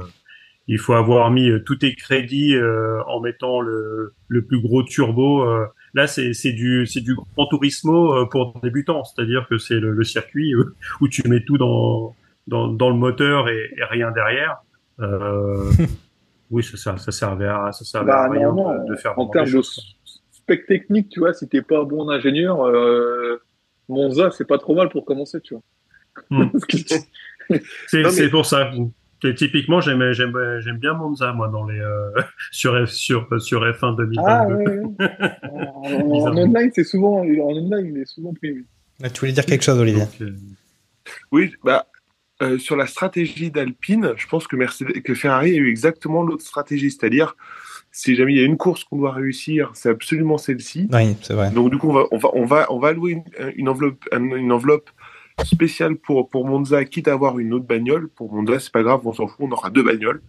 il faut avoir mis euh, tous tes crédits euh, en mettant le le plus gros turbo. euh. là, c'est c'est du c'est du grand tourismo euh, pour débutants, c'est-à-dire que c'est le, le circuit où, où tu mets tout dans dans dans le moteur et, et rien derrière. Euh, oui, ça, ça, ça servait à, ça servait Bah, à rien normalement, de, de faire en termes de. Spec technique, tu vois, si t'es pas bon ingénieur, euh, Monza, c'est pas trop mal pour commencer, tu vois. Hmm. C'est, mais- pour ça. Et typiquement, j'aime, bien Monza, moi, dans les, euh, sur F, sur, sur F1 2022. Ah ouais, ouais. En, en- en online, c'est souvent, en online, il est souvent pris. oui. Là, tu voulais dire quelque chose, Olivier? Donc, euh, Oui, bah, euh, sur la stratégie d'Alpine, je pense que, Mercedes, que Ferrari a eu exactement l'autre stratégie, c'est-à-dire, si jamais il y a une course qu'on doit réussir, c'est absolument celle-ci. Oui, c'est vrai. Donc du coup, on va, on va, on va, on va allouer une, une enveloppe, une enveloppe spéciale pour, pour Monza, quitte à avoir une autre bagnole. Pour Monza, c'est pas grave, on s'en fout, on aura deux bagnoles.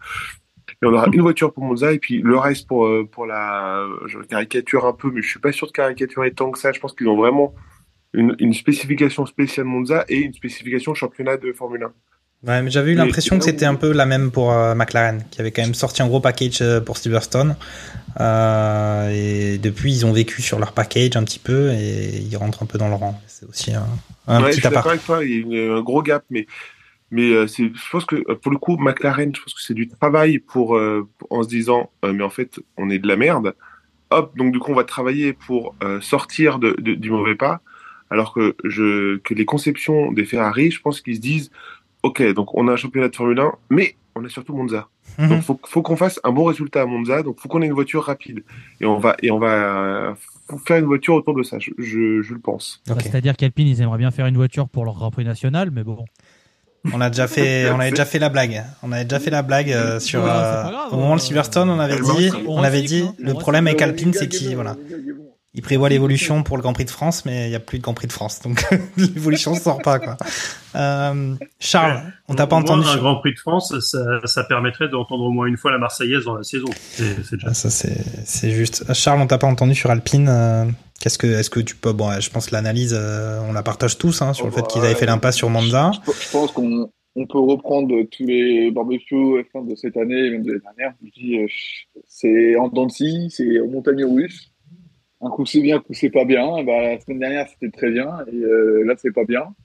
Et on aura une voiture pour Monza et puis le reste pour, euh, pour la. Je caricature un peu, mais je suis pas sûr de caricaturer tant que ça. Je pense qu'ils ont vraiment une, une spécification spéciale Monza et une spécification championnat de Formule 1. Ouais, mais j'avais eu l'impression que c'était un peu la même pour euh, McLaren, qui avait quand même sorti un gros package euh, pour Silverstone. Euh, et depuis, ils ont vécu sur leur package un petit peu et ils rentrent un peu dans le rang. C'est aussi un, un Ouais, je petit suis avec toi, il y a une- un gros gap, mais mais euh, c'est, je pense que euh, pour le coup, McLaren, je pense que c'est du travail pour, euh, en se disant, euh, mais en fait, on est de la merde. Hop, donc du coup, on va travailler pour euh, sortir de, de- du mauvais pas, alors que je que les conceptions des Ferrari, je pense qu'ils se disent, ok, donc on a un championnat de Formule 1, mais on a surtout Monza. Mhm. Donc faut faut qu'on fasse un bon résultat à Monza, donc faut qu'on ait une voiture rapide et on va et on va euh, faire une voiture autour de ça, je, je, je le pense. Bah, C'est-à-dire qu'Alpine, ils aimeraient bien faire une voiture pour leur Grand Prix national, mais bon. On a déjà fait, on avait déjà fait la blague. On avait déjà fait la blague euh, sur Ouais, euh, grave, au moment de Silverstone, on avait dit, on avait dit, recycle, le hein. problème avec Alpine, c'est qu'il voilà, il prévoit l'évolution pour le Grand Prix de France, mais il n'y a plus de Grand Prix de France, donc l'évolution ne sort pas quoi. Euh, Charles, on t'a pas entendu. Un sur- Grand Prix de France, ça, ça permettrait d'entendre au moins une fois la Marseillaise dans la saison. C'est déjà Ah, ça c'est c'est juste. Charles, on t'a pas entendu sur Alpine. euh, Qu'est-ce que, est-ce que tu peux, bon, je pense que l'analyse, euh, on la partage tous, hein, sur le fait qu'ils avaient fait l'impasse sur Monza. Je pense qu'on on peut reprendre tous les barbecues F1 de cette année et même de l'année dernière. Je dis, euh, c'est en dents de scie, c'est en montagne russe. Un coup c'est bien, un coup c'est pas bien. Bah, la semaine dernière c'était très bien et euh, là c'est pas bien.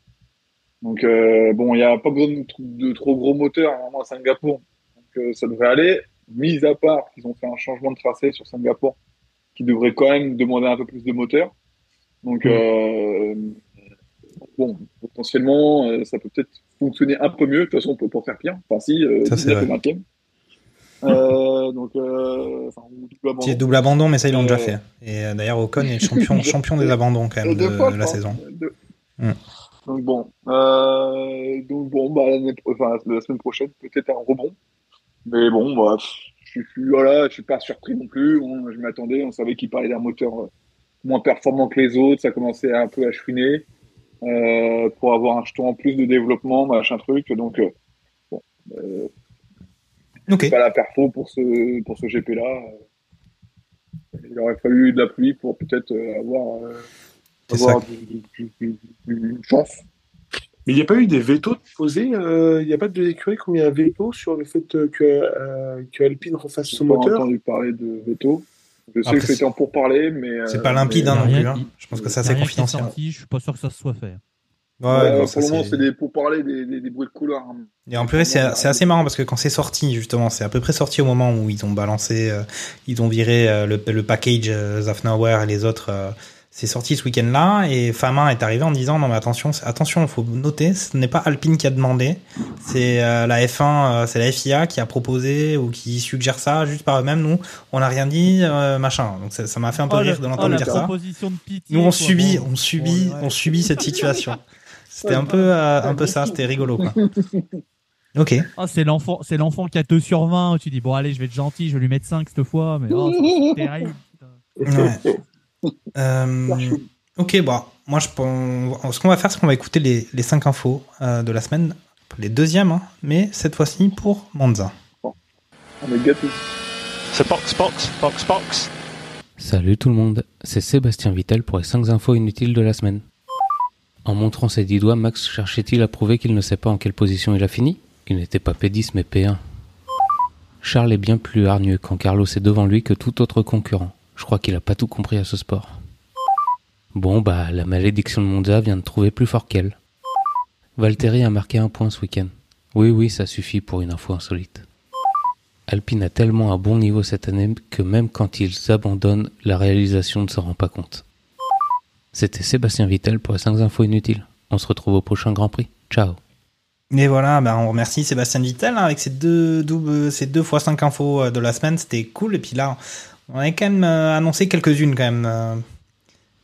Donc euh, bon, il n'y a pas besoin de, de trop gros moteurs à Singapour. Donc euh, ça devrait aller. Mis à part qu'ils ont fait un changement de tracé sur Singapour qui devrait quand même demander un peu plus de moteur. Donc euh, bon, potentiellement ça peut peut-être fonctionner un peu mieux. De toute façon, on peut pas faire pire. Enfin si, Ça, c'est 19 et vrai. 20e. Euh, donc, euh, enfin, double abandon. Double abandon, mais ça ils l'ont déjà Euh, fait. Et d'ailleurs, Ocon est champion, champion des abandons quand même de, fois, de la saison. Mm. Donc bon, donc bon, bah, enfin, la semaine prochaine peut-être un rebond, mais bon, bah, je suis, voilà, je suis pas surpris non plus. On- je m'attendais, on savait qu'il parlait d'un moteur moins performant que les autres, ça commençait un peu à chouiner pour avoir un jeton en plus de développement, machin truc. Donc bon, euh, c'est pas la perfo pour ce pour ce GP là. Il aurait fallu de la pluie pour peut-être euh, avoir, euh, avoir une chance. Mais il n'y a pas eu des vétos posés euh, Il n'y a pas de l'écurie qui ont mis un veto sur le fait euh, que, euh, que Alpine refasse son J'ai pas moteur? entendu parler de veto. Je sais Après, que c'était en pourparler, mais. euh, C'est pas limpide mais- hein, non plus. hein. Je pense que ça a c'est confidentiel. sorti, je suis pas sûr que ça se soit fait. Ouais, non, ça, pour le moment, c'est- c'est des pourparlers, des, des, des bruits de couloir. hein. Et en plus, c'est c'est assez marrant parce que quand c'est sorti, justement, c'est à peu près sorti au moment où ils ont balancé, euh, ils ont viré euh, le, le package euh, Zafnauer et les autres. euh, c'est sorti ce week-end-là et Fama est arrivé en disant non mais attention, attention, il faut noter, ce n'est pas Alpine qui a demandé, c'est euh, la F1, euh, c'est la FIA qui a proposé ou qui suggère ça juste par eux-mêmes. Nous, on n'a rien dit, euh, machin. Donc ça ça m'a fait un peu Oh, rire de oh, l'entendre la dire ça. proposition de pitié, Nous on quoi, subit, bon. on subit, on subit cette situation. C'était un peu, euh, un peu ça, c'était rigolo quoi. Ok. Ah, c'est l'enfant, c'est l'enfant qui a 2 sur 20. où Tu dis bon allez, je vais être gentil, je vais lui mettre 5 cette fois, mais oh, c'est terrible. Ouais. Euh, ok, bon, moi je pense. Ce qu'on va faire, c'est qu'on va écouter les, les 5 infos euh, de la semaine, les deuxièmes, hein, mais cette fois-ci pour Monza. On est gâtés. C'est box, box, box, box. Salut tout le monde, c'est Sébastien Vittel pour les 5 infos inutiles de la semaine. En montrant ses dix doigts, Max cherchait-il à prouver qu'il ne sait pas en quelle position il a fini? Qu'il n'était pas P10 mais P1. Charles est bien plus hargneux quand Carlos est devant lui que tout autre concurrent. Je crois qu'il a pas tout compris à ce sport. Bon bah, la malédiction de Monza vient de trouver plus fort qu'elle. Valtteri a marqué un point ce week-end. Oui oui, ça suffit pour une info insolite. Alpine a tellement un bon niveau cette année que même quand ils abandonnent, la réalisation ne s'en rend pas compte. C'était Sébastien Vittel pour les 5 infos inutiles. On se retrouve au prochain Grand Prix. Ciao. Et voilà, ben, on remercie Sébastien Vittel hein, avec ses deux, doubles, ses deux fois 5 infos euh, de la semaine, c'était cool. Et puis là, on avait quand même euh, annoncé quelques-unes quand même. euh.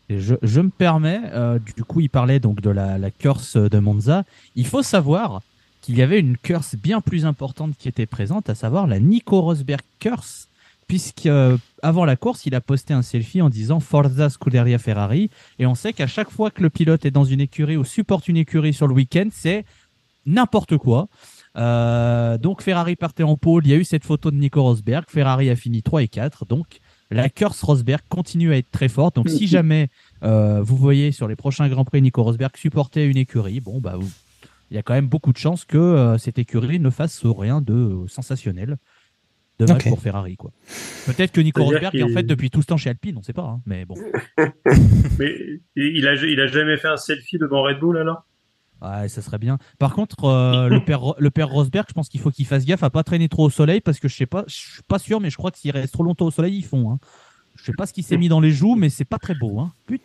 Et je, je me permets, euh, du coup, il parlait donc de la, la curse de Monza. Il faut savoir qu'il y avait une curse bien plus importante qui était présente, à savoir la Nico Rosberg curse, puisque euh, avant la course, il a posté un selfie en disant Forza Scuderia Ferrari, et on sait qu'à chaque fois que le pilote est dans une écurie ou supporte une écurie sur le week-end, c'est n'importe quoi. Euh, donc Ferrari partait en pôle, il y a eu cette photo de Nico Rosberg, Ferrari a fini 3 et 4, donc la curse Rosberg continue à être très forte. Donc si jamais euh, vous voyez sur les prochains Grands Prix Nico Rosberg supporter une écurie, bon bah vous, il y a quand même beaucoup de chances que euh, cette écurie ne fasse rien de sensationnel. Dommage Ok. pour Ferrari, quoi. Peut-être que Nico Rosberg est en fait depuis tout ce temps chez Alpine, on sait pas, hein, mais bon. Mais il a, il a jamais fait un selfie devant Red Bull alors? Ouais, ça serait bien. Par contre, euh, le, père, le père Rosberg, je pense qu'il faut qu'il fasse gaffe à pas traîner trop au soleil parce que je sais pas, je suis pas sûr, mais je crois que s'il reste trop longtemps au soleil, ils font. Hein. Je sais pas ce qu'il s'est mis dans les joues, mais c'est pas très beau. Hein. Putain.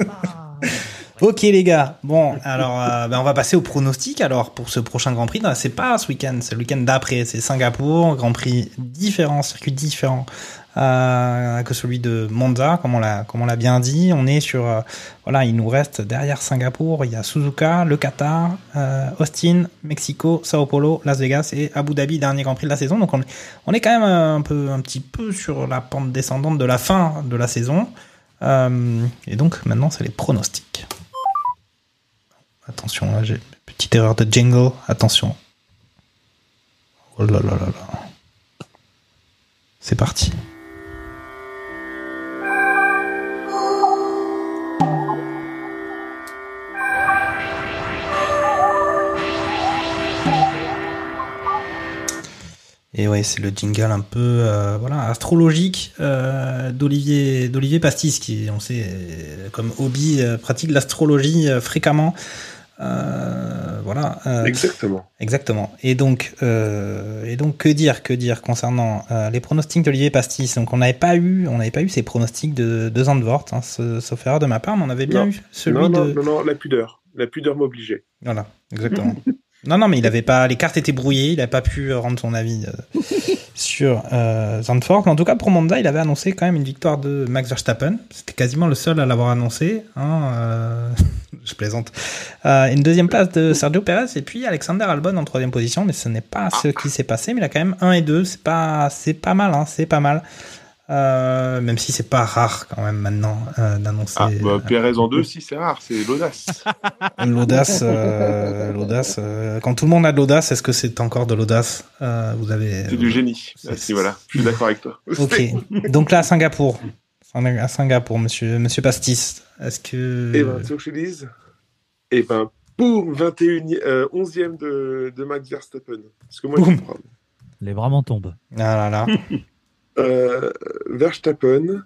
Ok les gars, bon alors euh, ben, on va passer au pronostic alors pour ce prochain Grand Prix. C'est pas ce week-end, c'est le week-end d'après, c'est Singapour, Grand Prix différent, circuit différent euh, que celui de Monza, comme on l'a bien dit. On est sur euh, voilà, il nous reste derrière Singapour, il y a Suzuka, le Qatar, Austin, Mexico, Sao Paulo, Las Vegas et Abu Dhabi dernier Grand Prix de la saison. Donc on, on est quand même un peu un petit peu sur la pente descendante de la fin de la saison. Et donc maintenant c'est les pronostics. Attention, là, j'ai une petite erreur de jingle. Attention. Oh là là là là. C'est parti. Et ouais, c'est le jingle un peu euh, voilà astrologique euh, d'Olivier d'Olivier Pastis qui, on sait, euh, comme hobby pratique l'astrologie fréquemment. Euh, voilà. euh, Exactement. Exactement. Et donc, euh, et donc, que dire, que dire concernant les pronostics d'Olivier Pastis? Donc, on n'avait pas eu, on n'avait pas eu ces pronostics de, de Zandvoort, hein, ce- sauf erreur de ma part, mais on avait bien Non. eu celui non, non, de. non, non, la pudeur. La pudeur m'obligeait. Voilà, exactement. non, non, mais il avait pas, les cartes étaient brouillées, il n'avait pas pu rendre son avis euh, sur euh, Zandvoort. Mais en tout cas, pour Monza, il avait annoncé quand même une victoire de Max Verstappen. C'était quasiment le seul à l'avoir annoncé. Hein, euh, je plaisante. Euh, une deuxième place de Sergio Perez et puis Alexander Albon en troisième position, mais ce n'est pas ce qui s'est passé. Mais il a quand même 1 et 2, c'est pas, c'est pas mal, hein, c'est pas mal. Euh, même si c'est pas rare quand même maintenant euh, d'annoncer. Ah, bah, Pérez en deux, si, c'est rare, c'est l'audace. L'audace, euh, l'audace. euh, quand tout le monde a de l'audace, est-ce que c'est encore de l'audace Euh, Vous avez. C'est du génie. Ah, si, voilà, je suis d'accord avec toi. Ok. Donc là, à Singapour, à Singapour, Monsieur, Monsieur Pastis, est-ce que Et ben, tu que je dise Et ben, boum, 21 euh, 11e de, de Max Verstappen. Parce que moi, je comprends. Les bras m'en tombent. Ah là là. Euh, Verstappen,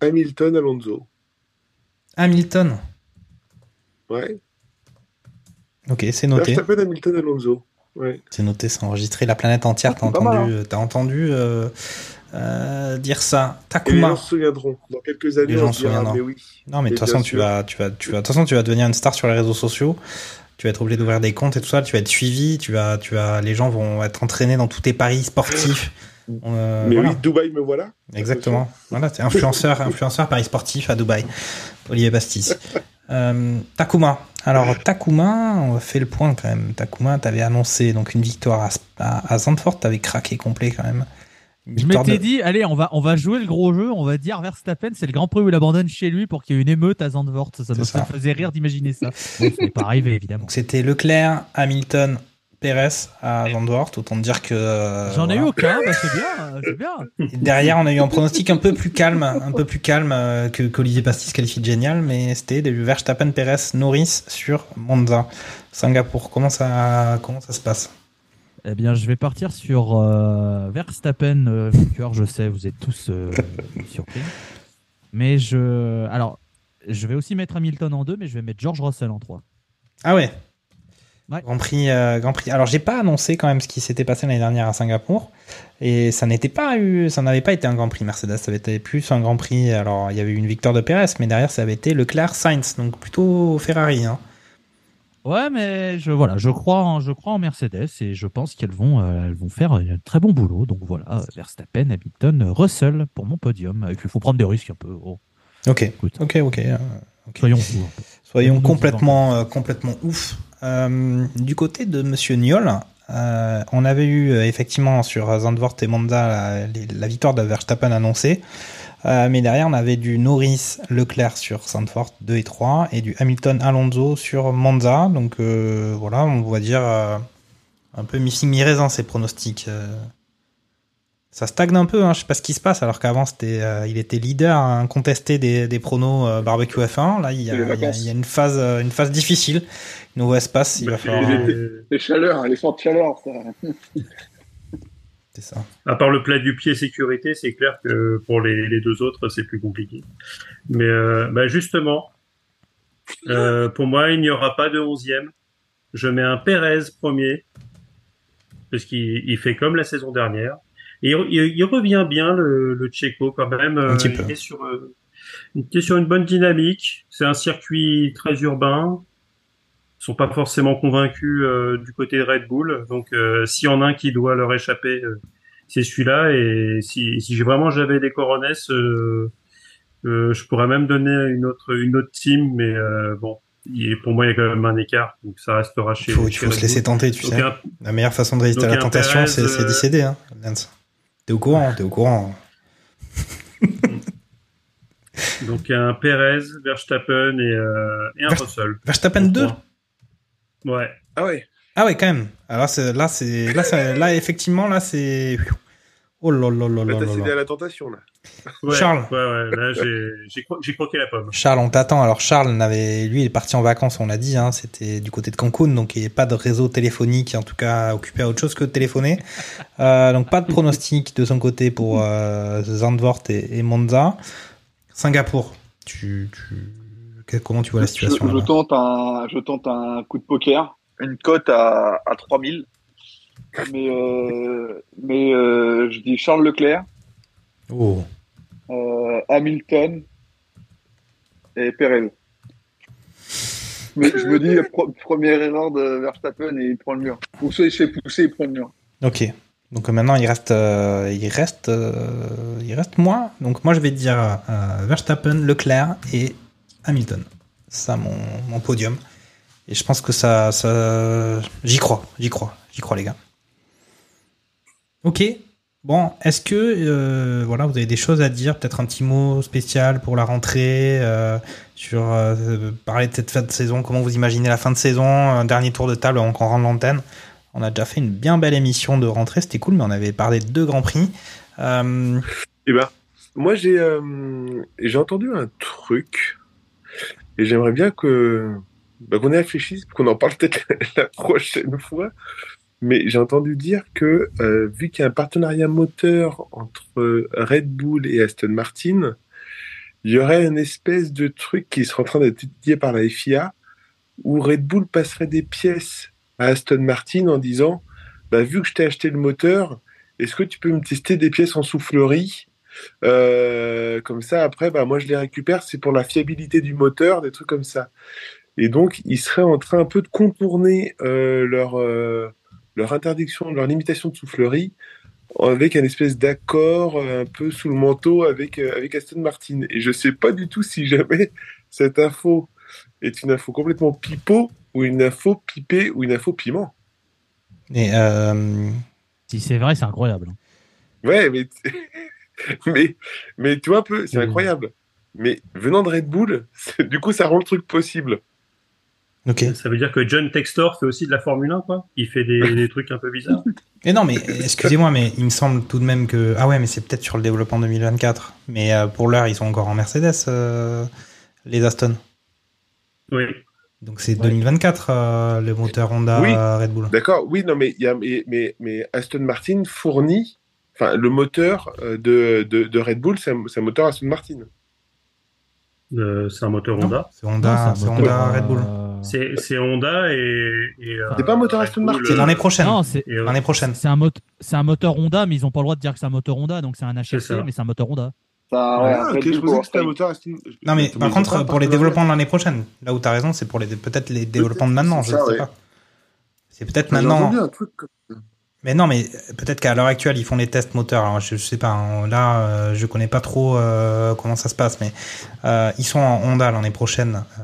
Hamilton, Alonso. Hamilton. Ouais. Ok, c'est noté. Verstappen, Hamilton, Alonso. Ouais. C'est noté, c'est enregistré. La planète entière t'a Pas mal, entendu, t'as entendu euh, euh, dire ça. Et les Takuma. gens se souviendront. Dans quelques années, Les gens on se dira, souviendront. mais oui. Non, mais de toute façon, tu vas, tu vas, tu vas, de façon, tu vas devenir une star sur les réseaux sociaux. Tu vas être obligé d'ouvrir des comptes et tout ça. Tu vas être suivi. Tu vas, tu vas, les gens vont être entraînés dans tous tes paris sportifs. Euh, Mais voilà. oui, Dubaï, me voilà. Exactement. Voilà, c'est influenceur, influenceur paris sportif à Dubaï. Olivier Bastis. Euh, Takuma. Alors Takuma, on fait le point quand même. Takuma, t'avais annoncé donc une victoire à, à, à Zandvoort, t'avais craqué complet quand même. Je m'étais de- dit, allez, on va, on va jouer le gros jeu, on va dire Verstappen, c'est le Grand Prix où il abandonne chez lui pour qu'il y ait une émeute à Zandvoort. Ça, me ça. faisait rire d'imaginer ça. Bon, ce n'est pas arrivé, évidemment. Donc c'était Leclerc, Hamilton, Perez à Zandvoort. Autant dire que. euh, J'en ai eu aucun, bah, c'est bien, c'est bien. Et Derrière, on a eu un pronostic un peu plus calme, un peu plus calme euh, que qu'Olivier Pastis qualifie de génial, mais c'était du Verstappen, Perez, Norris sur Monza, Singapour. Comment ça, comment ça se passe? Eh bien, je vais partir sur euh, Verstappen euh, vainqueur. Je sais, vous êtes tous euh, surpris. Mais je. Alors, je vais aussi mettre Hamilton en 2, mais je vais mettre George Russell en 3. Ah ouais? Ouais. Grand Prix, euh, Grand Prix. Alors j'ai pas annoncé quand même ce qui s'était passé l'année dernière à Singapour et ça n'était pas eu, ça n'avait pas été un Grand Prix Mercedes, ça avait été plus un Grand Prix. Alors il y avait eu une victoire de Perez, mais derrière ça avait été Leclerc, Sainz, donc plutôt Ferrari. Hein. Ouais, mais je, voilà, je, crois en, je crois en Mercedes et je pense qu'elles vont, euh, elles vont faire un très bon boulot. Donc voilà, Verstappen, Hamilton, Russell pour mon podium. Il faut prendre des risques un peu. Oh. Ok, ok, ok. euh, ok. Soyons. Soyons Soyons complètement, euh, complètement ouf. Euh, du côté de Monsieur Niol, euh, on avait eu euh, effectivement sur Zandvoort et Monza la, victoire de Verstappen annoncée. Mais derrière, on avait du Norris Leclerc sur Zandvoort 2 et 3 et du Hamilton Alonso sur Monza. Donc voilà, on va dire un peu mi-figue mi-raisin ces pronostics. Ça stagne un peu. Hein. Je sais pas ce qui se passe, alors qu'avant c'était, euh, il était leader incontesté des, des pronos euh, barbecue F1. Là, il y a, il y a- il y a une phase, euh, une phase difficile. Nouveau espace, il va falloir. Les, les- les chaleurs, les fortes chaleurs, ça. C'est ça. À part le plat du pied sécurité, c'est clair que pour les, les deux autres, c'est plus compliqué. Mais euh, bah justement, euh, pour moi, il n'y aura pas de onzième. Je mets un Pérez premier, parce qu'il il fait comme la saison dernière. Et il, revient bien, le, le Tchéco, quand même. Un petit Euh, peu. Il est sur, euh, il est sur une bonne dynamique. C'est un circuit très urbain. Ils sont pas forcément convaincus euh, du côté de Red Bull. Donc, euh, s'il y en a un qui doit leur échapper, euh, c'est celui-là. Et si, vraiment j'avais des Coronets, je pourrais même donner une autre une autre team, mais bon, il- pour moi il y a quand même un écart, donc ça restera chez. Il faut, se laisser tenter, tu Donc, sais. un- La meilleure façon de résister à la tentation, c'est d'y céder, hein, Lance. T'es au courant, t'es au courant. Donc un Perez, Verstappen et, euh, et un Ver- Russell. Verstappen Pour 2 moi. Ouais. Ah ouais. Ah ouais, quand même. Alors là, c'est là, c'est- là, effectivement, là, c'est. Oh là là là Là, t'as cédé à la tentation, là. Ouais, Charles. Ouais, ouais, là j'ai j'ai cro- j'ai croqué la pomme. Charles, on t'attend. Alors Charles n'avait, lui, il est parti en vacances, on l'a dit. Hein, C'était du côté de Cancun, donc il n'y a pas de réseau téléphonique, en tout cas occupé à autre chose que de téléphoner. Euh, donc pas de pronostic de son côté pour euh, Zandvoort et, et Monza. Singapour, tu, tu... comment tu vois la Je, situation je là-bas? tente un, je tente un coup de poker, une cote à, à 3000. Mais, euh, mais euh, je dis Charles Leclerc, Oh. euh, Hamilton et Perez. Mais je me dis, première erreur de Verstappen et il prend le mur. Ou soit il se fait pousser, il prend le mur. Ok. Donc maintenant il reste, euh, il reste, euh, il reste moi. Donc moi je vais dire euh, Verstappen, Leclerc et Hamilton. Ça mon, mon podium. Et je pense que ça, ça, j'y crois, j'y crois, j'y crois les gars. Ok. Bon, est-ce que euh, voilà, vous avez des choses à dire, peut-être un petit mot spécial pour la rentrée, euh, sur euh, parler de cette fin de saison, comment vous imaginez la fin de saison, dernier tour de table avant qu'on rende l'antenne? On a déjà fait une bien belle émission de rentrée, c'était cool, mais on avait parlé de deux grands prix. Eh ben, moi j'ai j'ai entendu un truc et j'aimerais bien que bah, qu'on y réfléchisse, qu'on en parle peut-être la prochaine fois. Mais j'ai entendu dire que euh, vu qu'il y a un partenariat moteur entre Red Bull et Aston Martin, il y aurait une espèce de truc qui serait en train d'être étudié par la FIA où Red Bull passerait des pièces à Aston Martin en disant bah, vu que je t'ai acheté le moteur, est-ce que tu peux me tester des pièces en soufflerie? Euh, Comme ça, après, bah, moi je les récupère, c'est pour la fiabilité du moteur, des trucs comme ça. Et donc, ils seraient en train un peu de contourner euh, leur, euh, leur interdiction, leur limitation de soufflerie avec un espèce d'accord euh, un peu sous le manteau avec, euh, avec Aston Martin. Et je sais pas du tout si jamais cette info est une info complètement pipeau ou une info pipée ou une info piment. et, euh, Si c'est vrai, c'est incroyable. Ouais, mais, mais, mais tu vois un peu, c'est incroyable. Mais venant de Red Bull, du coup, ça rend le truc possible. Ok. Ça veut dire que John Textor fait aussi de la Formule 1, quoi. Il fait des, des trucs un peu bizarres. Et non, mais excusez-moi, mais il me semble tout de même que. Ah ouais, mais c'est peut-être sur le développement 2024. Mais euh, pour l'heure, ils sont encore en Mercedes, euh, les Aston. Oui. Donc c'est 2024, euh, le moteur Honda Oui. euh, Red Bull. D'accord, oui, non, mais, il y a, mais, mais, mais Aston Martin fournit, enfin, le moteur euh, de, de, de Red Bull, c'est un, c'est un moteur Aston Martin. Euh, c'est un moteur Honda. C'est Honda, Non, c'est c'est Honda moteur, Red Bull. euh, C'est c'est Honda et. et euh, C'est pas un moteur Aston Martin. C'est l'année prochaine. C'est L'année prochaine. c'est un, mot- c'est un moteur Honda, mais ils n'ont pas le droit de dire que c'est un moteur Honda, donc c'est un C'est. HRC, mais c'est un moteur Honda. Ça, ouais, Ah, je pensais que c'était un moteur Aston Non, mais par ont contre, pour les développements de l'année prochaine, là où tu as raison, c'est pour les peut-être les développements de maintenant, c'est je ne sais pas. C'est peut-être maintenant. Mais non, mais peut-être qu'à l'heure actuelle, ils font les tests moteurs. Alors, je, je sais pas. hein, Là, euh, je connais pas trop euh, comment ça se passe, mais euh, ils sont en Honda l'année prochaine. euh,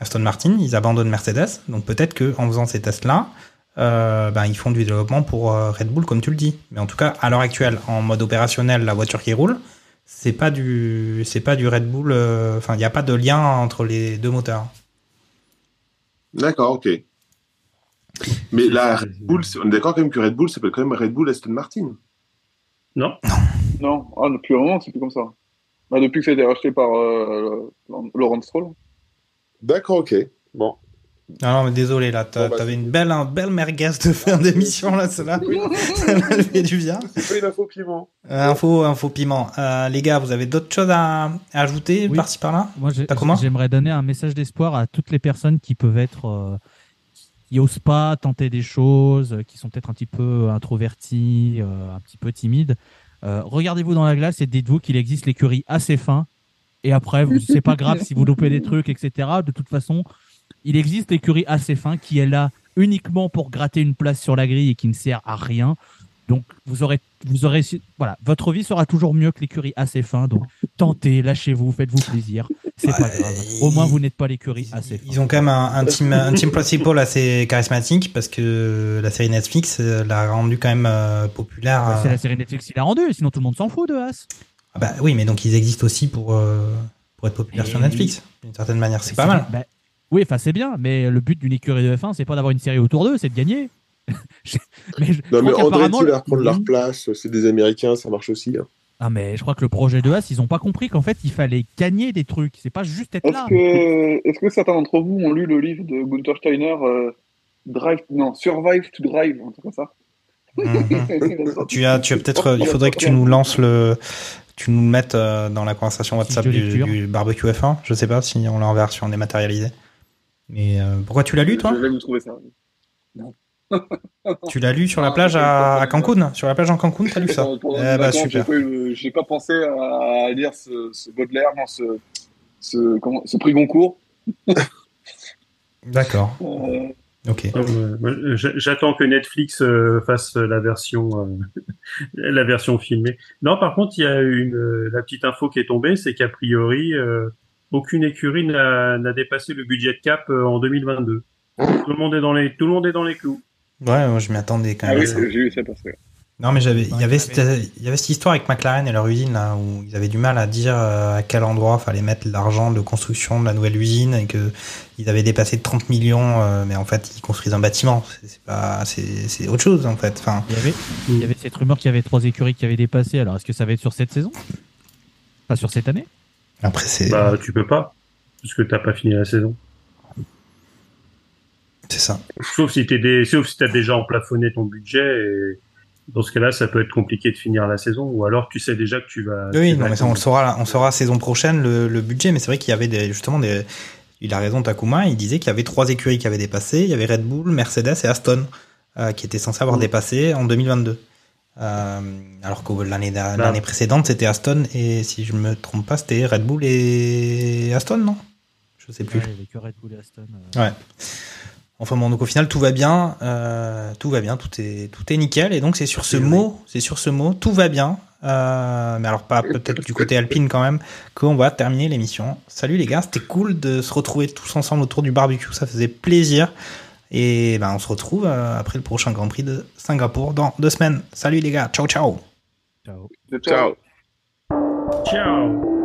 Aston Martin, ils abandonnent Mercedes. Donc peut-être que en faisant ces tests-là, ben, ils font du développement pour Red Bull, comme tu le dis. Mais en tout cas, à l'heure actuelle, en mode opérationnel, la voiture qui roule, c'est pas du, c'est pas du Red Bull. Enfin, il n'y a pas de lien entre les deux moteurs. D'accord, ok. Mais là, Red Bull, on est d'accord quand même que Red Bull s'appelle quand même Red Bull Aston Martin. Non Non, ah, depuis un moment, c'est plus comme ça. Bah, depuis que ça a été racheté par euh, Laurent Stroll. D'accord, ok. Bon. Ah non, mais désolé, là, Bon, bah, t'avais une belle, un belle merguez de fin d'émission, là, celle-là. Celle-là, elle fait du bien. C'est pas une info piment. Euh, info, info piment. Euh, les gars, vous avez d'autres choses à, à ajouter Oui. par-ci par-là? Moi, j'aimerais donner un message d'espoir à toutes les personnes qui peuvent être, euh, osent pas tenter des choses, euh, qui sont peut-être un petit peu introvertis, euh, un petit peu timides. Euh, Regardez-vous dans la glace et dites-vous qu'il existe l'écurie assez fin. Et après, c'est pas grave si vous loupez des trucs, etc. De toute façon, il existe l'écurie assez fin qui est là uniquement pour gratter une place sur la grille et qui ne sert à rien. Donc, vous aurez, vous aurez, voilà, votre vie sera toujours mieux que l'écurie assez fin. Donc, tentez, lâchez-vous, faites-vous plaisir. C'est pas grave. Au moins, vous n'êtes pas l'écurie assez fin. Ils ont quand même un, un team, un team principal assez charismatique parce que la série Netflix euh, l'a rendu quand même euh, populaire. Bah, C'est euh. la série Netflix qui l'a rendu, sinon tout le monde s'en fout de As. Ah bah oui, mais donc ils existent aussi pour, euh, pour être populaires Et- sur Netflix. D'une certaine manière, c'est pas mal. Bah, oui, enfin c'est bien, mais le but d'une écurie de F1, c'est pas d'avoir une série autour d'eux, c'est de gagner. Je- mais je, je Non, mais crois qu'apparemment, Andretti le- va reprendre leur place. C'est des Américains, ça marche aussi. hein. Ah mais je crois que le projet de As, ils ont pas compris qu'en fait il fallait gagner des trucs, c'est pas juste être Est-ce là. que, est-ce que certains d'entre vous ont lu le livre de Gunther Steiner, euh, Drive, non, Survive to Drive, un truc comme ça? Mhm. tu as, tu as peut-être, il faudrait que tu nous lances le, tu nous le mettes euh, dans la conversation WhatsApp du barbecue F1. Je sais pas si on l'a en version dématérialisée. Mais euh, pourquoi tu l'as lu toi? Je vais vous trouver ça. Non. Tu l'as lu sur la plage à, à Cancun Sur la plage en Cancun, t'as lu ça Eh bah super. J'ai pas, pensé à lire ce, ce Baudelaire, non, ce, ce, comment, ce prix Goncourt. D'accord. Euh, Ok. Euh, j- J'attends que Netflix euh, fasse la version euh, la version filmée. Non, par contre, il y a une euh, la petite info qui est tombée, c'est qu'a priori euh, aucune écurie n'a dépassé le budget cap euh, en 2022. Tout le monde est dans les tout le monde est dans les clous. Ouais, moi, je m'y attendais quand Ah même. oui, à ça. j'ai vu ça passer. Non, mais j'avais, il y avait cette, il y avait cette histoire avec McLaren et leur usine là où ils avaient du mal à dire euh, à quel endroit fallait mettre l'argent de construction de la nouvelle usine et que ils avaient dépassé de 30 millions, euh, mais en fait ils construisent un bâtiment. C'est c'est pas, c'est, c'est autre chose en fait. Enfin, Il y avait, il y avait cette rumeur qu'il y avait trois écuries qui avaient dépassé. Alors est-ce que ça va être sur cette saison? Pas sur cette année? Après c'est, Bah, tu peux pas parce que t'as pas fini la saison. C'est ça. Sauf si des, sauf si t'as déjà emplafonné ton budget et dans ce cas-là, ça peut être compliqué de finir la saison ou alors tu sais déjà que tu vas. Oui, tu non, vas mais ça, on le saura, on saura saison prochaine le, le budget. Mais c'est vrai qu'il y avait des, justement des. Il a raison, Takuma. Il disait qu'il y avait trois écuries qui avaient dépassé. Il y avait Red Bull, Mercedes et Aston euh, qui étaient censés avoir dépassé en 2022. Euh, alors que l'année l'année précédente, c'était Aston et si je me trompe pas, c'était Red Bull et Aston, non? Je sais plus. Ouais, il y avait que Red Bull et Aston. euh. Ouais. Enfin bon, donc au final tout va bien, euh, tout va bien, tout est tout est nickel et donc c'est sur ce mot, c'est sur ce mot, tout va bien. Euh, mais alors pas peut-être du côté alpine quand même qu'on va terminer l'émission. Salut les gars, c'était cool de se retrouver tous ensemble autour du barbecue, ça faisait plaisir. Et ben on se retrouve euh, après le prochain Grand Prix de Singapour dans deux semaines. Salut les gars, ciao ciao. Ciao. Ciao. Ciao.